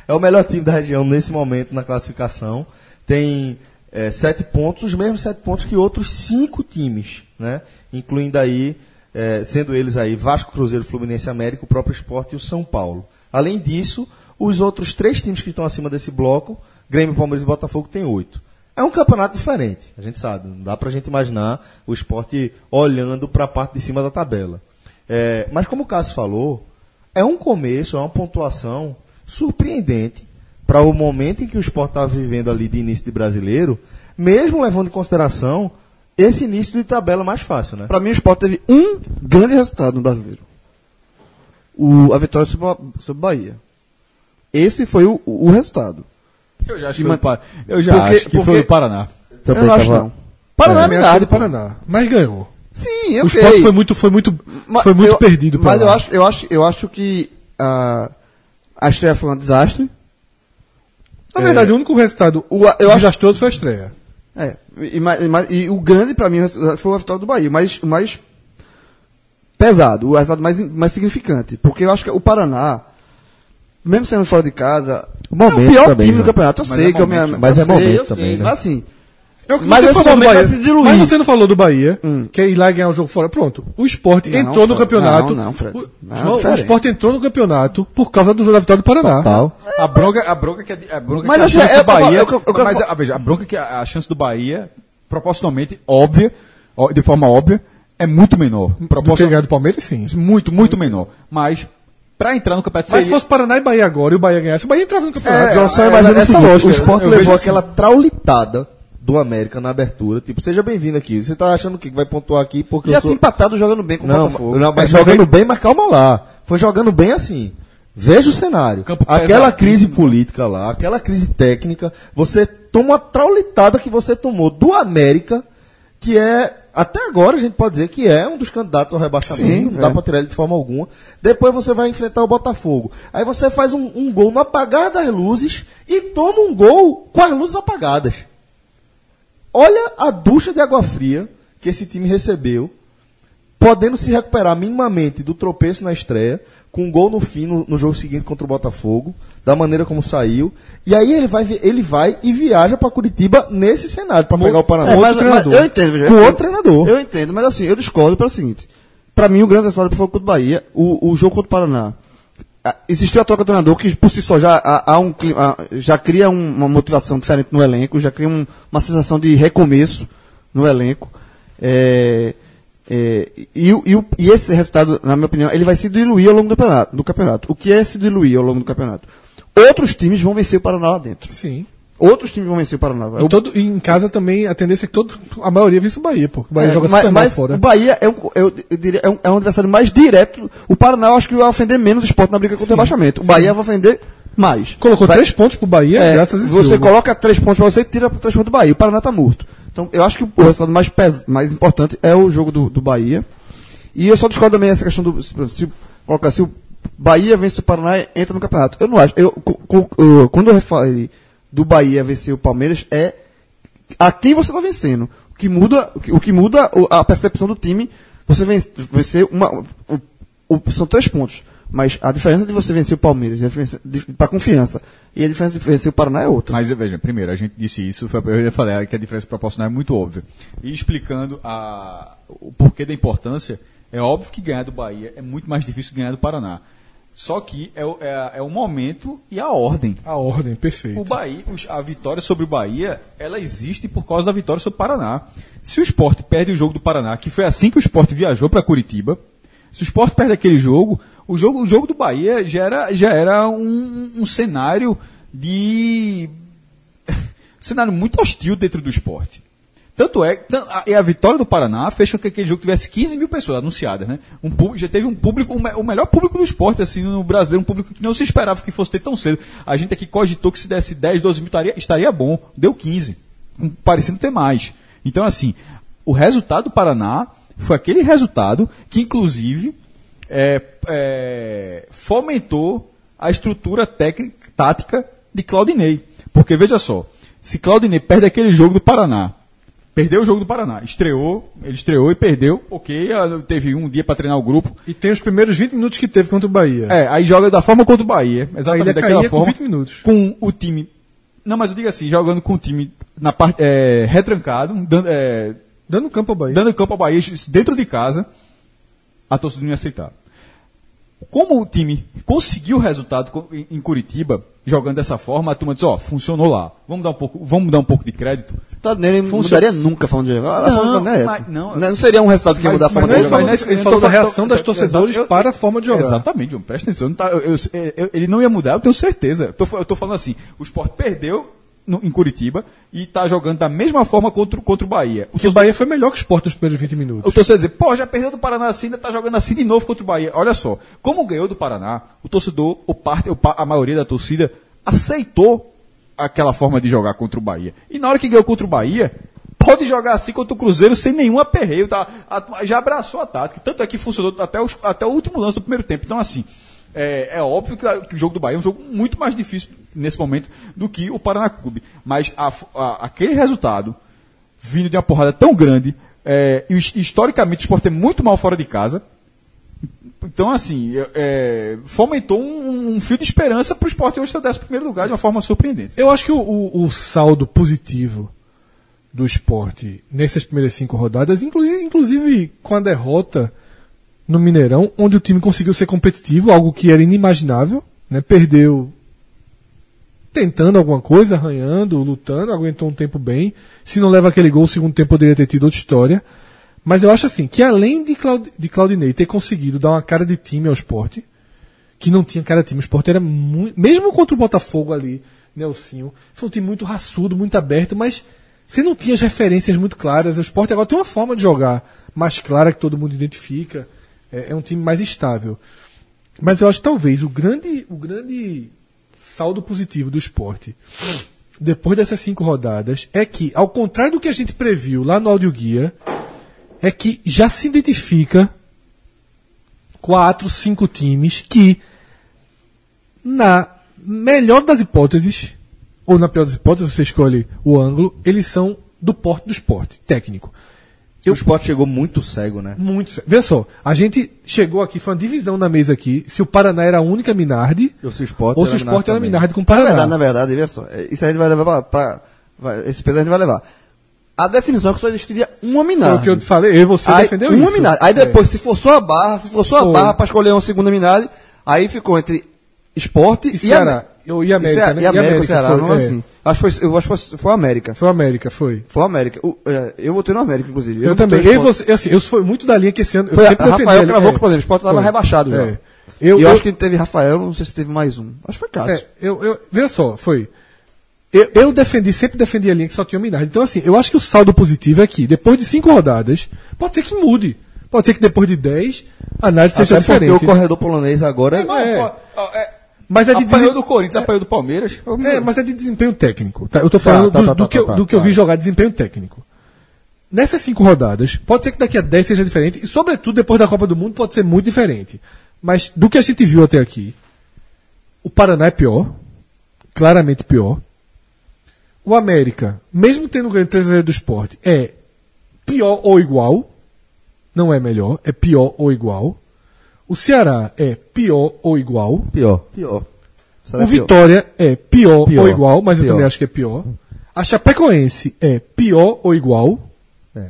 É o melhor time da região nesse momento na classificação. Tem é, sete pontos, os mesmos sete pontos que outros cinco times, né? Incluindo aí, é, sendo eles aí Vasco, Cruzeiro, Fluminense, América, o próprio Esporte e o São Paulo. Além disso, os outros três times que estão acima desse bloco, Grêmio, Palmeiras e Botafogo, tem oito. É um campeonato diferente, a gente sabe. Não dá pra gente imaginar o esporte olhando para a parte de cima da tabela. É, mas como o Cássio falou, é um começo, é uma pontuação surpreendente para o momento em que o esporte está vivendo ali de início de brasileiro, mesmo levando em consideração esse início de tabela mais fácil, né? Pra mim, o Sport teve um grande resultado no brasileiro. O, a vitória sobre, sobre Bahia. Esse foi o, o resultado. Eu já acho E que, foi, man- o eu já Porque- acho que foi porque- o Paraná. eu não acho, não. Paraná é acho que milagre, foi do Paraná. Mas ganhou. Sim, O eu esporte foi muito, foi muito, Ma- foi muito eu- perdido Mas lá. eu acho, eu acho, eu acho que a, a estreia foi um desastre. Na verdade, o único resultado O- eu acho- desastroso foi a estreia. É, e, mas- mas- e o grande pra mim foi a vitória do Bahia, mas o mais pesado, o resultado mais, mais significante. Porque eu acho que o Paraná, mesmo sendo fora de casa, O momento é o pior também, time né? do campeonato. Eu Mas sei é que eu momento, me mas eu é sei, momento eu também, sei, né? Mas assim, É o que Mas você falou do momento Bahia. diluir. Mas você não falou do Bahia, Hum. que é ir lá e ganhar o jogo fora. Pronto. O esporte Não, entrou no campeonato. Não, não, Fred. O, Não, o diferente. esporte entrou no campeonato por causa do jogo da vitória do Paraná. Total. A bronca, a bronca que a, a bronca Mas que a assim, chance é, do eu- Bahia, eu- eu- eu- mas a, veja, a bronca que a, a chance do Bahia, proporcionalmente óbvia, de forma óbvia, é muito menor. Do que ganhar do Palmeiras, sim. muito, muito menor. Mas para entrar no campeonato Mas se fosse Paraná e Bahia agora e o Bahia ganhasse, o Bahia entrava no campeonato. É, João, só é, imagina o essa seguinte, lógica, o esporte eu levou vejo assim. aquela traulitada do América na abertura. Tipo, seja bem-vindo aqui. Você tá achando que vai pontuar aqui porque já eu sou... empatado jogando bem com o Botafogo. não, mas É, jogando bem, mas calma lá. Foi jogando bem assim. Veja o cenário. Campo aquela pesadíssimo. crise política lá, aquela crise técnica, você toma a traulitada que você tomou do América, que é, até agora a gente pode dizer que é um dos candidatos ao rebaixamento, Sim, não dá é. pra tirar ele de forma alguma. Depois você vai enfrentar o Botafogo. Aí você faz um, um gol no apagar das luzes e toma um gol com as luzes apagadas. Olha a ducha de água fria que esse time recebeu, podendo se recuperar minimamente do tropeço na estreia, com um gol no fim no, no jogo seguinte contra o Botafogo, da maneira como saiu. E aí ele vai, ele vai e viaja para Curitiba nesse cenário para pegar o Paraná. É, Com mas, outro mas treinador. eu entendo, veja, Com eu outro treinador. Eu entendo, mas assim, eu discordo pelo seguinte. Pra mim, o grande resultado foi contra o Bahia, o, o jogo contra o Paraná. Ah, Existiu a troca de treinador que por si só já, há, há um, já cria um- uma motivação diferente no elenco, já cria um- uma sensação de recomeço no elenco. É, é, e, e, e esse resultado, na minha opinião, ele vai se diluir ao longo do campeonato. Do campeonato. O que é se diluir ao longo do campeonato? Outros times vão vencer o Paraná lá dentro. Sim. Outros times vão vencer o Paraná. E, todo, e em casa também a tendência é que todo, a maioria vence o Bahia, pô. O Bahia É, joga mas, super mas fora. o Bahia é um, eu, eu diria, é, um, é um adversário mais direto. O Paraná eu acho que vai ofender menos o esporte na briga contra o rebaixamento. O Bahia vai ofender mais. Colocou Vai- três pontos pro Bahia, é, graças a Você jogo. coloca três pontos pra você e tira três pontos do Bahia. O Paraná tá morto. Então eu acho que o resultado mais, pes, mais importante é o jogo do, do Bahia. E eu só discordo também essa questão do. Se, colocar, se o Bahia vence o Paraná, entra no campeonato. Eu não acho. Eu, quando eu falei do Bahia vencer o Palmeiras, é a quem você está vencendo. O que muda, o que, muda a percepção do time, você ven- vencer uma. são três pontos. Mas a diferença de você vencer o Palmeiras, a diferença de, pra confiança, e a diferença vencer o Paraná é outra. Mas veja, primeiro, a gente disse isso, foi, eu já falei que a diferença proporcional é muito óbvia. E explicando a, o porquê da importância, é óbvio que ganhar do Bahia é muito mais difícil que ganhar do Paraná. Só que é, o- é, é o momento e a ordem. A ordem, perfeito. O Bahia, a vitória sobre o Bahia, ela existe por causa da vitória sobre o Paraná. Se o esporte perde o jogo do Paraná, que foi assim que o esporte viajou para Curitiba, se o esporte perde aquele jogo, o jogo, o jogo do Bahia já era, já era um, um cenário de. um cenário muito hostil dentro do esporte. Tanto é, e a vitória do Paraná fez com que aquele jogo tivesse 15 mil pessoas anunciadas, né? Um público, já teve um público, o me- o melhor público do esporte, assim, no brasileiro, um público que não se esperava que fosse ter tão cedo. A gente aqui cogitou que se desse 10, 12 mil estaria, estaria bom. Deu 15, com- parecendo ter mais. Então, assim, o resultado do Paraná foi aquele resultado que, inclusive, é, é, fomentou a estrutura técnica, tática de Claudinei. Porque, veja só, se Claudinei perde aquele jogo do Paraná, perdeu o jogo do Paraná, estreou, ele estreou e perdeu, ok, teve um dia para treinar o grupo, E tem os primeiros 20 minutos que teve contra o Bahia. é, aí joga da forma contra o Bahia, exatamente daquela caía com forma, 20 minutos. com o time, não, mas eu digo assim, jogando com o time na parte, é, retrancado, dando, é, Dando campo ao Bahia. dando campo ao Bahia dentro de casa, a torcida não ia aceitar. Como o time conseguiu o resultado em- Curitiba, jogando dessa forma, a turma diz, ó, funcionou lá. Vamos dar um pouco, vamos dar um pouco de crédito. Claudinei não Funciona- mudaria nunca a forma de jogar. A Não, não é mas não- não, seria um resultado que ia Mas- mudar a forma de jogar. mas ele falou da falando- reação dos torcedores eu- para a forma de jogar. Exatamente, João, presta atenção. não tá- eu- eu- eu- ele não ia mudar, eu tenho certeza. Eu tô, eu tô falando assim, o Sport perdeu no- em Curitiba e está jogando da mesma forma contra, o- contra o Bahia. O o Bahia foi melhor que o Sport nos primeiros 20 minutos. o torcedor dizer, pô, já perdeu do Paraná assim, ainda tá jogando assim de novo contra o Bahia. Olha só, como ganhou do Paraná, o torcedor, o parte, a maioria da torcida, aceitou aquela forma de jogar contra o Bahia. E na hora que ganhou contra o Bahia, pode jogar assim contra o Cruzeiro sem nenhum aperreio, tá? Já abraçou a tática. Tanto é que funcionou até, os- até o último lance do primeiro tempo. Então, assim, é, é óbvio que, que o jogo do Bahia é um jogo muito mais difícil nesse momento do que o Paraná Clube. Mas a- a- aquele resultado, vindo de uma porrada tão grande, é, e his- historicamente o Sport é muito mal fora de casa. Então, assim, é, é, fomentou um, um fio de esperança para o Sport hoje ser o 11 primeiro lugar de uma forma surpreendente. Eu acho que o, o- o saldo positivo do esporte nessas primeiras cinco rodadas, inclusive, inclusive com a derrota no Mineirão, onde o time conseguiu ser competitivo, algo que era inimaginável, né? perdeu tentando alguma coisa, arranhando, lutando, aguentou um tempo bem. Se não leva aquele gol, o segundo tempo poderia ter tido outra história. Mas eu acho assim, que além de, Claud de Claudinei ter conseguido dar uma cara de time ao esporte, que não tinha cara de time. O Sport era muito. Mesmo contra o Botafogo ali, Nelsinho, foi um time muito raçudo, muito aberto, mas você não tinha as referências muito claras. O Sport agora tem uma forma de jogar mais clara que todo mundo identifica. É, é um time mais estável. Mas eu acho que talvez o grande, o grande saldo positivo do esporte, depois dessas cinco rodadas, é que, ao contrário do que a gente previu lá no audioguia, é que já se identifica quatro, cinco times que, na melhor das hipóteses, ou na pior das hipóteses, você escolhe o ângulo, eles são do porte do esporte, técnico. O esporte chegou muito cego, né? Muito sério. Vê só, a gente chegou aqui, foi uma divisão na mesa aqui, se o Paraná era a única Minardi, Ou se o esporte ou se o esporte era também. Minardi com o Na Paraná. verdade, na verdade, veja só, é, isso a gente vai levar pra, pra- vai- esse peso a gente vai levar. A definição é que só existiria uma Foi Minardi. o que eu te falei, eu e você aí, defendeu uma isso. Minardi. Aí depois, se for só a barra, se for só a Foi. barra pra escolher uma segunda Minardi, aí ficou entre esporte E e, Ceará. Ou e América, né? E E América, América, e Ceará, foi, não é é. assim. Acho que foi, eu acho que foi, foi o América. Foi o América, foi. Foi o América. O, é, eu votei no América, inclusive. Eu, não também. Eu, você, assim, eu fui muito da linha que esse ano. Eu Foi a, sempre a defendi Rafael ele, cravou é. que, por exemplo, o Sport estava rebaixado já. É. E Eu, eu, eu- acho que teve Rafael, não sei se teve mais um. Acho que foi Cássio. É, eu, eu, veja só, foi. Eu, eu defendi, sempre defendi a linha que só tinha o Minardi. Então, assim, eu acho que o saldo positivo é que, depois de cinco rodadas, pode ser que mude. Pode ser que depois de dez, a análise seja Até porque diferente. o corredor polonês agora... É. Ó, ó, é, Mas é de apanhou desem- do Corinthians, apanhou do Palmeiras. É, mas é de desempenho técnico. tá? Eu falando tá, do, tá, do tá, que, eu, do que eu vi jogar desempenho técnico. Nessas cinco rodadas, pode ser que daqui a 10 seja diferente, e sobretudo depois da Copa do Mundo pode ser muito diferente. Mas do que a gente viu até aqui, o Paraná é pior, claramente pior. O América, mesmo tendo ganho 3 a 0 do esporte, é pior ou igual. Não é melhor, é pior ou igual. O Ceará é pior ou igual. Pior. Pior. O Vitória é pior, Pior. ou igual, mas eu Pior. também acho que é pior. A Chapecoense é pior ou igual. É.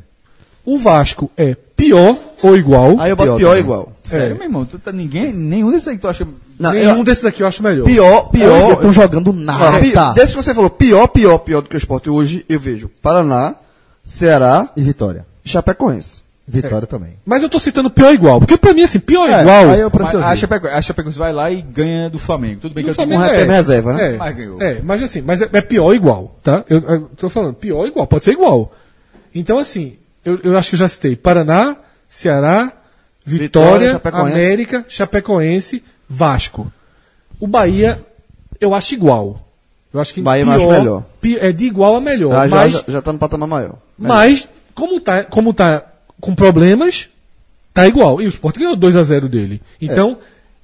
O Vasco é pior ou igual. Aí eu boto Pior pior, igual. Sério, meu irmão? Tu tá, ninguém, nenhum desses aí que tu acha. Não, Nenhum eu- desses aqui eu acho melhor. pior, pior. Estão jogando nada. Ó, pi- Desde que você falou pior, pior, pior do que o esporte hoje, eu vejo Paraná, Ceará E Vitória. Chapecoense. Vitória também. Mas eu tô citando pior ou igual. Porque pra mim, assim, pior ou É, igual. aí eu a, ver. Chapeco, a Chapecoense vai lá e ganha do Flamengo. Tudo bem do que eu Flamengo um é, reserva, né? É, Mas ganhou. é, mas assim, mas é, é pior ou igual, tá? Eu, eu tô falando pior ou igual, pode ser igual. Então, assim, eu, eu acho que eu já citei Paraná, Ceará, Vitória, Vitória, Chapecoense. América, Chapecoense, Vasco. O Bahia, eu acho igual. Eu acho que Bahia eu pior, acho melhor. pi- é de igual a melhor. Ah, já, mas, já, já tá no patamar maior. mas como, tá, como tá com problemas, tá igual. E o Sport ganhou 2 a 0 dele. Então,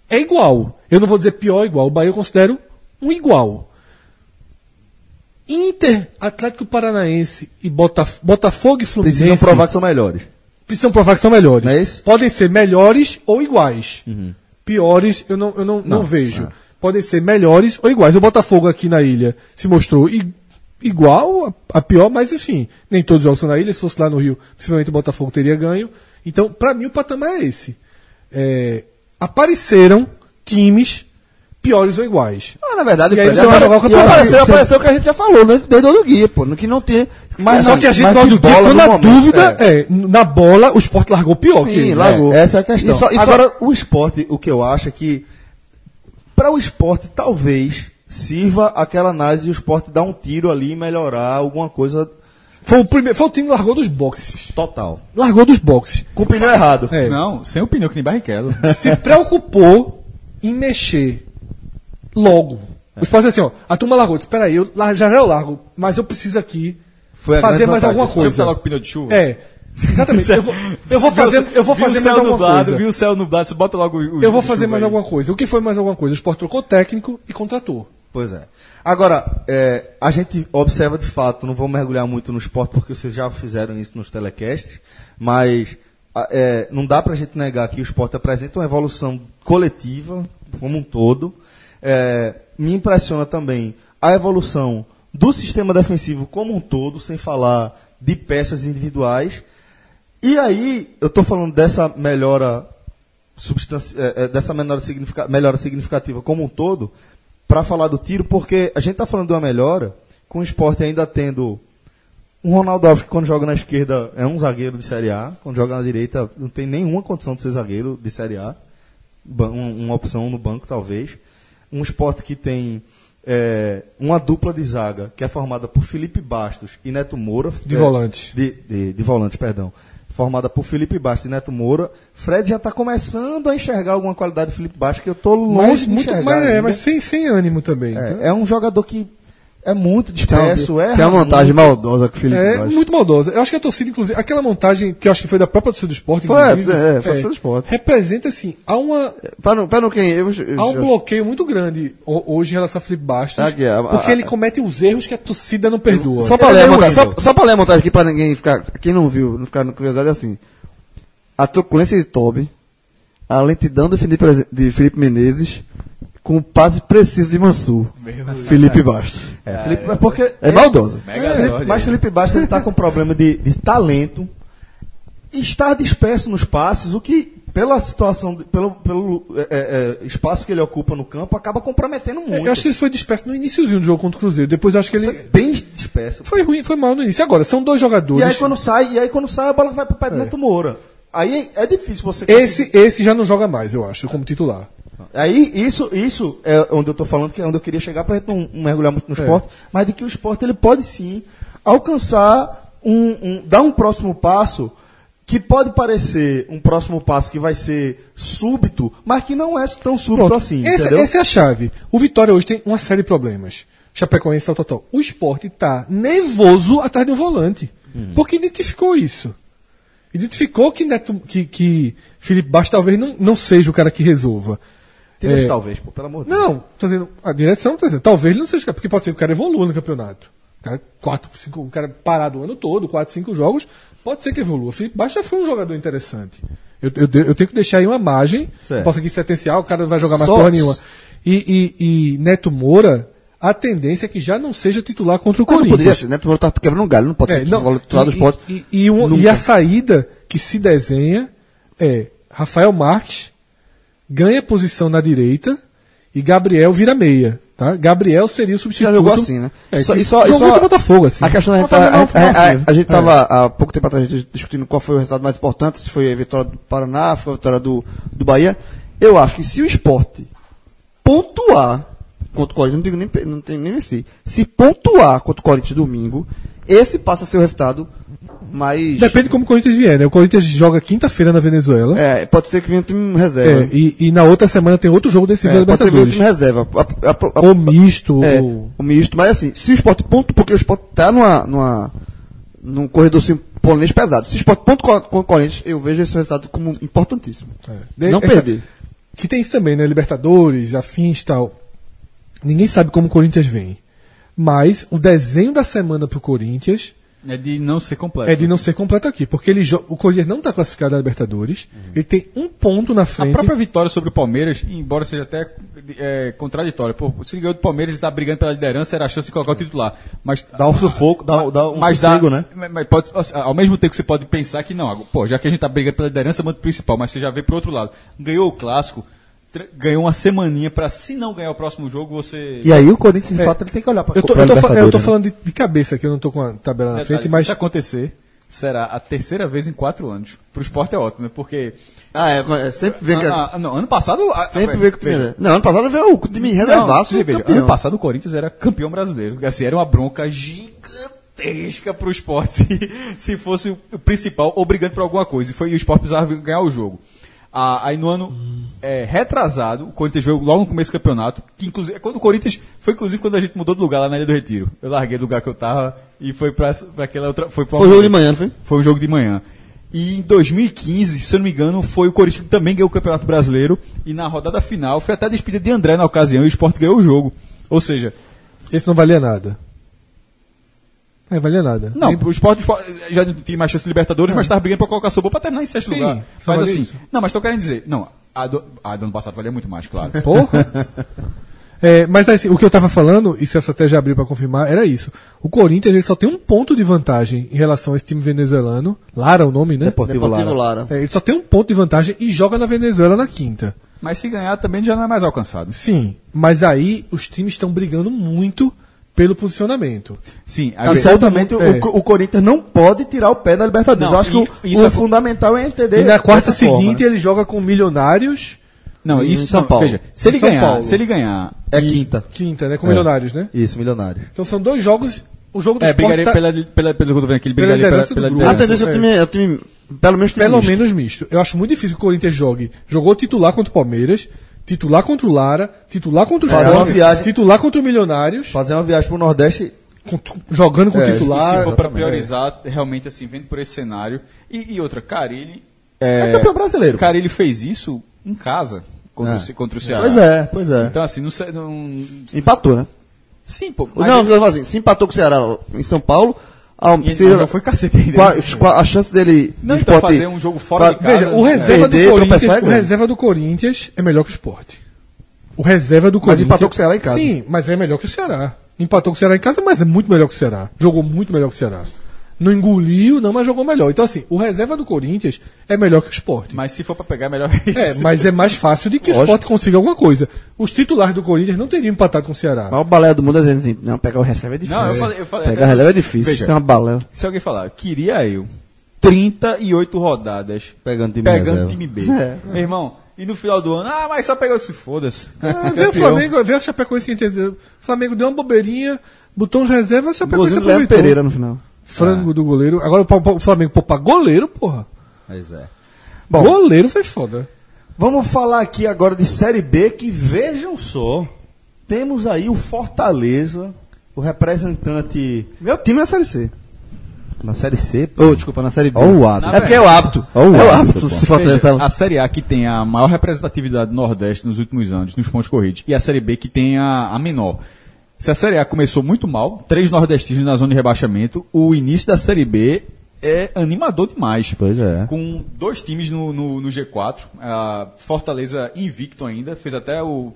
é. igual. Eu não vou dizer pior ou igual. O Bahia eu considero um igual. Inter, Atlético Paranaense e Botaf Botafogo e Fluminense Precisam provar que são melhores. precisam provar que são melhores. Não é isso? Podem ser melhores ou iguais. Piores eu não, eu não, não, vejo. Podem ser melhores ou iguais. O Botafogo aqui na ilha se mostrou i- igual a, a pior, mas enfim, nem todos os jogos são na ilha. Se fosse lá no Rio, possivelmente o Botafogo teria ganho. Então, para mim, o patamar é esse. É, apareceram times piores ou iguais. Ah, na verdade, E aí Fred, apareceu, Você- apareceu o que a gente já falou, né? Desde o guia, pô. No que não tem. Mas Só não- que a gente bola ficou na momento, dúvida. É. na bola, o Sport largou pior. que Sim, ele. largou. É, essa é a questão. E só- e só- Agora, o esporte, o que eu acho é que para o esporte talvez sirva aquela análise e o esporte dar um tiro ali e melhorar alguma coisa Foi o, primeiro, foi o time que largou dos boxes. total. Largou dos boxes. Com o pneu errado. É. Não, sem o pneu que nem Barrichello. Se preocupou em mexer logo. O esporte assim, ó. A turma largou. Disse, peraí, eu já já eu largo, mas eu preciso aqui Foi fazer mais vantagem. alguma Deixa eu coisa. botar logo o pneu de chuva. É. Exatamente. Eu vou, eu vou fazer, eu vou Viu fazer o céu mais alguma nublado, coisa. Viu o céu nublado, você bota logo o. o Eu vou fazer mais aí. alguma coisa. O que foi mais alguma coisa? O esporte trocou técnico e contratou. Pois é. Agora, é, a gente observa de fato, não vou mergulhar muito no esporte porque vocês já fizeram isso nos telecasts, mas a- é, não dá pra gente negar que o esporte apresenta uma evolução coletiva, como um todo. É, me impressiona também a evolução do sistema defensivo como um todo, sem falar de peças individuais. E aí, eu estou falando dessa melhora eh, eh, dessa melhora significativa como um todo, para falar do tiro, porque a gente está falando de uma melhora, com o esporte ainda tendo um Ronaldo Alves que quando joga na esquerda é um zagueiro de Série A, quando joga na direita não tem nenhuma condição de ser zagueiro de Série A, um- uma opção no banco talvez. Um esporte que tem eh, uma dupla de zaga, que é formada por Felipe Bastos e Neto Moura. De eh, volante. de, de, de volante, perdão. Formada por Felipe Bastos e Neto Moura. Fred já está começando a enxergar alguma qualidade de Felipe Bastos que eu estou longe Mas, de muito, enxergar. mas, é, mas sem, sem ânimo também. É, então. é um jogador que é muito disperso, é Tem uma montagem maldosa com o Felipe É muito maldosa. Eu acho que a torcida, inclusive, aquela montagem que eu acho que foi da própria torcida do esporte, Foi, inclusive, é, foi torcida do Sport. representa assim, há, uma, Pra não, pra não quem. Eu, eu, há um bloqueio muito grande ho- hoje em relação a Felipe Bastos, Tá aqui, a- a- porque ele comete os erros que a torcida não perdoa. Só pra, Ele ler é a montagem, só, só pra ler a montagem aqui pra ninguém ficar. Quem não viu, não ficar no curiosidade é assim. A truculência de Toby, a lentidão de Felipe, de Felipe Menezes, com o passe preciso de Mansur. Felipe Bastos. É, Felipe, é porque É maldoso. Felipe- mas Felipe Bastos ele está com problema de, de talento e estar disperso nos passes, o que pela situação, pelo, pelo é, é, espaço que ele ocupa no campo, acaba comprometendo muito. Eu acho que ele foi disperso no iníciozinho do jogo contra o Cruzeiro. Depois eu acho que ele bem disperso. foi ruim, foi mal no início. Agora, são dois jogadores. E aí quando sai, e aí quando sai a bola vai para o pé do Neto Moura. Aí é difícil você esse, esse já não joga mais, eu acho, como titular. Aí, isso, isso é onde eu estou falando, que é onde eu queria chegar para a gente não, não mergulhar muito no esporte, mas de que o esporte ele pode sim alcançar um, um- dar um próximo passo que pode parecer um próximo passo que vai ser súbito, mas que não é tão súbito Pronto. assim, essa, essa é a chave. O Vitória hoje tem uma série de problemas. Chapecoense, tal, tal, tal. O esporte tá nervoso atrás de um volante. Porque identificou isso. Identificou que, Neto, que, que Felipe Bastos talvez não, não seja o cara que resolva. Esse É. talvez, pô, pelo amor de Deus. Não, tô dizendo, a direção tá dizendo, talvez ele não seja, porque pode ser que o cara evolua no campeonato. O cara, quatro, cinco, o cara parado o ano todo, quatro, cinco jogos, pode ser que evolua. O Felipe Bastos já foi um jogador interessante. Eu, eu, eu tenho que deixar aí uma margem. Certo. Posso aqui sentenciar, o cara não vai jogar mais Só- porra nenhuma. E, e, e Neto Moura, a tendência é que já não seja titular contra o Mas não Corinthians. poderia ser, né? Tu tá quebrando um galho, não pode É, ser não, titular do esporte. e, e, um- e a saída que se desenha é Rafael Marques ganha posição na direita e Gabriel vira meia. Tá? Gabriel seria o substituto. Já jogou assim, né? É, Só- e só- e jogou só- Botafogo, assim. A questão da gente, tá- a, a- a- a gente tava há pouco tempo atrás a gente discutindo qual foi o resultado mais importante, se foi a vitória do Paraná, se foi a vitória do, do Bahia. Eu acho que se o esporte pontuar contra o Corinthians, não digo nem, não tem nem vencer, se pontuar contra o Corinthians domingo, esse passa a ser o resultado mais. Depende de como o Corinthians vier, né? O Corinthians joga quinta-feira na Venezuela. É, pode ser que venha um time É, reserva. e, e na outra semana tem outro jogo decisivo É, da pode ser que venha Libertadores. time reserva. A- a- a- Ou misto, É, ou... o misto, mas assim, se o esporte ponto, porque o esporte tá numa, numa, num corredor assim, polonês pesado. Se o esporte ponto com o Corinthians, eu vejo esse resultado como importantíssimo. De- Não essa- perder. Que tem isso também, né? Libertadores, afins e tal. Ninguém sabe como o Corinthians vem. Mas o desenho da semana pro Corinthians É de não ser completo. é de não ser completo aqui. Porque ele o Corinthians não está classificado na Libertadores. Ele tem um ponto na A frente. própria vitória sobre o Palmeiras, embora seja até é, contraditória, pô, se ele ganhou do Palmeiras está brigando pela liderança, era a chance de colocar o titular. Mas Dá um sufoco, dá, dá um mas sossego, dá, né? mas- pode- assim, ao mesmo tempo que você pode pensar que não, pô, já que a gente tá brigando pela liderança, manda o principal, mas você já vê pro outro lado. Ganhou o clássico, ganhou uma semaninha pra se não ganhar o próximo jogo, você. E aí o Corinthians, de fato, ele tem que olhar pra Eu tô, eu tô fa- eu tô né? falando de, de cabeça aqui, eu não tô com a tabela na Detalhe, frente, se mas isso acontecer, será a terceira vez em quatro anos. Pro esporte é ótimo, né? Porque. Ah, é, é, sempre vê que. Ah, ah, não, ano passado. ah, sempre vê que o time veja. Não, ano passado veio o time reservaço. Ano passado o Corinthians era campeão brasileiro. Assim, era uma bronca gigantesca pro esporte se, se fosse o principal ou brigando por alguma coisa. E, foi, e o esporte precisava ganhar o jogo. Ah, aí no ano é, retrasado, o Corinthians veio logo no começo do campeonato, que inclusive, quando o Corinthians, foi inclusive quando a gente mudou de lugar lá na Ilha do Retiro. Eu larguei do lugar que eu tava e foi pra, pra aquela outra. Foi, pra Foi jogo de manhã, não foi? foi um jogo de manhã. E em 2015, se eu não me engano, foi o Corinthians que também ganhou o Campeonato Brasileiro. E na rodada final, foi até a despedida de André na ocasião e o Sport ganhou o jogo. Ou seja, esse não valia nada. É, valia nada. não, Nem- o Sport, o Sport já não tinha mais chance de Libertadores, mas estava brigando pra colocar boa pra terminar em sexto Sim, lugar. só Mas assim, isso. não, mas tô querendo dizer, não, a do, a do ano passado valia muito mais, claro. Porra. É, mas assim, o que eu tava falando, e se a até já abriu pra confirmar, era isso. O Corinthians ele só tem um ponto de vantagem em relação a esse time venezuelano. Lara é o nome, né? Deportivo Deportivo Lara. Lara. É, ele só tem um ponto de vantagem e joga na Venezuela na quinta. Mas se ganhar também já não é mais alcançado. Sim, mas aí os times estão brigando muito pelo posicionamento. Sim, a- certamente é. o, Co- o Corinthians não pode tirar o pé da Libertadores. Não, Eu acho que e- o, isso o é- fundamental é entender. E na quarta dessa forma, seguinte né? ele joga com Milionários, não, em isso São não, Paulo. Veja, se ele Em São ganhar, Paulo. se ele ganhar, É e- quinta. quinta, né? Com É. Milionários, né? Isso, milionário. Então são dois jogos. O jogo do é, brigaria tá- pela, pela, pelo que eu tô vendo aqui, ele Pela brigaria pela, pela grupo. A tendência é o time, é o time, pelo menos Pelo misto. menos misto. Eu acho muito difícil que o Corinthians jogue. Jogou titular contra o Palmeiras, titular contra o Lara, titular contra o Fazer Sport, viagem- titular contra o Milionários, Fazer uma viagem pro Nordeste. com- jogando com É, E titular. se for para priorizar, realmente assim, vendo por esse cenário. E, e outra, Carilli. É, campeão brasileiro. Carilli fez isso em casa contra, É. o, Ce- contra o Ceará. Pois é, pois é. Então, assim, não, não. Empatou, né? Sim, pô. Mas não, ele- assim, se empatou com o Ceará em São Paulo, a, e se, ele não foi cacete ainda. qua- a chance dele Não, então, fazer um jogo fora fa- de casa. Veja, o reserva, perder, do tropeçar Corinthians, é o reserva do Corinthians é melhor que o Sport. O reserva do Mas Corinthians. empatou com o Ceará em casa. Sim, mas é melhor que o Ceará. Empatou com o Ceará em casa, mas é muito melhor que o Ceará. Jogou muito melhor que o Ceará. Não engoliu, não, mas jogou melhor. Então, assim, o reserva do Corinthians é melhor que o Sport. Mas se for pra pegar, é melhor É, isso. mas é mais fácil de que o Sport consiga alguma coisa. Os titulares do Corinthians não teriam empatado com o Ceará. Mas o balé do mundo é dizendo assim, não, pegar o reserva é difícil. Não, eu falei. Eu falei Pegar a reserva é difícil, Veja, isso é uma balela. Se alguém falar, queria eu 38 rodadas Pegando time pegando reserva. time B. É. Meu irmão, e no final do ano, ah, mas só pegou se foda-se. Ah, vê o Campeão. Flamengo, vê a Chapecoense que entendeu. O Flamengo deu uma bobeirinha, botou uns reservas, a Chapecoense aproveitou. Pereira no final. Frango do goleiro. Agora o Flamengo poupar goleiro, porra. Pois é. Bom, goleiro foi foda. Vamos falar aqui agora de Série B, que vejam só. Temos aí o Fortaleza, o representante Meu time é na Série C. na Série C. Ô, desculpa, na Série B. Ó o hábito. É porque é o hábito. Ó o é o hábito. Se Veja, tá... a Série A que tem a maior representatividade do Nordeste nos últimos anos, nos pontos corridos, e a Série B que tem a, a menor. Se a Série A começou muito mal, três nordestinos na zona de rebaixamento, o início da Série B é animador demais. Pois é. Com dois times no, no, no G4, a Fortaleza invicto ainda, fez até o,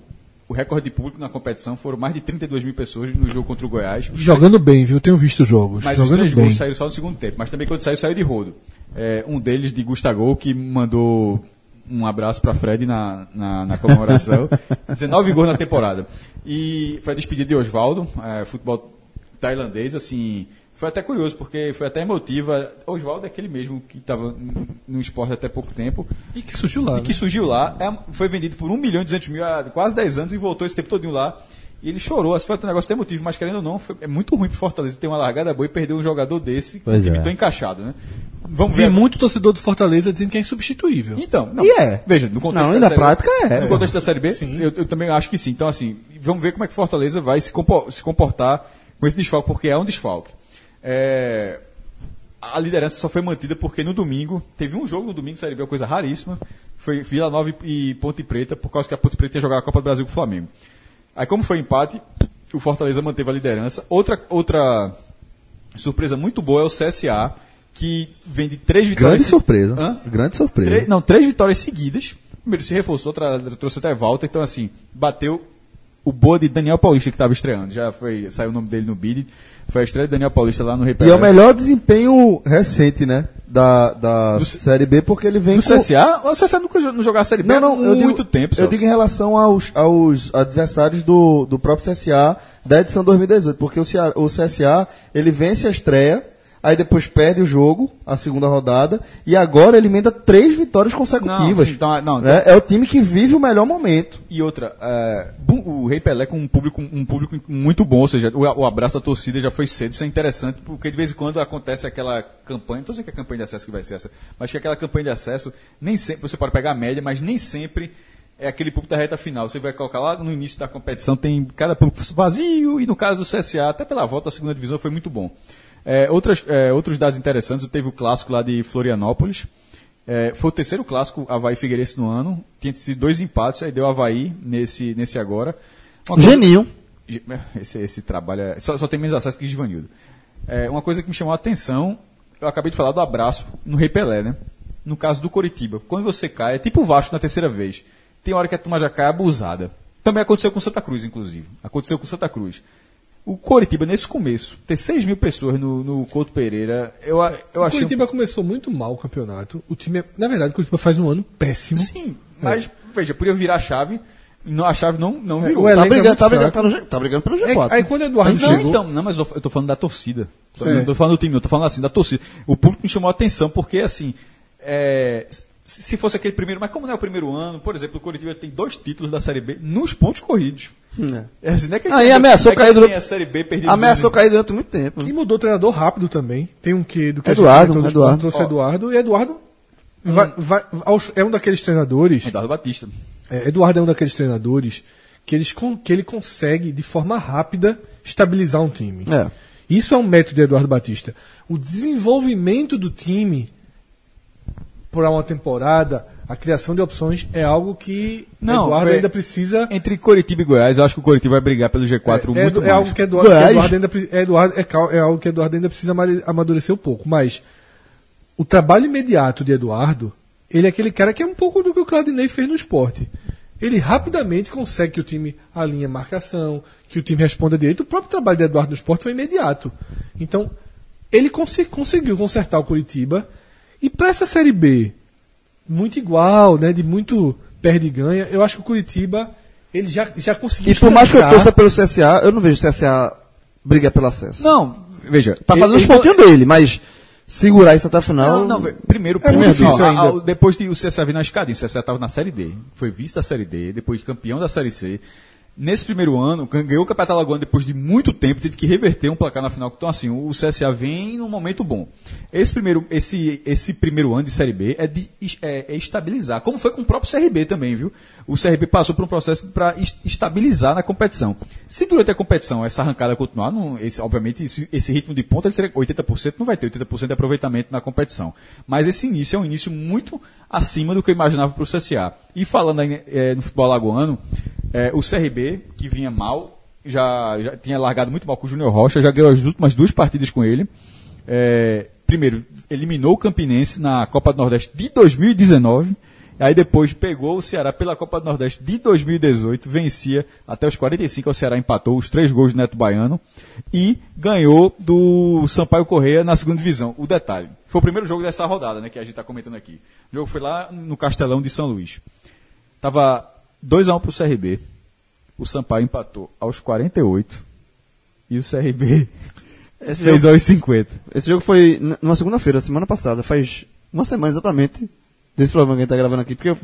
o recorde de público na competição, foram mais de 32 mil pessoas no jogo contra o Goiás. Os Jogando bem, viu? Tenho visto jogos. mas os Jogando três bem. gols saíram só no segundo tempo. Mas também quando saiu, saiu de rodo. É, um deles de Gustavo, que mandou um abraço para Fred na, na, na comemoração. 19 gols na temporada. E foi a despedida de Oswaldo, é, futebol tailandês, assim. Foi até curioso, porque foi até emotiva. Oswaldo é aquele mesmo que estava no esporte até pouco tempo. E que surgiu lá. E que né? surgiu lá, é, foi vendido por 1 milhão e 200 mil há quase 10 anos e voltou esse tempo todinho lá. E ele chorou, assim, foi um negócio até emotivo, mas querendo ou não, foi, é muito ruim pro Fortaleza ter uma largada boa e perder um jogador desse, um Pois time é. tão encaixado, né? Vamos Vi ver. muito torcedor do Fortaleza dizendo que é insubstituível. Então, não, E é. veja, no contexto Não, da e na Série B- prática é. No contexto da Série B, Sim. eu, eu também acho que sim. Então, assim, vamos ver como é que Fortaleza vai se comportar com esse desfalque, porque é um desfalque. É, a liderança só foi mantida porque no domingo, teve um jogo no domingo, Série B, uma coisa raríssima, foi Vila Nova e Ponte Preta, por causa que a Ponte Preta ia jogar a Copa do Brasil com o Flamengo. Aí, como foi empate, o Fortaleza manteve a liderança. Outra, outra surpresa muito boa é o CSA, que vem de três vitórias. Grande se- surpresa. Hã? Grande surpresa. Três- não, três vitórias seguidas. Primeiro se reforçou, tra- trouxe até volta. Então, assim, bateu o boa de Daniel Paulista que estava estreando. Já foi, saiu o nome dele no bid. Foi a estreia de Daniel Paulista lá no Rei E é o melhor desempenho recente, né? Da, da Do- Série B, porque ele vem Do com... CSA? O CSA nunca não jogava a Série B Não, não, há eu digo, muito tempo. Eu digo em relação aos, aos adversários do, do próprio CSA da edição 2018, porque o, CA o CSA ele vence a estreia, aí depois perde o jogo, a segunda rodada, e agora ele emenda três vitórias consecutivas. Não, sim, então, não, né? É o time que vive o melhor momento. E outra, é, o Rei Pelé com um público, um público muito bom, ou seja, o, o abraço da torcida já foi cedo, isso é interessante, porque de vez em quando acontece aquela campanha, não estou dizendo que é a campanha de acesso que vai ser essa, mas que aquela campanha de acesso, nem sempre, você pode pegar a média, mas nem sempre é aquele público da reta final. Você vai colocar lá no início da competição, tem cada público vazio, e no caso do CSA, até pela volta à segunda divisão, foi muito bom. É, outras, é, outros dados interessantes, teve o clássico lá de Florianópolis, é, foi o terceiro clássico Havaí Figueirense no ano. Tinha sido dois empates, aí deu Havaí nesse, nesse agora. Uma coisa- Geninho. Ge- Esse, esse trabalho é, só, só tem menos acesso que Givanildo. É, uma coisa que me chamou a atenção, eu acabei de falar do abraço no Rei Pelé, né? No caso do Coritiba. Quando você cai, é tipo o Vasco na terceira vez. Tem hora que a turma já cai abusada. Também aconteceu com Santa Cruz, inclusive. Aconteceu com Santa Cruz. O Coritiba, nesse começo, ter 6 mil pessoas no, no Couto Pereira, eu, eu O achei. um Curitiba começou muito mal o campeonato. O time, é- na verdade, o Curitiba faz um ano péssimo. Sim, mas, veja, podia virar a chave. não- a chave não, não virou. o Tá é brigando, muito tá brigando, tá, no tá brigando pelo É, G4. aí quando o Eduardo Não, chegou. então, não, mas eu tô, falando da torcida. Certo. Não tô falando do time, eu tô falando assim, da torcida. O público me chamou a atenção, porque assim, é, se se fosse aquele primeiro, mas como não é o primeiro ano, por exemplo, o Coritiba tem dois títulos da Série B nos pontos corridos. É assim, não é que Aí tem- ameaçou é que cair durante- a Série B perdida. Ameaçou cair durante muito tempo. E mudou o treinador rápido também. Tem um quê do que a gente Eduardo, Eduardo. trouxe Eduardo. E Eduardo vai- vai- aos- é um daqueles treinadores. Eduardo Batista. É, Eduardo é um daqueles treinadores que, eles, que ele consegue, de forma rápida, estabilizar um time. É. Isso é um método de Eduardo Batista. O desenvolvimento do time para uma temporada, a criação de opções é algo que Não, Eduardo é- ainda precisa. Entre Coritiba e Goiás, eu acho que o Coritiba vai brigar pelo G4 é, muito é mais. algo que Eduardo, que. Eduardo ainda é, Eduardo, é, é algo que Eduardo ainda precisa amadurecer um pouco. Mas o trabalho imediato de Eduardo, ele é aquele cara que é um pouco do que o Claudinei fez no esporte. Ele rapidamente consegue que o time alinhe a marcação, que o time responda direito. O próprio trabalho de Eduardo no esporte foi imediato. Então, ele consi- conseguiu consertar o Curitiba. E para essa Série B, muito igual, né, de muito perde e ganha, eu acho que o Curitiba ele já, já conseguiu E por mais que eu torça pelo CSA, eu não vejo o CSA brigar pelo acesso. Não, veja. Tá fazendo os pontinhos dele, mas segurar isso até o final. Não, não, É primeiro, difícil ó, ainda. a- a- depois de o CSA vir na escadinha, o CSA estava na Série D, foi vice da Série D, depois campeão da Série C. Nesse primeiro ano, ganhou o Campeonato Alagoano depois de muito tempo, teve que reverter um placar na final. Então, assim, o CSA vem num momento bom. Esse primeiro, esse, esse primeiro ano de Série B é de é, é estabilizar, como foi com o próprio CRB também, viu? O CRB passou por um processo para estabilizar na competição. Se durante a competição essa arrancada continuar, não, esse, obviamente esse, esse ritmo de ponta, ele seria 80%, não vai ter 80% de aproveitamento na competição. Mas esse início é um início muito acima do que eu imaginava para o CSA. E falando aí, eh, no futebol alagoano, eh, o CRB, que vinha mal, já, já tinha largado muito mal com o Júnior Rocha, já ganhou as últimas duas partidas com ele. Eh, primeiro, eliminou o Campinense na Copa do Nordeste de 2019. Aí depois pegou o Ceará pela Copa do Nordeste de 2018, vencia até os 45, o Ceará empatou os três gols do Neto Baiano e ganhou do Sampaio Correia na segunda divisão. O detalhe, foi o primeiro jogo dessa rodada, né, que a gente está comentando aqui. O jogo foi lá no Castelão de São Luís. Tava 2 a 1 pro CRB. O Sampaio empatou aos 48 e o CRB Esse fez jogo, aos 50. esse jogo foi numa segunda-feira, semana passada. Faz uma semana exatamente desse programa que a gente tá gravando aqui. Porque eu-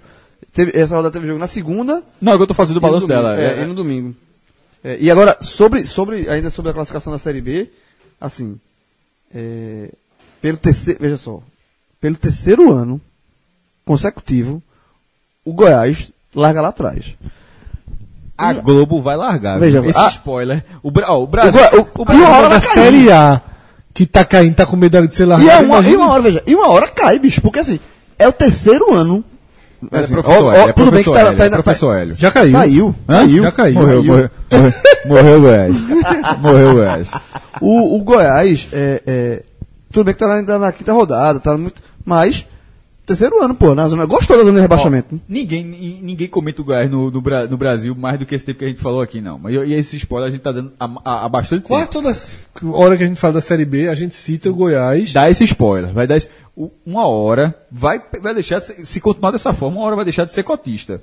teve, essa rodada teve jogo na segunda Não, agora eu tô fazendo o balanço domingo. dela. É, É, e no domingo. É, e agora, sobre, sobre, ainda sobre a classificação da Série B, assim, é, pelo terceiro, veja só, pelo terceiro ano consecutivo, o Goiás larga lá atrás. A Globo vai largar. Veja, viu? Esse a- spoiler. O, Bra- o O Brasil. O- o e Brasil uma hora da. Série A, que tá caindo, tá com medo de ser E, largado. é uma, e uma hora, veja, e uma hora cai, bicho, porque assim, é o terceiro ano. É Assim, professor ó, é tudo bem que professor tá, Hélio, tá, tá- professor Hélio. Já caiu. Saiu, Hã? saiu. Já caiu. Morreu, morreu, morreu, morreu o Goiás. Morreu o Goiás. O, o Goiás, é, é, tudo bem que tá ainda na quinta rodada, tá muito, mas terceiro ano, pô, na zona, gostou da zona de rebaixamento. Ó, ninguém, ni- ninguém comenta o Goiás no, no, no Brasil mais do que esse tempo que a gente falou aqui, não. Mas e esse spoiler a gente tá dando há, bastante Quase tempo. toda hora que a gente fala da Série B, a gente cita o Goiás. Dá esse spoiler, vai dar esse, uma hora, vai, vai deixar de ser, se continuar dessa forma, uma hora vai deixar de ser cotista.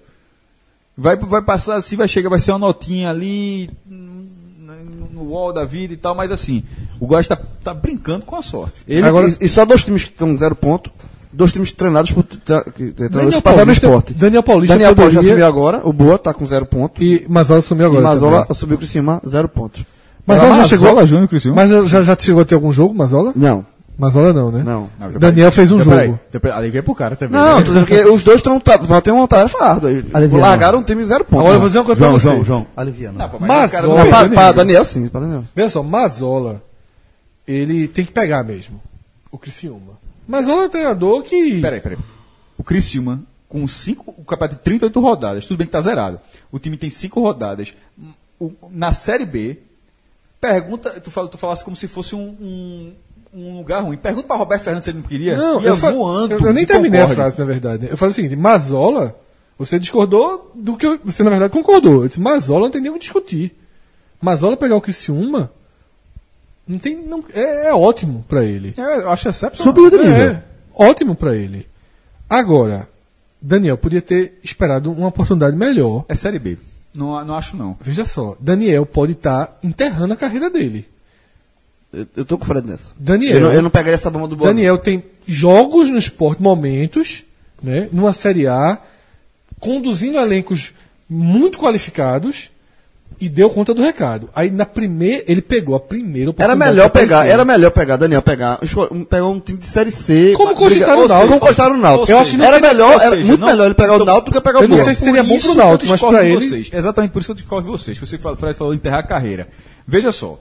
Vai, vai passar assim, vai chegar, vai ser uma notinha ali no wall da vida e tal, mas assim, o Goiás tá, tá brincando com a sorte. Ele, Agora- e, e só dois times que estão zero ponto, dois times treinados por, tra, Daniel que passaram no Paulista- esporte. Daniel Paulista Daniel Paulista poderia- subiu agora, o Boa tá com zero ponto. E Mazola sumiu agora. e Mazola também. subiu o Criciúma, zero pontos. Mazola já chegou. Mazola Júnior, Criciúma? Mas já, já chegou a ter algum jogo, Mazola? Não, Mazola não, né? não. Não, Daniel fez um então, peraí. jogo. Peraí, Ali veio pro cara também. Não, né? tô dizendo que os dois estão, tá, vão ter uma tarefa árdua. Largaram um time zero pontos. Agora eu vou dizer uma coisa João, pra você. João, João. Aliviano. Não, pô, mas Mazola- o cara não nenhum. pra Daniel sim, pra Daniel. Veja só, Mazola, ele tem que pegar mesmo o Criciúma. Mazola é um treinador que... Peraí, peraí. O Criciúma, com cinco, o campeonato de 38 rodadas, tudo bem que tá zerado. O time tem cinco rodadas. O- na Série B, pergunta, tu, fala, tu falasse como se fosse um, um, um lugar ruim. Pergunta pra Roberto Fernandes se ele não queria. Não, Ia eu, voando. eu, eu nem terminei a Concórdia. frase, na verdade. Eu falei o seguinte, Mazola, você discordou do que eu, você na verdade concordou. Eu disse, Mazola não tem nem o que discutir. Mazola pegar o Criciúma não tem não, é, é ótimo pra ele. É, eu acho excepcional. Subiu de nível. É, ótimo pra ele. Agora, Daniel podia ter esperado uma oportunidade melhor. É Série B. Não, não acho não. Veja só, Daniel pode estar enterrando a carreira dele. Eu, eu tô com o Fred nessa. Daniel, Eu não, eu não pegaria essa bomba do Boa. Daniel tem jogos no esporte, momentos, né, numa Série A, conduzindo elencos muito qualificados e deu conta do recado. Aí na primeira, ele pegou a primeira Era oportunidade. melhor pegar, era melhor pegar, Daniel, pegar, um- pegar um time de série C. Como cogitaram o seja, Náutico. Como cogitaram o Náutico. Eu acho que não era seria- melhor, ou era seja, muito não- melhor ele pegar o então- Náutico do que pegar o eu não sei se seria bom pro Náutico, mas de ele- Vocês. Exatamente por isso que eu discordo de vocês. Você Fred falou enterrar a carreira. Veja só.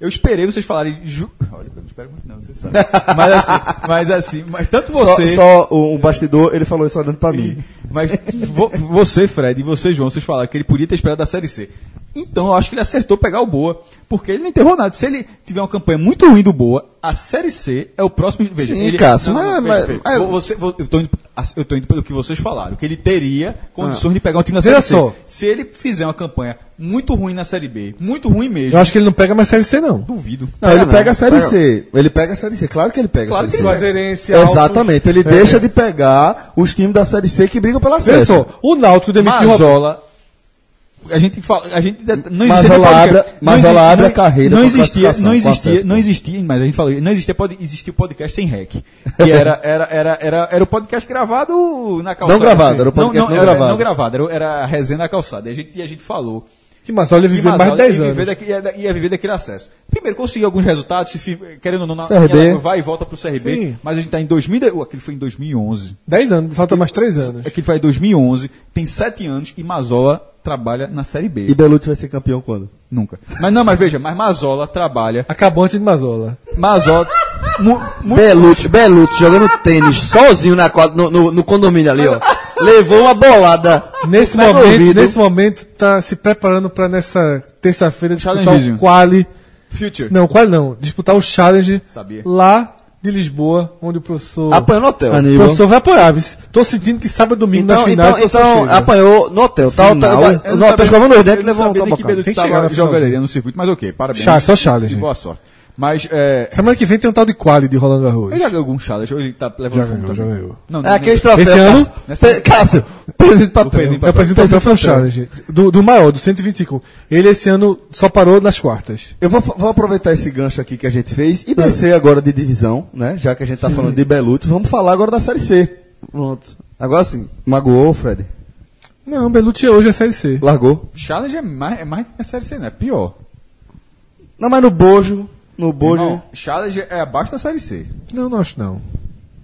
Eu esperei vocês falarem. Ju... Olha, eu não espero muito, não, você sabe. Mas assim, mas assim, mas tanto Só, você. só o, o bastidor, ele falou isso olhando pra mim. Mas vo- você, Fred, e você, João, vocês falaram que ele podia ter esperado da Série C. Então eu acho que ele acertou pegar o Boa, porque ele não enterrou nada. Se ele tiver uma campanha muito ruim do Boa, a Série C é o próximo. Veja, Sim, ele, Cássio, não, não, mas- veja, mas- veja. mas- Vo- você, vo- eu, tô indo, indo pelo que vocês falaram, que ele teria condições de pegar um time na Série C. só. Se ele fizer uma campanha muito ruim na Série B, muito ruim mesmo, Eu acho que ele não pega mais Série C, não. duvido. Não, ele não, pega a Série pega- C. Ele pega a Série C. Claro que ele pega Claro a que Série ele C. pega. Exatamente. Ele deixa de pegar os times da Série C que brigam pela Veja acesso. só, o Náutico demitiu o Mazola. A gente fala, a gente não Mazola existia podcast. abre- Não Mazola exi- abre a não- carreira Não a existia, não existia, não existia, mas a gente falou, não existia, pod, existia o podcast sem rec. Que era, era, era, era, era o podcast gravado na calçada. Não gravado, era o podcast não era- gravado. Não gravado, era, era a resenha na calçada. E a gente, e a gente falou Que Mazola ia viver mais de 10 ia anos. viver, daqui- ia, ia viver daquele acesso. Primeiro, conseguiu alguns resultados, se querendo ou não, na- ela vai e volta pro CRB, Sim. mas a gente tá em 2000, uh, aquele foi em 2011. 10 anos, falta mais 3 anos. Aquele foi em 2011, tem 7 anos e Mazola trabalha na Série B. E Belucci vai ser campeão quando? Nunca. Mas não, mas veja, mas Mazola trabalha. Acabou antes de Mazola. Mazola. mu, mu, Belucci, Belucci jogando tênis sozinho na quadra, no, no, no condomínio ali, ó. Levou uma bolada. Nesse do momento, ouvido. nesse momento, tá se preparando pra nessa terça-feira disputar o quali. Future. Não, quali não. Disputar o challenge Sabia. lá de Lisboa, onde o professor. Apanhou no hotel. o Aníbal. professor vai apoiar. vice. Tô sentindo que sábado e domingo Então, nas finais. então, o professor então chega. apanhou no hotel. Tá, Final. tá, Eu no hotel escovando os dentes e levou um Tem que chegar na jogaria no circuito, mas ok, parabéns. Chá, só challenge. E Boa sorte. Mas, é, Semana que vem tem um tal de quali de Roland Garros. ele já ganhou algum challenge ou ele tá levando Já fumo ganhou, já ganhou. Não, É aquele troféu. Esse ano- Cássio, Pe- Cássio, pezinho de papel. pezinho de É o presidente do foi um challenge. Do, do maior, do 125. Ele esse ano só parou nas quartas. Eu vou, vou aproveitar esse gancho aqui que a gente fez e descer agora de divisão, né? Já que a gente tá falando de Belucci, vamos falar agora da Série C. Pronto. Agora sim. Magoou, Fred? Não, Belucci hoje é Série C. Largou? Challenge é mais, é mais na série C, não é pior. Não, mas no Bojo, no Bojo... Irmão, challenge é abaixo da série C. Não, não acho não.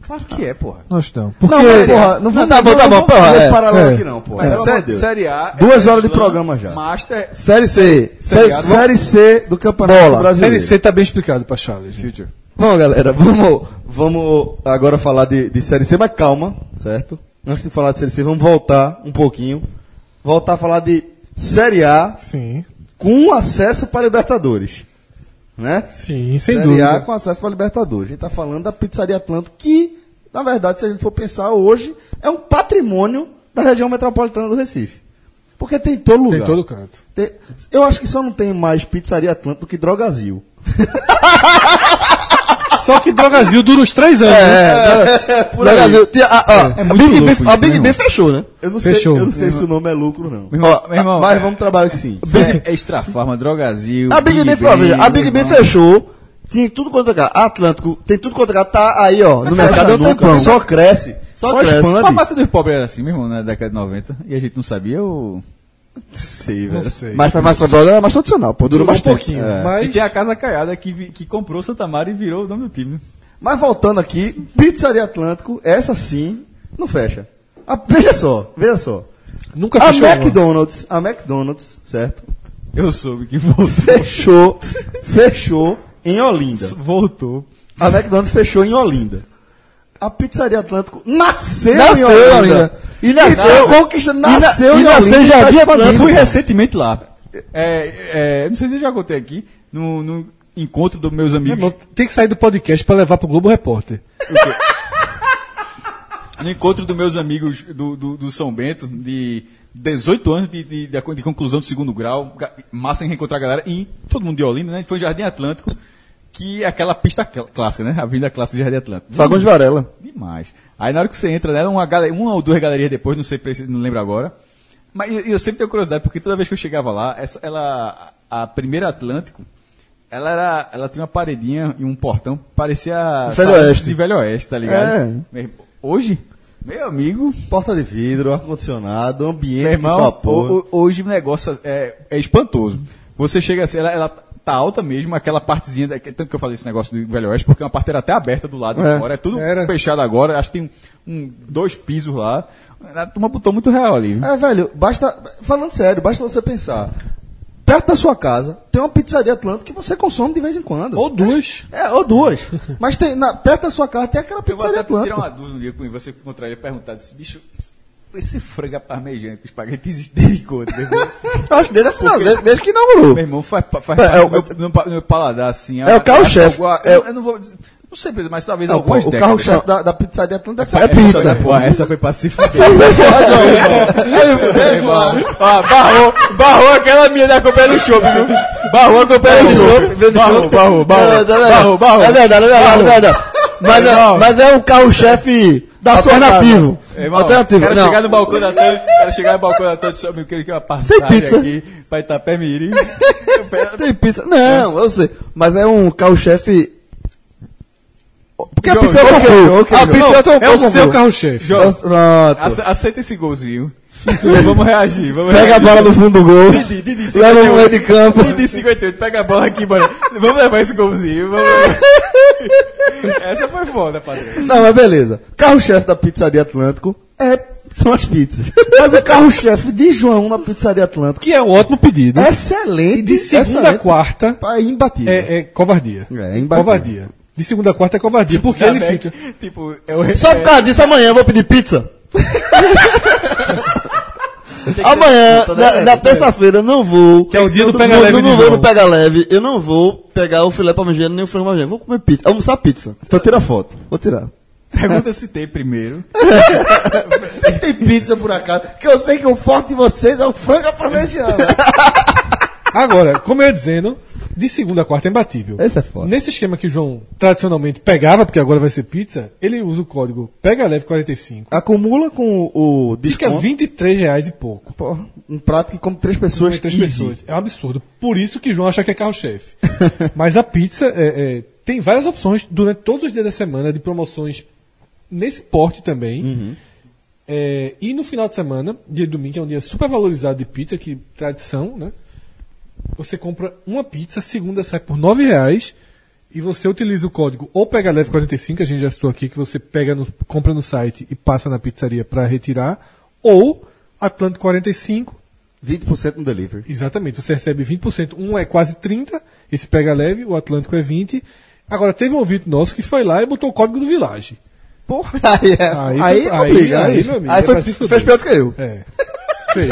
Claro que é, porra. Não acho não. Porque Não, mas, porra, não Não, tá bom, tá bom, porra, fazer é. paralelo É. aqui não, porra. Mas Pelo sé- amor de Deus. série A. é Duas horas de programa já. Master. Série C. Série Série, A. série C do Campeonato Bola. Brasileiro. Série C tá bem explicado pra challenge. Future. Bom, galera, vamos, vamos agora falar de, de Série C, mas calma, certo? Antes de falar de Série C, vamos voltar um pouquinho. Voltar a falar de Série A Sim. com acesso para Libertadores. Né? Sim, sem Série dúvida. A com acesso para Libertadores. A gente está falando da Pizzaria Atlântico, que, na verdade, se a gente for pensar hoje, é um patrimônio da região metropolitana do Recife. Porque tem em todo lugar. Tem todo canto. Tem- eu acho que só não tem mais Pizzaria Atlântico do que Drogazil. Só que Drogazil dura uns três anos. né? É, por No aí. Brasil, tinha- a, a, É a Big B, a isso, Big né, B fechou, né? Eu não Fechou. sei, eu não sei se o nome é lucro, não. Meu irmão, meu irmão, Mas vamos trabalhar que sim. é, é Extra Farma, Drogazil. A Big, B, Ben, veja, a Big B fechou. Tinha tudo quanto é. Atlântico, tem tudo quanto é. Tá aí, ó, no mercado é um tempão. Só cresce. Só Só, cresce. A expande. farmácia dos pobres era assim, meu irmão, na década de 90. E a gente não sabia ou. Sei, Não velho. sei. Mas foi mais problema, é mais tradicional, pô, Durou mais um pouquinho. É. Mas E tem a Casa Caiada que, vi- que comprou o Santa Maria e virou o nome do time. Mas voltando aqui, Pizzaria Atlântico, essa sim, não fecha. Ah, veja só, veja só. nunca A fechou. uma. McDonald's, a McDonald's, certo? Eu soube que voltou. Fechou, fechou em Olinda. voltou. A McDonald's fechou em Olinda. A Pizzaria Atlântico nasceu, Nasceu em em Olinda. Olinda. E E nasceu- conquista, nasceu e em nasceu tá Atlântico. expandindo. Fui recentemente lá. É, é, não sei se eu já contei aqui, no, no encontro dos meus Meu amigos. irmão, tem que sair do podcast pra levar pro Globo Repórter. No encontro dos meus amigos do, do, do São Bento, de 18 anos de, de, de- conclusão do segundo grau, massa em reencontrar a galera, e todo mundo de Olinda, né? Foi em Jardim Atlântico, que aquela pista cl- clássica, né? A vinda clássica de Jardim Atlântico. Fagão de Varela. Demais. Aí na hora que você entra, né, uma, uma ou duas galerias depois, não sei, preciso, não lembro agora. Mas eu, eu sempre tenho curiosidade, porque toda vez que eu chegava lá, essa, ela, a primeira Atlântico, ela era, ela tinha uma paredinha e um portão, parecia Velho Oeste. de Velho Oeste, tá ligado? É. Hoje, meu amigo, Porta de vidro, ar-condicionado, ambiente meu irmão, ho- ho- hoje o negócio é, é espantoso. Você chega assim, ela, ela tá alta mesmo, aquela partezinha, da- que- tanto que eu falei esse negócio do Velho Oeste, porque uma parte era até aberta do lado É, de fora, é tudo era. fechado agora, acho que tem um, dois pisos lá. A turma botou muito real ali. viu? É, velho, basta. Falando sério, basta você pensar. Perto da sua casa tem uma pizzaria Atlântico que você consome de vez em quando. Ou duas. É, ou duas. Mas tem, na- perto da sua casa tem aquela Eu vou pizzaria até tirar Atlântico. uma dúvida um dia com você que encontrar ele e perguntar desse bicho. Esse frango parmejano com espaguete existe desde quando? Meu irmão? Eu acho que desde, a final, desde, desde que inaugurou. Meu irmão faz, faz É, é meu, meu paladar assim. É o carro-chefe. É eu, eu não vou. Não sei, mas talvez Não, algumas o décadas. carro-chefe da, da pizzaria Atlântico deve É ser pizza, Essa, pô, essa foi pra se fuder. É, Ó, barrou, barrou aquela minha da companhia do show, viu? Barrou a companhia do show. Barrou, barrou, barrou. É, é verdade. Barrou, barrou. É verdade, é verdade, é é, mas é um carro-chefe alternativo. Irmão, alternativo. Quero Não. chegar no balcão da Tânia, quero chegar no balcão da Tânia e saber que ele quer uma passagem pizza. aqui pra Itapemirim. Tem pizza? Não, eu sei. Mas é um carro-chefe. Porque a João, pizza é o A pizza é o teu É o seu carro-chefe. João, Pronto. ace- aceita esse golzinho. vamos reagir, vamos Pega a reagir. bola no fundo do gol. Didi, Didi, Leva no meio de campo. Didi 58, pega a bola aqui, bora. Vamos levar esse golzinho. Vamos... Essa foi foda, padrão. Não, mas beleza. Carro-chefe da pizzaria Atlântico é, são as pizzas. Mas o carro-chefe de João na pizzaria Atlântico Que é um ótimo pedido. é excelente. de segunda a quarta É imbatível. é, é covardia. É, imbatível. covardia. De segunda a quarta é covardia. Porque ele Também, fica. Tipo, é o Só por causa disso, amanhã eu vou pedir pizza. Amanhã, né, na, na terça-feira, eu não vou. Que é o dia do eu Pega Leve Eu não vou no Pega Leve. Eu não vou pegar o filé parmegiano nem o frango parmegiano. Vou comer pizza. Almoçar pizza. Então tira foto. Vou tirar. Pergunta se tem primeiro. Vocês têm pizza por acaso? Que eu sei que o forte de vocês é o frango parmegiano. Agora, como eu ia dizendo, de segunda a quarta é imbatível. Esse é foda. Nesse esquema que o João tradicionalmente pegava, porque agora vai ser pizza, ele usa o código Pega Leve 45. Acumula com o Fica desconto. 23 reais e pouco. Porra, um prato que come três pessoas. Entre três easy. pessoas. É um absurdo. Por isso que João acha que é carro-chefe. Mas a pizza é, é, tem várias opções durante todos os dias da semana de promoções nesse porte também. Uhum. É, e no final de semana, dia de domingo, que é um dia super valorizado de pizza, que tradição, né? Você compra uma pizza, segunda sai por 9 reais e você utiliza o código ou pega leve 45, a gente já citou aqui, que você pega no, compra no site e passa na pizzaria para retirar, ou Atlântico 45, 20% no delivery. Exatamente, você recebe 20%. Um é quase 30%, esse pega leve, o Atlântico é 20%. Agora, teve um ouvinte nosso que foi lá e botou o código do Village. Porra, aí, é. Aí aí, foi- complica, aí, aí, meu amigo, Aí é foi, fez pior do que eu. É. Fez.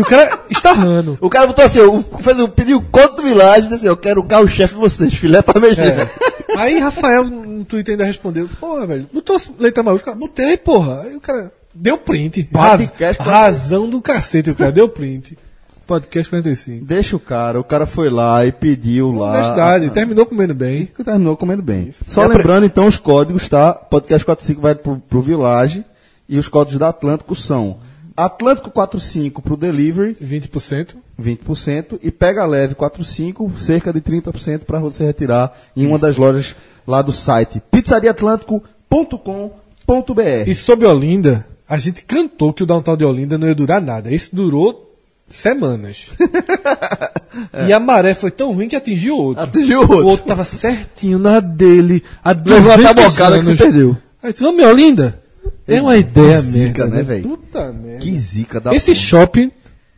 E o cara estarrando. O cara botou assim, o, fez o, pediu o conto do Village, disse assim, eu quero o carro-chefe de vocês, filé parmegiano. É. Aí Rafael no Twitter ainda respondeu, porra, velho, botou letra maiúscula, botei, porra. Aí o cara deu print. Podcast Raz- razão do cacete, o cara deu print. Podcast 45. Deixa o cara, o cara foi lá e pediu lá. Honestidade, terminou comendo bem. Terminou comendo bem. Só E a pre- lembrando, então, os códigos, tá? Podcast 45 vai pro, pro Village e os códigos da Atlântico são Atlântico 45 pro delivery, 20%. 20%, e Pega Leve 45, cerca de 30% para você retirar em uma das lojas lá do site pizzariatlântico.com.br. E sobre Olinda, a gente cantou que o downtown de Olinda não ia durar nada. Esse durou semanas. E a maré foi tão ruim que atingiu o outro. Atingiu o outro. O outro tava certinho na dele. A Levou a 200 tabocada que anos. você perdeu. Aí disse, vamos Olinda? É uma ideia zica, merda, né, velho? Puta merda. Que zica da Esse porra. shopping...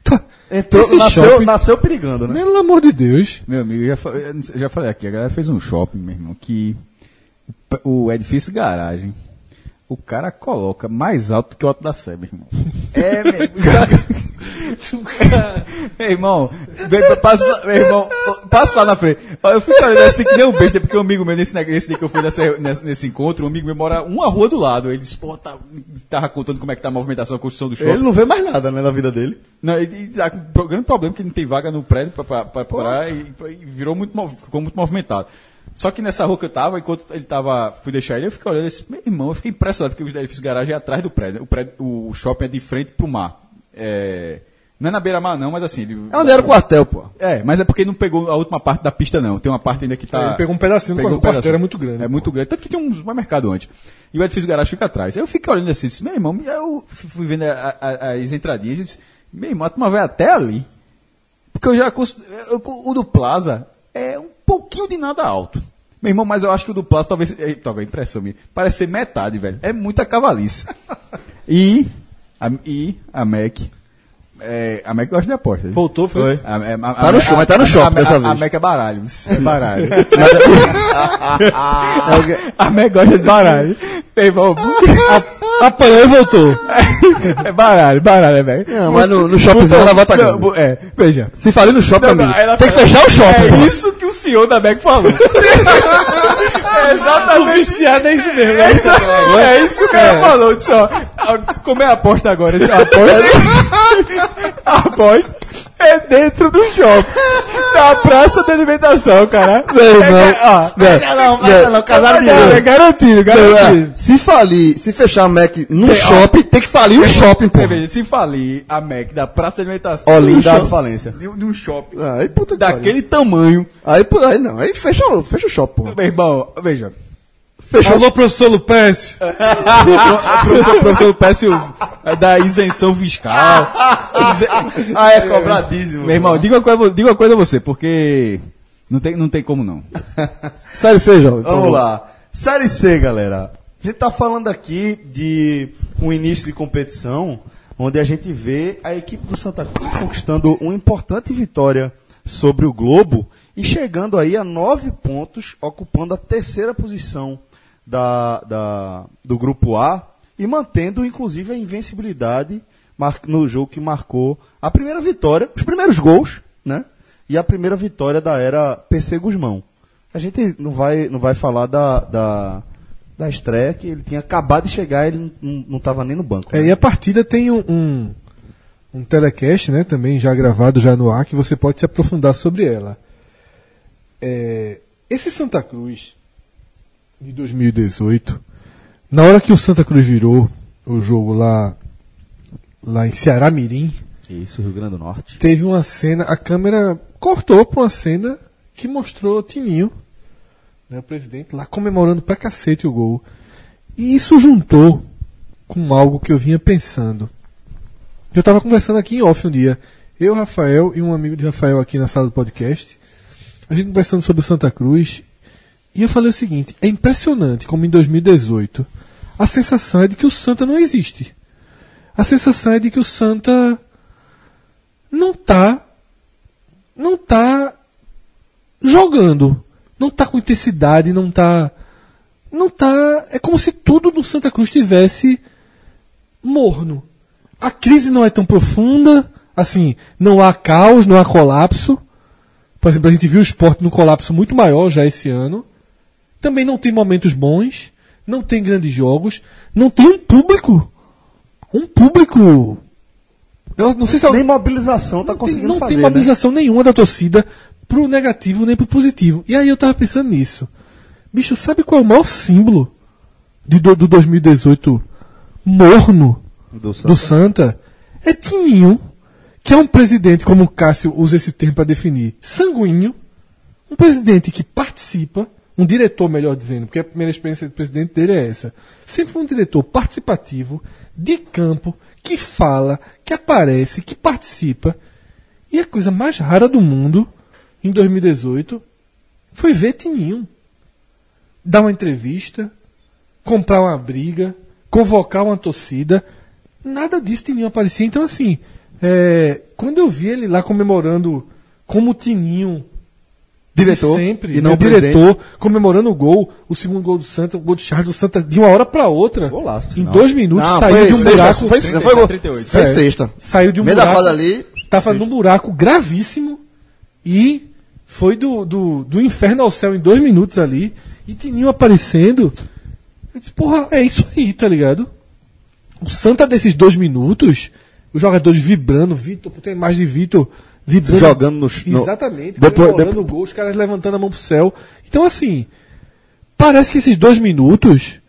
tá- Entrou, esse nasceu, shopping- nasceu perigando, né? Pelo amor de Deus. Meu amigo, eu já, eu já falei aqui, a galera fez um shopping, meu irmão, que o edifício garagem, o cara coloca mais alto que o alto da meu irmão. É, meu Meu irmão, passa, lá- meu irmão, passa lá na frente. Eu fui falando assim que nem um besta, porque um amigo meu, nesse, nesse dia que eu fui nessa, nesse, nesse encontro, um amigo meu mora uma rua do lado. Ele disse, pô, tá, tava contando como é que tá a movimentação, a construção do shopping. Ele não vê mais nada, né, na vida dele. Não, e, e tá com grande problema que não tem vaga no prédio pra, pra, pra parar e, e virou muito, ficou muito movimentado. Só que nessa rua que eu tava, enquanto ele tava, fui deixar ele, eu fiquei olhando esse, meu irmão, eu fiquei impressionado, porque o edifício de garagem é atrás do prédio. O, prédio, o shopping é de frente pro mar. É, não é na beira-mar não, mas assim... Ele, É onde era o quartel, pô. é, mas é porque não pegou a última parte da pista, não. Tem uma parte ainda que tá. Ele pegou um pedacinho, Pegou o um quartel pedacinho. era muito grande. É muito grande. Tanto que tem um supermercado antes. E o edifício garagem fica atrás. Eu fiquei olhando assim, disse, meu irmão, eu fui vendo a- a- as entradinhas e disse, meu irmão, a turma vai até ali. Porque eu já. cons- eu- o do Plaza é um pouquinho de nada alto. Meu irmão, mas eu acho que o do talvez. é, Talvez impressão minha. Parece ser metade, velho. É muita cavalice. e. A, e a Mac. É, a Mac gosta de aposta. Voltou, foi? A- a- a- Tá no a- show, mas tá no shopping a- dessa a- vez. A Mac é baralho. É baralho. É a Mac gosta de baralho. Meu irmão, Apanhou e voltou. é baralho, baralho, velho. Não, mas no, no ela volta Não, grande. É, veja. Se falir no shopping, Não, amigo, tem que fechar o shopping. É pô. isso que o senhor da Mac falou. é exatamente Viciado é isso mesmo. É isso, é isso que o cara falou. Disse, ó, como é a aposta agora? A aposta, a aposta é dentro do shopping. Da praça de alimentação, cara. Meu irmão. É, ó, Não, não, não, não, casaram de é, é garantido, Não, garantido. é, Se falir, se fechar a Mac num Tem, ó. shopping, tem que falir o shopping, pô. É, se falir a Mac da praça de alimentação. Olinda num de shopping- falência. de um- de um shopping. Aí, puta que pariu. daquele tamanho. Aí, pô, aí não, aí fecha, o- fecha o shopping, pô. Meu irmão, veja. Fechou Alô, professor Lupécio. O professor, professor Pécio é da isenção fiscal. Ah, é cobradíssimo. Meu irmão, diga uma, coisa, diga uma coisa a você, porque não tem, não tem como não. Sério, você, jovem. Vamos lá. Série C, galera. A gente tá falando aqui de um início de competição onde a gente vê a equipe do Santa Cruz conquistando uma importante vitória sobre o Globo e chegando aí a nove pontos, ocupando a terceira posição da, da- do grupo A e mantendo inclusive a invencibilidade, no jogo que marcou a primeira vitória, os primeiros gols, né? E a primeira vitória da era PC Guzmão. A gente não vai, não vai falar da, da, da estreia, que ele tinha acabado de chegar e ele não- estava nem no banco. É, né? e a partida tem um, um, um telecast, né, também já gravado, já no ar, que você pode se aprofundar sobre ela. É, esse Santa Cruz de 2018, na hora que o Santa Cruz virou o jogo lá, lá em Ceará Mirim, Isso, Rio Grande do Norte. teve uma cena, a câmera cortou pra uma cena que mostrou o Tininho, né, o presidente, lá comemorando pra cacete o gol. E isso juntou com algo que eu vinha pensando. Eu tava conversando aqui em off um dia, eu, Rafael e um amigo de Rafael aqui na sala do podcast, a gente conversando sobre o Santa Cruz, e eu falei o seguinte, é impressionante como em 2018 a sensação é de que o Santa não existe. A sensação é de que o Santa não tá não tá jogando, não tá com intensidade, não tá não tá, é como se tudo no Santa Cruz tivesse morno. A crise não é tão profunda, assim, não há caos, não há colapso. Por exemplo, a gente viu o esporte num colapso muito maior já esse ano. Também não tem momentos bons, não tem grandes jogos, não tem um público. Um público. Eu não sei se Nem mobilização tá não tem- conseguindo não fazer, tem né? mobilização nenhuma da torcida pro negativo nem pro positivo. E aí eu tava pensando nisso. Bicho, sabe qual é o maior símbolo de, do, do 2018 morno Do do Santa? É Tininho, que é um presidente, como o Cássio usa esse termo para definir, sanguíneo, um presidente que participa, um diretor, melhor dizendo, porque a primeira experiência de presidente dele é essa. Sempre foi um diretor participativo, de campo, que fala, que aparece, que participa. E a coisa mais rara do mundo, em 2018, foi ver Tininho dar uma entrevista, comprar uma briga, convocar uma torcida. Nada disso Tininho aparecia. Então, assim, é, quando eu vi ele lá comemorando como Tininho Diretor, de sempre, e não diretor, comemorando o gol, o segundo gol do Santa, o gol do Charles, o Santa de uma hora para outra, Golaço, em dois minutos, Não, saiu foi de um sexta, buraco. Foi, foi, foi, 38. foi É. sexta. Saiu de um Meio buraco. ali. Tava num buraco gravíssimo e foi do, do, do inferno ao céu em dois minutos ali. E Tininho aparecendo. Eu disse, porra, é isso aí, tá ligado? O Santa desses dois minutos, os jogadores vibrando, Vitor, tem mais de Vitor vibrando. Jogando no ch- no- Exatamente, Depois- comemorando o gol, os caras levantando a mão pro céu. Então, assim, parece que esses dois minutos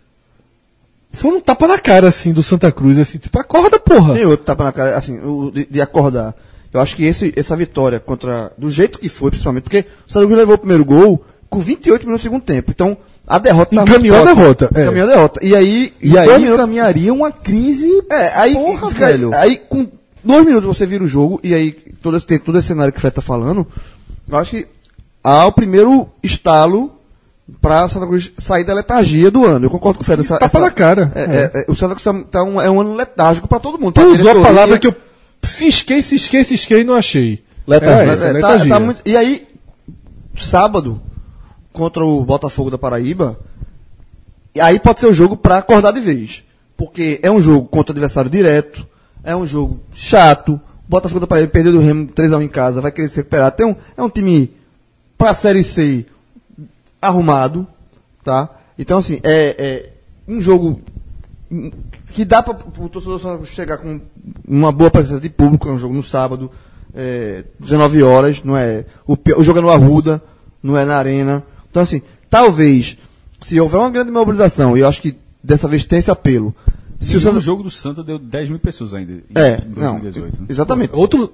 foram um tapa na cara, assim, do Santa Cruz, assim, tipo, acorda, porra. Tem outro tapa na cara, assim, o de, de acordar. Eu acho que esse, essa vitória contra. Do jeito que foi, principalmente, porque o Santa Cruz levou o primeiro gol com 28 minutos do segundo tempo. Então, a derrota tá Encaminhou a derrota, é. Encaminhou a derrota. E aí. E aí encaminharia uma crise. É, aí, Porra, fica- velho. aí com dois minutos você vira o jogo, e aí todo esse, todo esse cenário que o Fred tá falando. Eu acho que há o primeiro estalo pra Santa Cruz sair da letargia do ano. Eu concordo com o Fred. Essa, Tapa essa- na cara. é, é, é, o Santa Cruz tá, tá um, é um ano letárgico pra todo mundo. Tu pra usou a palavra que eu cisquei, cisquei, cisquei e não achei. Letargia. É, essa, é, tá- tá muito- e aí, sábado, contra o Botafogo da Paraíba, e aí pode ser o jogo pra acordar de vez. Porque é um jogo contra adversário direto, é um jogo chato. Botafogo da Paraíba perdeu do Remo 3x1 em casa, vai querer se recuperar. Tem um, é um time pra Série C arrumado, tá? Então, assim, é, é um jogo que dá para o torcedor chegar com uma boa presença de público, é um jogo no sábado, é, 19 horas, não é? O, o jogo é no Arruda, não é na Arena. Então, assim, talvez, se houver uma grande mobilização, e eu acho que dessa vez tem esse apelo, se o Santa. jogo do Santa deu 10 mil pessoas ainda em É, em não, 2018. né? exatamente. Outro.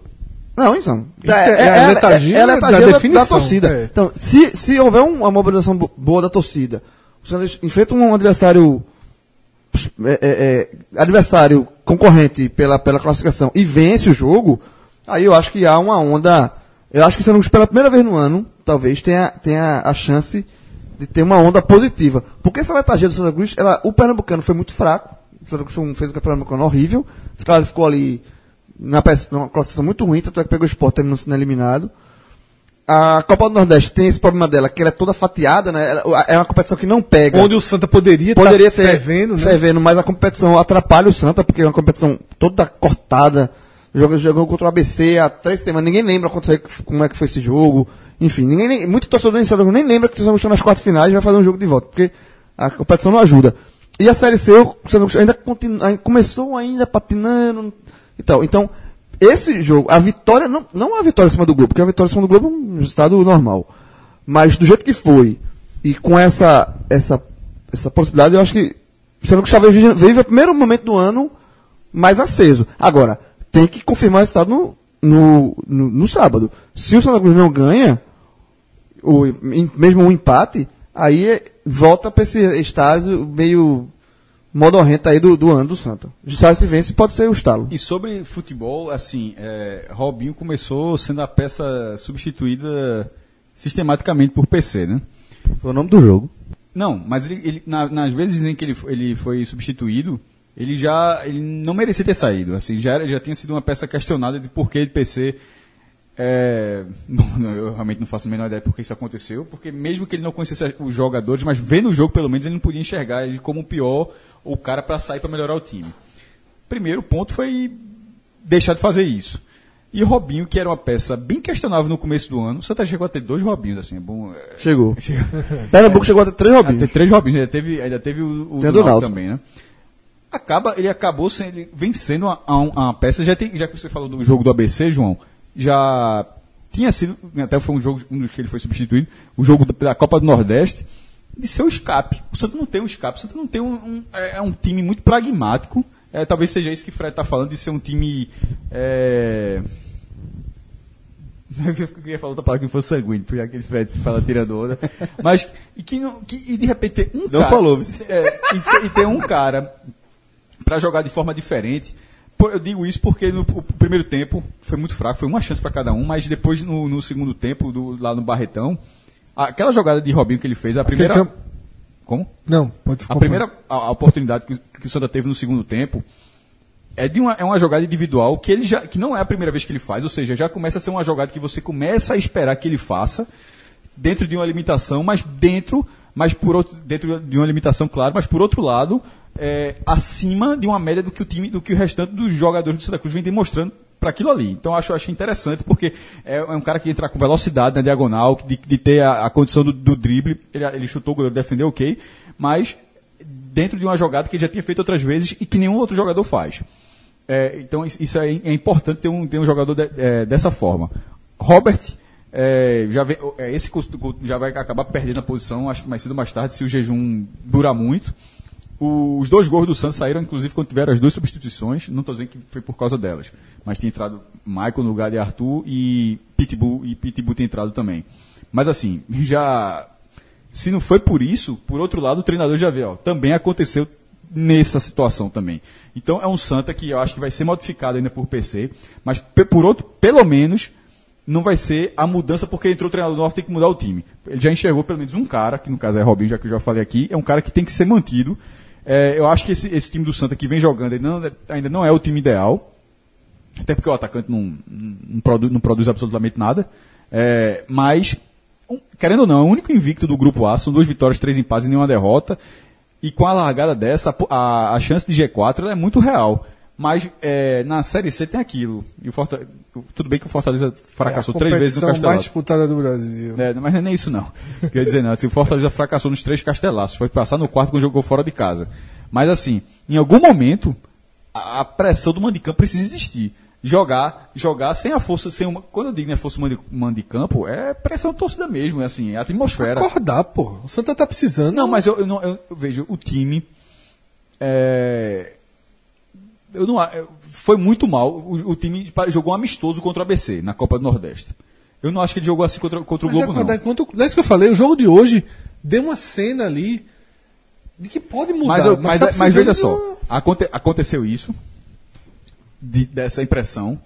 Não, isso não. Isso é- é a letargia é a da letargia da, definição, da torcida. é. Então, se, se houver um- uma mobilização bo- boa da torcida, o Santos enfrenta um adversário é, é, é, adversário concorrente pela, pela classificação e vence o jogo, aí eu acho que há uma onda. Eu acho que o Santos pela primeira vez no ano, talvez tenha, tenha a chance de ter uma onda positiva. Porque essa letargia do Santa Cruz, ela, o Pernambucano foi muito fraco. O Santa Cruz fez um campeonato horrível. Esse cara ficou ali na classificação muito ruim, tanto é que pegou o esporte terminou sendo eliminado. a Copa do Nordeste tem esse problema dela, que ela é toda fatiada, né? É uma competição que não pega. Onde o Santa poderia Poderia tá ter fervendo, né? fervendo, mas a competição atrapalha o Santa, porque é uma competição toda cortada. Jogou, jogou contra o ABC há três semanas, ninguém lembra foi- como é que foi esse jogo. Enfim, ninguém, muito torcedor nem, sabe, nem lembra que estamos nas quartas finais e vai fazer um jogo de volta, porque a competição não ajuda. E a Série C o Santa Cruz ainda, começou ainda patinando e tal. Então, esse jogo, a vitória, não, não a vitória em cima do Globo, porque a vitória em cima do Globo é um resultado normal. Mas do jeito que foi, e com essa, essa, essa possibilidade, eu acho que o Santa Cruz vive, o primeiro momento do ano mais aceso. Agora, tem que confirmar o resultado no, no, no, no sábado. Se o Santa Cruz não ganha, o, em- mesmo um empate, aí é- volta para esse estágio meio modorrento aí do, do ano do Santa. Já se vence, pode ser o estalo. E sobre futebol, assim, é, Robinho começou sendo a peça substituída sistematicamente por PC, né? Foi o nome do jogo. Não, mas ele, ele- na- nas vezes em que ele, ele foi substituído, ele já ele não merecia ter saído. Assim, já, era- já tinha sido uma peça questionada de por que de PC. É, não, eu realmente não faço a menor ideia por que isso aconteceu, porque mesmo que ele não conhecesse os jogadores, mas vendo o jogo pelo menos ele não podia enxergar ele como o pior o cara para sair para melhorar o time. Primeiro ponto foi deixar de fazer isso. E o Robinho, que era uma peça bem questionável no começo do ano, o Santa chegou a ter dois Robinhos, assim, é bom. é, Chegou. chega- Pernambuco chegou a ter três Robinhos. ter três Robins, ainda teve, ainda teve o, o do do Náutico também, né? Acaba, ele acabou sendo, ele vencendo a, a, a peça, já, tem, já que você falou do jogo do ABC, João, já tinha sido, até foi um jogo um dos que ele foi substituído, o jogo da, Copa do Nordeste, de ser o escape. O Santos não tem um escape, o Santos não tem um, um- é, é um time muito pragmático, é, talvez seja isso que o Fred está falando, de ser um time... É, eu queria falar outra palavra que não fosse sanguíneo, já que ele Fred fala tirando onda. Mas, e que, não, que e de repente ter um Não cara. falou, viu? É, e, e ter um cara para jogar de forma diferente. Eu digo isso porque no primeiro tempo foi muito fraco, foi uma chance para cada um, mas depois no, no segundo tempo, do- lá no Barretão, aquela jogada de Robinho que ele fez, a primeira. campo- Como? Não, pode A ficar. primeira a, a oportunidade que, que o Santa teve no segundo tempo é de uma, é uma jogada individual que ele já que não é a primeira vez que ele faz, ou seja, já começa a ser uma jogada que você começa a esperar que ele faça dentro de uma limitação, mas dentro, mas por outro, dentro de uma limitação, claro, mas por outro lado, é, acima de uma média do que o time, do que o restante dos jogadores do Santa Cruz vem demonstrando para aquilo ali. Então acho, acho interessante porque é, é um cara que entra com velocidade na diagonal, de, de ter a, a condição do, do drible, ele, ele chutou o goleiro, defendeu ok, mas dentro de uma jogada que ele já tinha feito outras vezes e que nenhum outro jogador faz. É, então isso é, é importante ter um, ter um jogador de- é, dessa forma. Robert é, já vem- é, esse já vai acabar perdendo a posição, acho que mais cedo ou mais tarde, se o jejum durar muito. O- os dois gols do Santos saíram, inclusive, quando tiveram as duas substituições. Não estou dizendo que foi por causa delas. Mas tinha entrado Michael no lugar de Arthur e Pitbull, e Pitbull tem entrado também. Mas assim, já. Se não foi por isso, por outro lado, o treinador já vê, ó, também aconteceu nessa situação também. Então é um Santa que eu acho que vai ser modificado ainda por PC, mas por outro, pelo menos, não vai ser a mudança porque entrou o treinador novo, tem que mudar o time. Ele já enxergou pelo menos um cara, que no caso é Robinho, já que eu já falei aqui, é um cara que tem que ser mantido. É, eu acho que esse, esse time do Santa que vem jogando ainda não, ainda não é o time ideal. Até porque o atacante não, não, não produz absolutamente nada. É, mas, um- querendo ou não, é o único invicto do grupo A, são duas vitórias, três empates e nenhuma derrota. E com a largada dessa, a a, chance de G4 ela é muito real. Mas é, na Série C tem aquilo. E o Forta- tudo bem que o Fortaleza fracassou três vezes no É competição mais disputada do Brasil. É, mas não é nem isso não. Quer dizer, não. Assim, o Fortaleza fracassou nos três castelaços. Foi passar no quarto quando jogou fora de casa. Mas assim, em algum momento, a, a pressão do mando de campo precisa existir. Jogar, jogar sem a força, sem uma. Quando eu digo né, força campo, é pressão torcida mesmo, é assim, é a atmosfera. Acordar, pô. O Santa tá precisando. Não, mas eu, eu, não- eu- eu vejo o time. é, eu não, eu- foi muito mal. O, o time jogou um amistoso contra o ABC na Copa do Nordeste. Eu não acho que ele jogou assim contra, contra o Mas é Globo, não. acordar enquanto. Não é isso que eu falei. O jogo de hoje deu uma cena ali de que pode mudar. Mas, eu- mas, tá mas veja só, aconte- aconteceu isso, de- dessa impressão,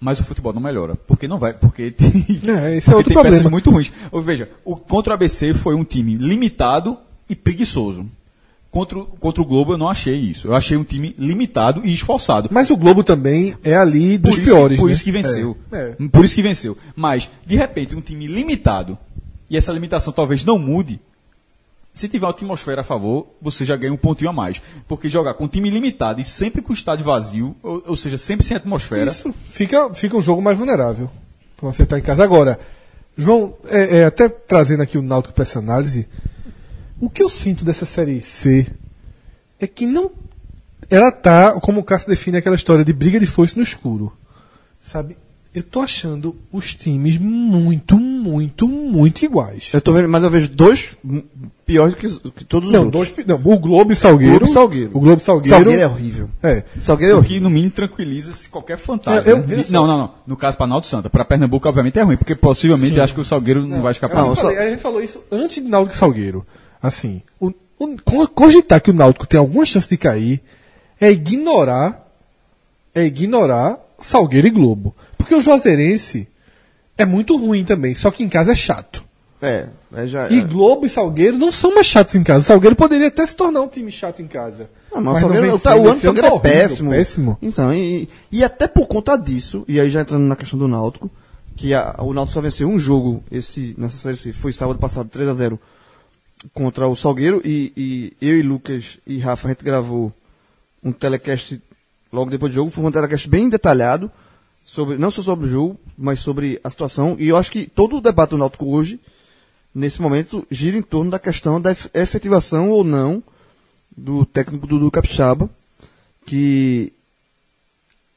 mas o futebol não melhora. Porque não vai, porque tem, É, esse é porque outro tem peças problema. muito ruins. Ou, veja, o contra o ABC foi um time limitado e preguiçoso. Contra, o- contra o Globo eu não achei isso. Eu achei um time limitado e esforçado. Mas o Globo também é ali dos por isso, piores. Por né? isso que venceu. É, é. Por isso que venceu. Mas, de repente, um time limitado, e essa limitação talvez não mude, se tiver uma atmosfera a favor, você já ganha um pontinho a mais. Porque jogar com um time limitado e sempre com o estádio vazio, ou, ou seja, sempre sem atmosfera. Isso fica, fica um jogo mais vulnerável. Quando você está em casa. Agora, João, é, é, até trazendo aqui o Náutico para essa análise, o que eu sinto dessa série C é que não. Ela tá, como o Cássio define aquela história de briga de foice no escuro. Sabe? Eu tô achando os times muito, muito, muito iguais. Eu tô vendo, mas eu vejo dois piores que, que todos os Não, outros. dois, pi- não, o Globo e Salgueiro. Globo e Salgueiro. O Globo e Salgueiro. Salgueiro é horrível. É. Salgueiro é O horrível. que no mínimo tranquiliza se qualquer fantasma. É, eu- né? não, não, não. No caso para Naldo Santa. Para Pernambuco, obviamente, é ruim, porque possivelmente acho que o Salgueiro não, vai escapar. Eu Não, falei- A gente falou isso antes de Náutico e Salgueiro. Assim, o, o- co- cogitar que o Náutico tem alguma chance de cair é ignorar é ignorar Salgueiro e Globo. Porque o Juazeirense é muito ruim também, só que em casa é chato. É, é já. E é. Globo e Salgueiro não são mais chatos em casa. O Salgueiro poderia até se tornar um time chato em casa. Não, mas o não Salgueiro, vem tá, o ano do esse ano Salgueiro é péssimo. péssimo. Então, e, e até por conta disso, e aí já entrando na questão do Náutico, que a- o Náutico só venceu um jogo esse, nessa série foi sábado passado, 3 a 0 contra o Salgueiro, e, e eu e Lucas e Rafa, a gente gravou um telecast logo depois do jogo, foi um telecast bem detalhado, sobre, não só sobre o jogo, mas sobre a situação, e eu acho que todo o debate do Náutico hoje, nesse momento, gira em torno da questão da ef- efetivação ou não do técnico Dudu Capixaba, que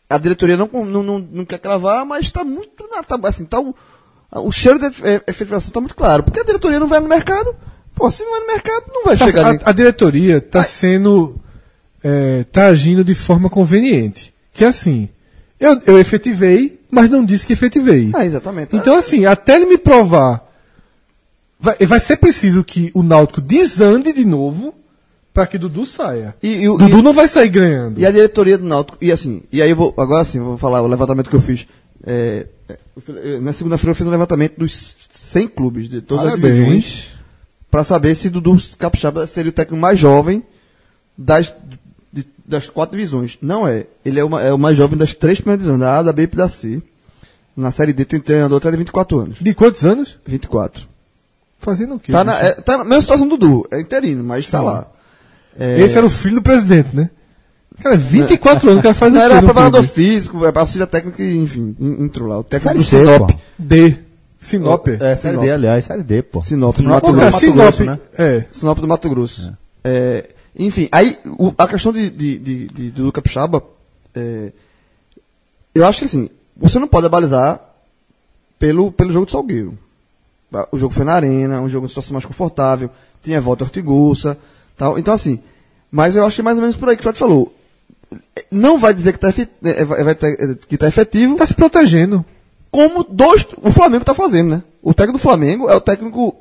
a diretoria não, não, não, não quer cravar, mas está muito na, tá, assim, tá o, o cheiro efe- efetivação está muito claro, porque a diretoria não vai no mercado, pô, se não vai no mercado, não vai Tá- chegar a, nem- a diretoria está sendo. É, tá agindo de forma conveniente. Que é assim. Eu, eu efetivei, mas não disse que efetivei. Ah, exatamente. Então, assim, até ele me provar. Vai, vai ser preciso que o Náutico desande de novo para que Dudu saia. E- e Dudu e- não vai sair ganhando. E a diretoria do Náutico, e assim, e aí eu vou, agora sim, vou falar o levantamento que eu fiz. É, é, na segunda-feira eu fiz um levantamento dos 100 clubes, de todas as divisões, Parabéns. Para saber se Dudu Capixaba seria o técnico mais jovem das, de- das quatro divisões. Não é. Ele é, uma- é o mais jovem das três primeiras divisões, da A, da B e da C. Na Série D tem treinador até de 24 anos. De quantos anos? 24. Fazendo o quê? Tá na, é, tá na mesma situação do Dudu, é interino, mas tá Sim. lá. É, Esse era o filho do presidente, né? Cara, 24 anos, o cara faz o era preparador físico, é auxília técnico, e, enfim, en- entrou lá. O técnico Série do Sinop. D. Sinop. É, série Sinop. D, aliás, série D, pô. Sinop, no Sinop Mato é Grosso. Sinop. Grosso, né? É. Sinop do Mato Grosso. É, enfim, aí o- a questão de, de, de, de, do Capixaba, é, eu acho que assim, você não pode abalizar pelo, pelo jogo de Salgueiro. O jogo foi na arena, um jogo em situação mais confortável, tinha volta Ortigosa, tal. Então assim, mas eu acho que é mais ou menos por aí que o Fred falou. Não vai dizer que está ter- é, que tá efetivo, Tá se protegendo. Como dois, o Flamengo está fazendo, né? O técnico do Flamengo é o técnico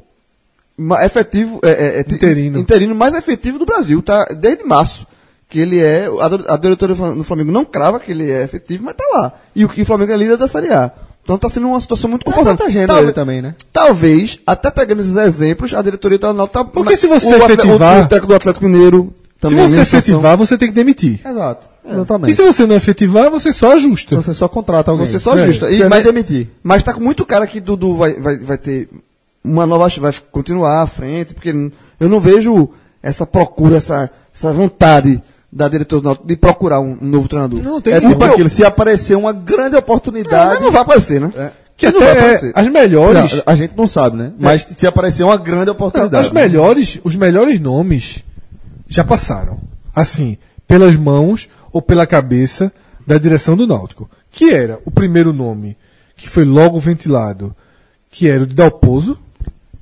efetivo, é, é, é, Interino. interino mais efetivo do Brasil, tá? Desde março. Que ele é, a, a diretoria do Flam- do Flamengo não crava que ele é efetivo, mas tá lá. E o, e o Flamengo é líder da Série A. Então tá sendo uma situação muito confortável. protegendo Talvez- também, né? Talvez, até pegando esses exemplos, a diretoria tá, não tá. Porque mas se você o, efetivar- o, o técnico do Atlético Mineiro também. se você mesma situação. efetivar, você tem que demitir. Exato. E Exatamente. se você não efetivar, você só ajusta. Você só contrata alguém. Você só É, ajusta. E, você mas, demitir. mas tá com muito cara que Dudu vai, vai, vai ter uma nova. Vai continuar à frente, porque eu não vejo essa procura, essa, essa vontade da Náutico de procurar um, um novo treinador. Não, tem É tipo aquilo, se aparecer uma grande Não, oportunidade. mas não vai aparecer, né? É. Que não até, aparecer. as melhores. Não, a gente não sabe, né? Mas se aparecer uma grande Não, oportunidade. as melhores, os melhores nomes já passaram. Assim, pelas mãos ou pela cabeça da direção do Náutico. Que era o primeiro nome que foi logo ventilado, que era o de Dalpozo.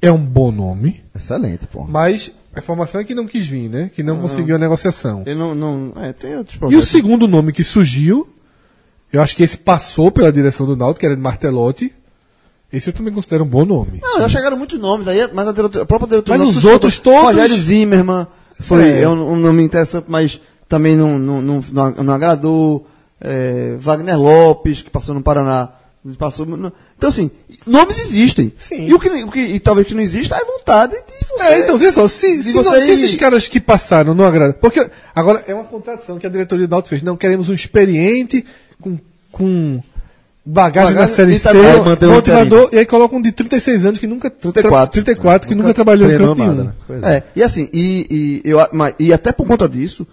É um bom nome, Excelente, pô. mas a informação é que não quis vir, né? Que não conseguiu a negociação. Ele não, não, é, tem outros E o problemas. segundo nome que surgiu, eu acho que esse passou pela direção do Náutico, que era de Martelotti. Esse eu também considero um bom nome. Não, já chegaram muitos nomes aí, mas a, a própria diretoria. Mas os outros todos- Rogério Zimmermann foi É. é. um, um nome interessante, mas também não, não, não, não, agradou. É, Wagner Lopes, que passou no Paraná. Passou, no- então, assim, nomes existem. Sim. E o que, o que e talvez que não exista é vontade de você É, então, veja só, se, se, você não- se esses caras que passaram não agradam. Porque agora é uma contradição que a diretoria do Náutico fez. Não, queremos um experiente com, com bagagem na Série C, motivador, e aí colocam um de 36 anos que nunca. 34. 34 que nunca, trabalhou em campo nada, né? É. É, e assim, e, e, eu, mas- e até por conta disso,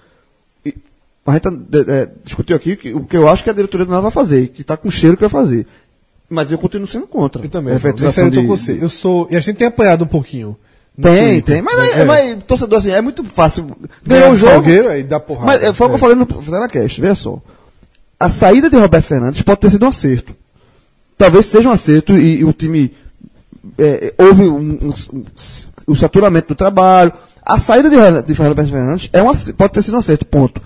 e- a gente tá, é, discutiu aqui que, o que eu acho que a diretoria do Náutico vai fazer, que está com cheiro que vai fazer. Mas eu continuo sendo contra. Eu também. Nesse aí eu tô de- com você. Eu sou. E a gente tem apanhado um pouquinho. Tem, tem. Mas, é, É. mas, torcedor, assim, é muito fácil. Ganhar Ganhou o jogo. Salgueiro, aí dá porrada. Mas é, foi o que eu falei no Telecast, veja só. A saída de Roberto Fernandes pode ter sido um acerto. Talvez seja um acerto e, e o time. é, houve um, um, um, o saturamento do trabalho. A saída de, de Roberto Fernandes é um, pode ter sido um acerto, ponto.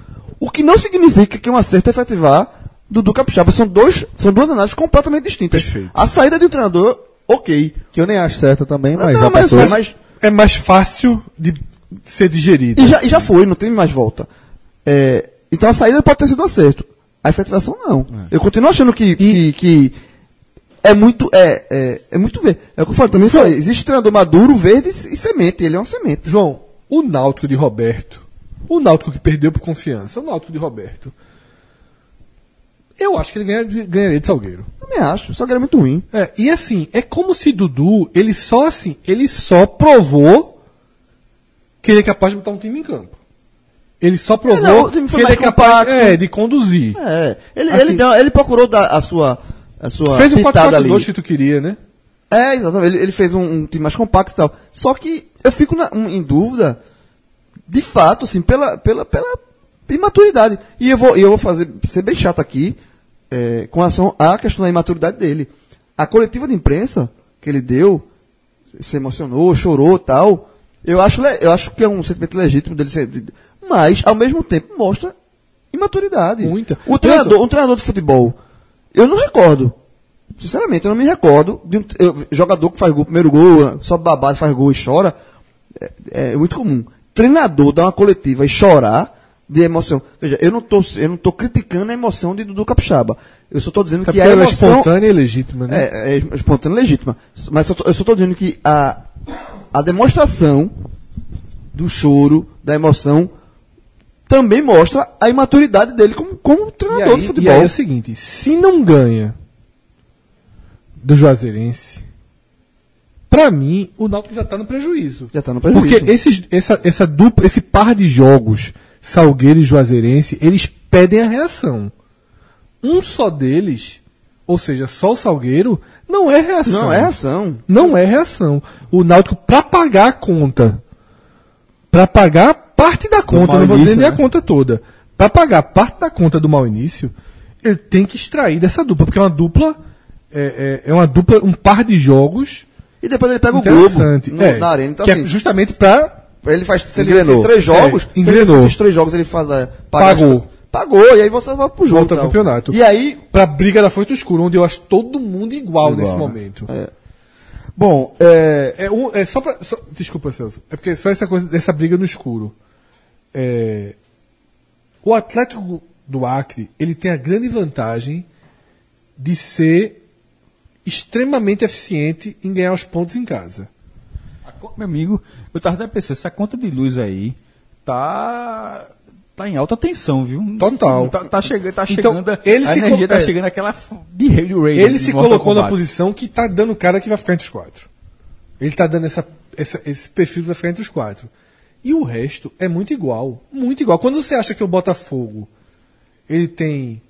O que não significa que um acerto é efetivar Dudu Capixaba. São, dois, são duas análises completamente distintas. Perfeito. A saída de um treinador, ok. Que eu nem acho certa também, mas não, mas, pessoas- mas, É mais fácil de ser digerido. E já, e já foi, não tem mais volta. É, então a saída pode ter sido um acerto. A efetivação não. Eu continuo achando que, que, que é muito. É, é, é muito verde. É o que eu falei, também falei. Existe treinador maduro, verde e semente. Ele é uma semente. João, o Náutico de Roberto, o Náutico que perdeu por confiança, o Náutico de Roberto, eu acho que ele ganha- ganharia de Salgueiro. Também acho. Que ele é muito ruim. É, e assim, é como se Dudu, ele só assim, ele só provou que ele é capaz de botar um time em campo. Ele só provou não, o time que ele é capaz compacto. é, de conduzir. É. Ele, Assim- ele, deu- ele procurou dar a sua. A sua Fez o pitada ali. 4-4-2 que tu queria, né? É, exatamente. Ele, ele fez um, um time mais compacto e tal. Só que eu fico na- um- em dúvida, de fato, assim, pela, pela, pela imaturidade. E eu vou, eu vou fazer, ser bem chato aqui, é, com relação à questão da imaturidade dele. A coletiva de imprensa que ele deu, se emocionou, chorou tal, eu acho, eu acho que é um sentimento legítimo dele ser. Mas, ao mesmo tempo, mostra imaturidade. Muita. O treinador, um treinador de futebol, eu não recordo. Sinceramente, eu não me recordo de um eu- jogador que faz gol, primeiro gol, só babado, faz gol e chora. É, é muito comum. Treinador dar uma coletiva e chorar de emoção. Veja, eu não tô, eu não tô criticando a emoção de Dudu Capixaba. Eu só tô dizendo É que a é emoção espontânea e legítima, né? é, é espontânea e legítima. Mas eu só estou dizendo que a, a demonstração do choro, da emoção, também mostra a imaturidade dele como, como E treinador aí, de e futebol. aí é o seguinte, se não ganha do Juazeirense, pra mim, o Náutico já tá no prejuízo. Já tá no prejuízo. Porque esses, essa, essa dupla, esse par de jogos, Salgueiro e Juazeirense, eles pedem a reação. Um só deles, ou seja, só o Salgueiro, não é reação. Não, é ação. Não é reação. O Náutico, pra pagar a conta, pra pagar parte da conta, não vou dizer nem a né? conta toda, pra pagar parte da conta do mau início, ele tem que extrair dessa dupla, porque é uma dupla, é, é, é uma dupla, um par de jogos E depois ele pega o Globo no- É, na arena. Então, que assim, é justamente pra ele faz se ele três jogos, É, se ele esses três jogos ele faz a, paga Pagou. pagou, e aí você vai pro jogo. Volta tal. campeonato. E aí, pra briga da Foito Escuro, onde eu acho todo mundo igual, Igual, nesse né? momento. Bom, é, É, um, é só pra. só- desculpa, Celso. É porque só essa coisa dessa briga no escuro. É, o Atlético do Acre, ele tem a grande vantagem de ser extremamente eficiente em ganhar os pontos em casa. Meu amigo, eu tava até pensando, essa conta de luz aí tá tá em alta tensão, viu? Total. Tá, tá chegando, tá Então, chegando, ele a se energia tá é. chegando aquela de Ray. Ele se colocou na posição que tá dando o cara que vai ficar entre os quatro. Ele tá dando essa, essa- esse perfil que vai ficar entre os quatro. E o resto é muito igual. Muito igual. Quando você acha que o Botafogo ele tem.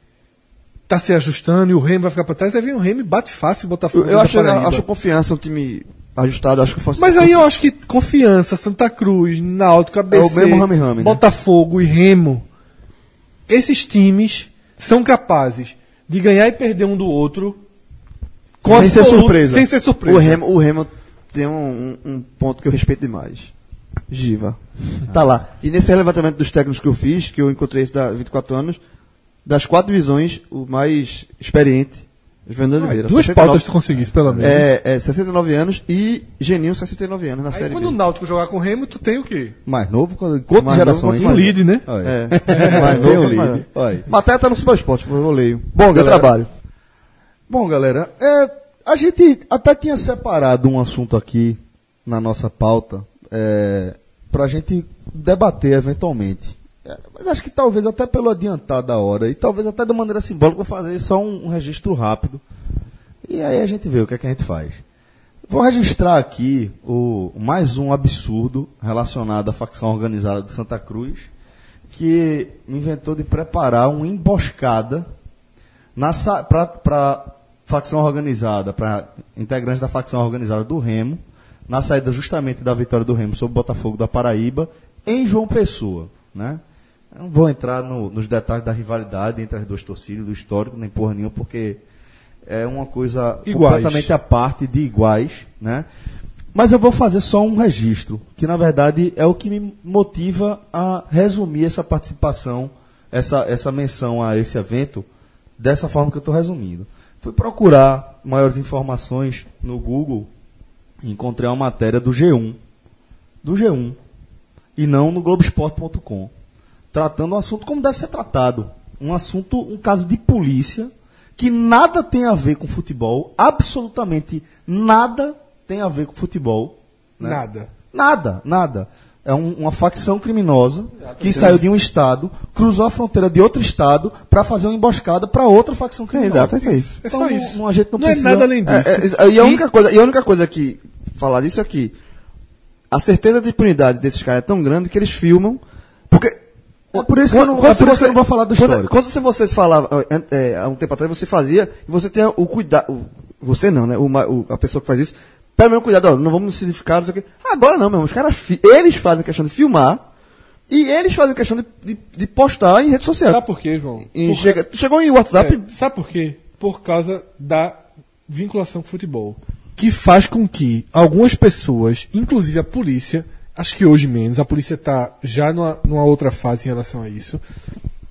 Tá se ajustando e o Remy vai ficar pra trás, aí vem o Remy bate fácil o Botafogo. eu, eu acho, Paraíba. acho confiança um time ajustado, acho que fosse. Mas aí eu acho que Confiança, Santa Cruz, Náutico, ABC, É o mesmo rame-rame, né? Botafogo e Remo, esses times são capazes de ganhar e perder um do outro com Sem ser surpresa. Sem ser surpresa. O Remo, o Remo tem um, um- um ponto que eu respeito demais. Giva. Tá lá. E nesse levantamento dos técnicos que eu fiz, que eu encontrei esse da 24 anos, das quatro divisões, o mais experiente, Fernando Ah, Oliveira. duas 69 pautas tu conseguisse, pelo menos. é, é 69 anos e Geninho 69 anos na Aí série quando o B. Náutico jogar com o Remo, tu tem o quê? mais novo, quando- quantas Mais novo, gerações? quanto Um lead, né? Olha. É. Mais novo, um lead. Matéria tá no Super Esporte, eu leio. Bom, Meu galera. trabalho. Bom, galera, é, a gente até tinha separado um assunto aqui na nossa pauta, é, pra gente debater eventualmente. É, mas acho que talvez até pelo adiantar da hora, e talvez até de maneira simbólica, vou fazer só um, um registro rápido. E aí a gente vê o que, é que a gente faz. Vou registrar aqui o, mais um absurdo relacionado à facção organizada de Santa Cruz, que inventou de preparar uma emboscada para facção organizada, para integrantes da facção organizada do Remo, na saída justamente da vitória do Remo sobre o Botafogo da Paraíba, em João Pessoa. Né? Não vou entrar no- nos detalhes da rivalidade entre as duas torcidas, do histórico, nem porra nenhuma, porque é uma coisa Iguais. completamente à parte de iguais. Né? Mas eu vou fazer só um registro, que na verdade é o que me motiva a resumir essa participação, essa, essa menção a esse evento, dessa forma que eu estou resumindo. Fui procurar maiores informações no Google e encontrei uma matéria do G1. Do G1. E não no Globoesporte.com. Tratando um assunto como deve ser tratado. Um assunto, um caso de polícia que nada tem a ver com futebol, absolutamente nada tem a ver com futebol. né? Nada. Nada, nada. É um- uma facção criminosa que saiu de um estado, cruzou a fronteira de outro estado para fazer uma emboscada para outra facção criminosa. exato, é isso aí. É Então, só não- isso. não- a gente não Não é precisa- nada além disso. É, é, e, a única coisa, e a única coisa que falar disso é que a certeza de impunidade desses caras é tão grande que eles filmam. Porque. É por isso que eu não- é por isso que eu não vou falar do quando, histórico. quando você, vocês falavam, é, é, há um tempo atrás, você fazia, e você tem o cuidado. Você não, né? O, o- a pessoa que faz isso, pelo menos cuidado, ó, não vamos significar, não sei o quê. Agora não, meu irmão. Os caras, eles fazem questão de filmar, e eles fazem questão de, de, de postar em rede social. Sabe por quê, João? E Por- chega- chegou em WhatsApp, É, sabe por quê? Por causa da vinculação com o futebol. Que faz com que algumas pessoas, inclusive a polícia, acho que hoje menos, a polícia está já numa, numa outra fase em relação a isso,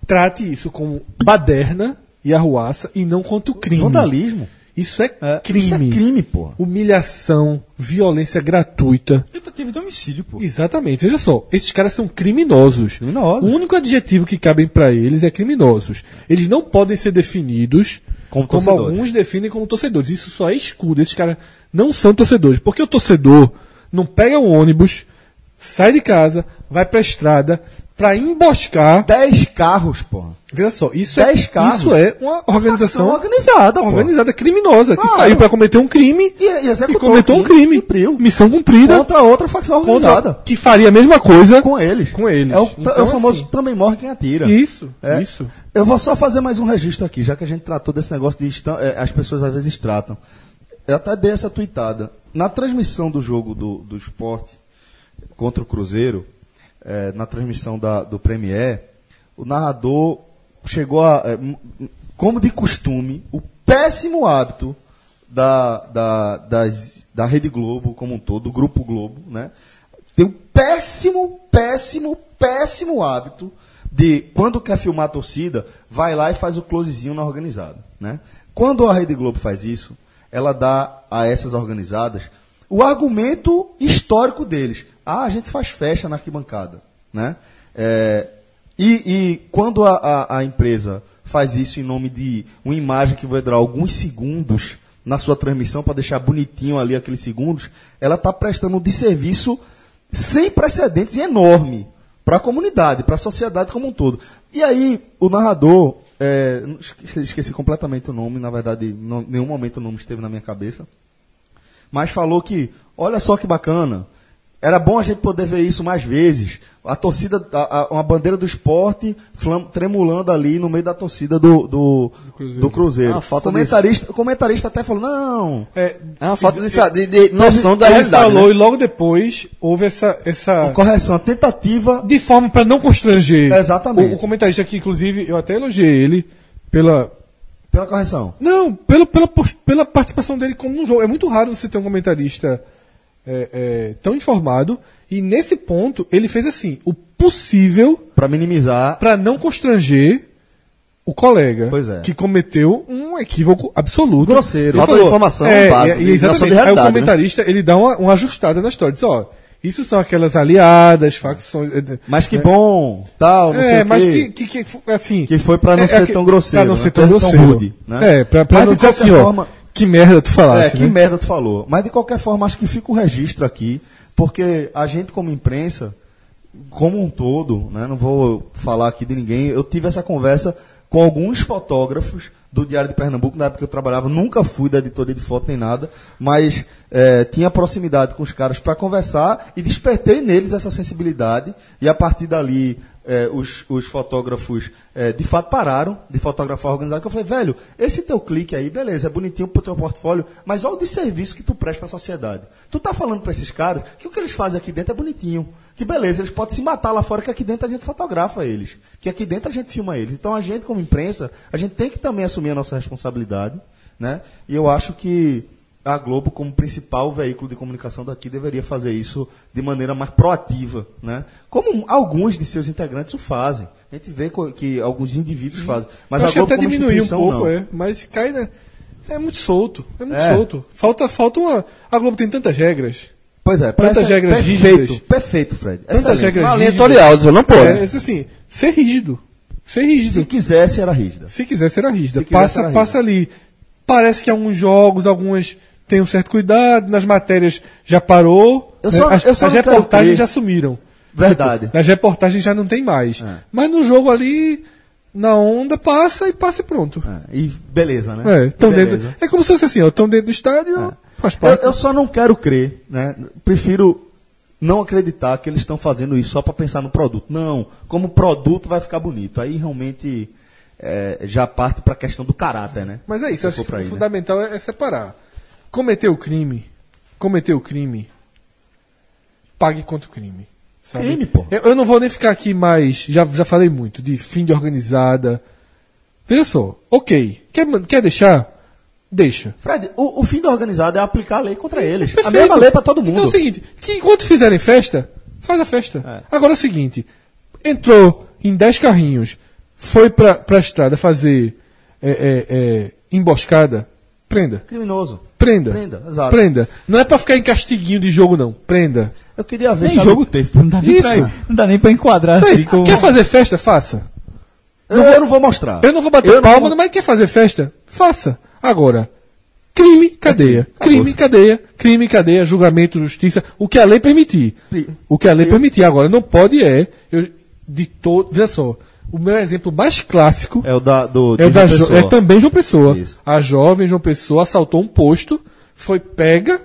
trate isso como baderna e arruaça e não quanto crime. Vandalismo. Isso é, É, crime. Isso é crime, pô. Humilhação, violência gratuita. Tentativa de homicídio, pô. Exatamente. Veja só, esses caras são criminosos. Criminosos. O único adjetivo que cabem para eles é criminosos. Eles não podem ser definidos Como como, alguns definem como torcedores. Isso só é escudo. Esses caras não são torcedores. Porque o torcedor não pega um ônibus, sai de casa, vai pra estrada pra emboscar. 10 carros, porra. Veja só, isso é, Dez carros. isso é uma organização Facção organizada, pô. organizada criminosa que Claro. saiu pra cometer um crime E, e e cometeu um crime. Cumpriu. Missão cumprida. Contra outra facção contra- organizada. que faria a mesma coisa Com eles. Com eles. É o, Então, é o famoso assim, também morre quem atira. Isso, É. isso. Eu vou só fazer mais um registro aqui, já que a gente tratou desse negócio de é, as pessoas às vezes tratam. Eu até dei essa tweetada. Na transmissão do jogo do, do esporte contra o Cruzeiro, é, na transmissão da, do Premier, o narrador chegou a. é, como de costume, o péssimo hábito da, da, das- da Rede Globo como um todo, do Grupo Globo, né? Tem um péssimo, péssimo, péssimo hábito de, quando quer filmar a torcida, vai lá e faz o closezinho na organizada, né? Quando a Rede Globo faz isso, ela dá a essas organizadas o argumento histórico deles. Ah, a gente faz festa na arquibancada, né? É, e, e quando a, a- a empresa faz isso em nome de uma imagem que vai durar alguns segundos na sua transmissão para deixar bonitinho ali aqueles segundos, ela está prestando um desserviço sem precedentes e enorme para a comunidade, para a sociedade como um todo. E aí o narrador, é, esqueci completamente o nome, na verdade, em nenhum momento o nome esteve na minha cabeça, mas falou que, olha só que bacana, era bom a gente poder ver isso mais vezes. A torcida, a- a- uma bandeira do esporte flam- tremulando ali no meio da torcida do, do, do Cruzeiro. Ah, falta comentarista, o comentarista até falou, não, É, é uma falta de, de- de noção da ele realidade. falou né? e logo depois houve essa, essa correção, tentativa de forma para não constranger. Exatamente. O, o comentarista aqui, inclusive, eu até elogiei ele pela pela correção. não, pelo, pela, pela participação dele como no jogo. É muito raro você ter um comentarista é, é, tão informado. E nesse ponto, ele fez assim: o possível Para minimizar. para não constranger o colega é. que cometeu um equívoco absoluto. Grosseiro. Falta de informação é, básica, é, exatamente. Aí né? o comentarista ele dá uma, uma ajustada na história. Diz, ó, isso são aquelas aliadas, facções. é, Mas que bom, tal, não sei É, o mas que, que, que assim. Que foi pra não é- ser é tão grosseiro, Pra não né? ser tão Tão grosseiro. rude, né? É, pra, pra Mas, não dizer assim, ó. Que merda tu É, falasse, que né? merda tu falou. Mas de qualquer forma, acho que fica o registro aqui, porque a gente, como imprensa, como um todo, né, não vou falar aqui de ninguém, eu tive essa conversa com alguns fotógrafos do Diário de Pernambuco, na época que eu trabalhava, nunca fui da editoria de foto nem nada, mas eh, tinha proximidade com os caras para conversar e despertei neles essa sensibilidade e a partir dali eh, os, os fotógrafos eh, de fato pararam de fotografar organizado, que eu falei, velho, esse teu clique aí, beleza, é bonitinho pro teu portfólio, mas olha o de serviço que tu presta para a sociedade. Tu tá falando para esses caras que o que eles fazem aqui dentro é bonitinho. Que beleza, eles podem se matar lá fora, que aqui dentro a gente fotografa eles. Que aqui dentro a gente filma eles. Então a gente, como imprensa, a gente tem que também assumir a nossa responsabilidade. Né? E eu acho que a Globo, como principal veículo de comunicação daqui, deveria fazer isso de maneira mais proativa. Né? Como alguns de seus integrantes o fazem. A gente vê que alguns indivíduos fazem. Mas Eu a acho que Globo, até como diminuiu um pouco, não. é. Mas cai, né? É muito solto. É muito É. solto. Falta, falta uma. A Globo tem tantas regras. Pois é, Tantas parece- regras perfeito, rígidas. perfeito, Fred. Tantas Excelente. regras Uma linha editorial, não pode. É, é assim, ser rígido. Ser rígido. Se quisesse, era rígida. Se quiser, será rígida. Se passa, rígida. passa ali. Parece que alguns jogos, algumas têm um certo cuidado, nas matérias já parou. Eu né? só- as eu só as quero reportagens já sumiram. Verdade. Nas reportagens já não tem mais. É. Mas no jogo ali, na onda, passa e passa e pronto. É, e beleza, né? É, tão Beleza. dentro, é como se fosse assim, ó, estão dentro do estádio, faz Eu, parte. eu só não quero crer, né? Prefiro não acreditar que eles estão fazendo isso só para pensar no produto. Não, como produto vai ficar bonito. Aí realmente é, já parte para a questão do caráter, né? Mas é isso, eu acho que o né? fundamental é, é separar. Cometeu o crime, cometeu o crime, pague contra o crime. sabe? Crime, pô. Eu, eu não vou nem ficar aqui mais, já, já falei muito, de fim de organizada. Veja só, ok, quer, quer deixar? Deixa. Fred, o, o fim da organizada é aplicar a lei contra eles. A Perfeito. mesma lei para todo mundo. Então é o seguinte, que enquanto fizerem festa, faz a festa. É. Agora é o seguinte, entrou em 10 carrinhos, foi pra, pra estrada fazer é, é, é, emboscada, prenda. Criminoso. Prenda. Prenda, exato. Prenda. Não é pra ficar em castiguinho de jogo, não. Prenda. Eu queria ver, Nem sabe? jogo teve, não dá nem, Isso. pra, não dá nem pra enquadrar Então é assim como... Quer fazer festa? Faça. Eu, eu não vou mostrar. Eu não vou bater Eu não palma, vou- mas quer fazer festa? Faça. Agora, crime, cadeia. Crime, cadeia. Crime, cadeia, julgamento, justiça. O que a lei permitir. O que a lei permitir. Agora, não pode é. Eu, de todo. Veja só. O meu exemplo mais clássico É o da, do, é, da jo- é também João Pessoa. Isso. A jovem João Pessoa assaltou um posto, foi pega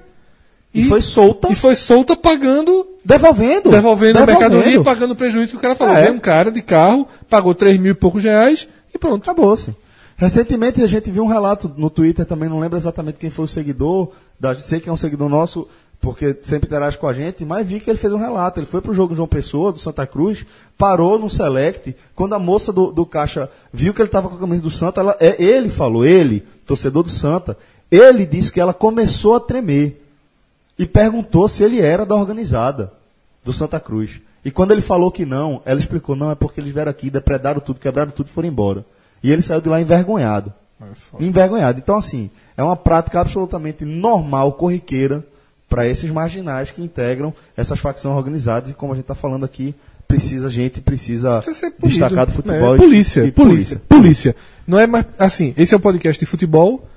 E foi solta. e foi solta pagando Devolvendo. devolvendo a mercadoria e pagando o prejuízo que o cara falou. É. Veio um cara de carro, pagou 3 mil e poucos reais e pronto. Acabou-se. Recentemente a gente viu um relato no Twitter também, não lembro exatamente quem foi o seguidor, da, sei que é um seguidor nosso, porque sempre interage com a gente, mas vi que ele fez um relato. Ele foi pro jogo João Pessoa, do Santa Cruz, parou no Select, quando a moça do, do caixa viu que ele estava com a camisa do Santa, ela, é, ele falou, ele, torcedor do Santa, ele disse que ela começou a tremer e perguntou se ele era da organizada do Santa Cruz. E quando ele falou que não, ela explicou, não, é porque eles vieram aqui, depredaram tudo, quebraram tudo e foram embora. E ele saiu de lá envergonhado. Envergonhado. Então, assim, é uma prática absolutamente normal, corriqueira, para esses marginais que integram essas facções organizadas. E como a gente está falando aqui, precisa, a gente precisa Precisa punido. destacar do futebol. É, e- polícia, e polícia, polícia. Não é mais. Assim, esse é um podcast de futebol.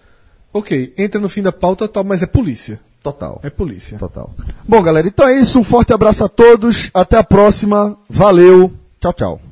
Ok, entra no fim da pauta tal, mas é polícia. Total. É polícia. Total. Bom, galera, então é isso. Um forte abraço a todos. Até a próxima. Valeu. Tchau, tchau.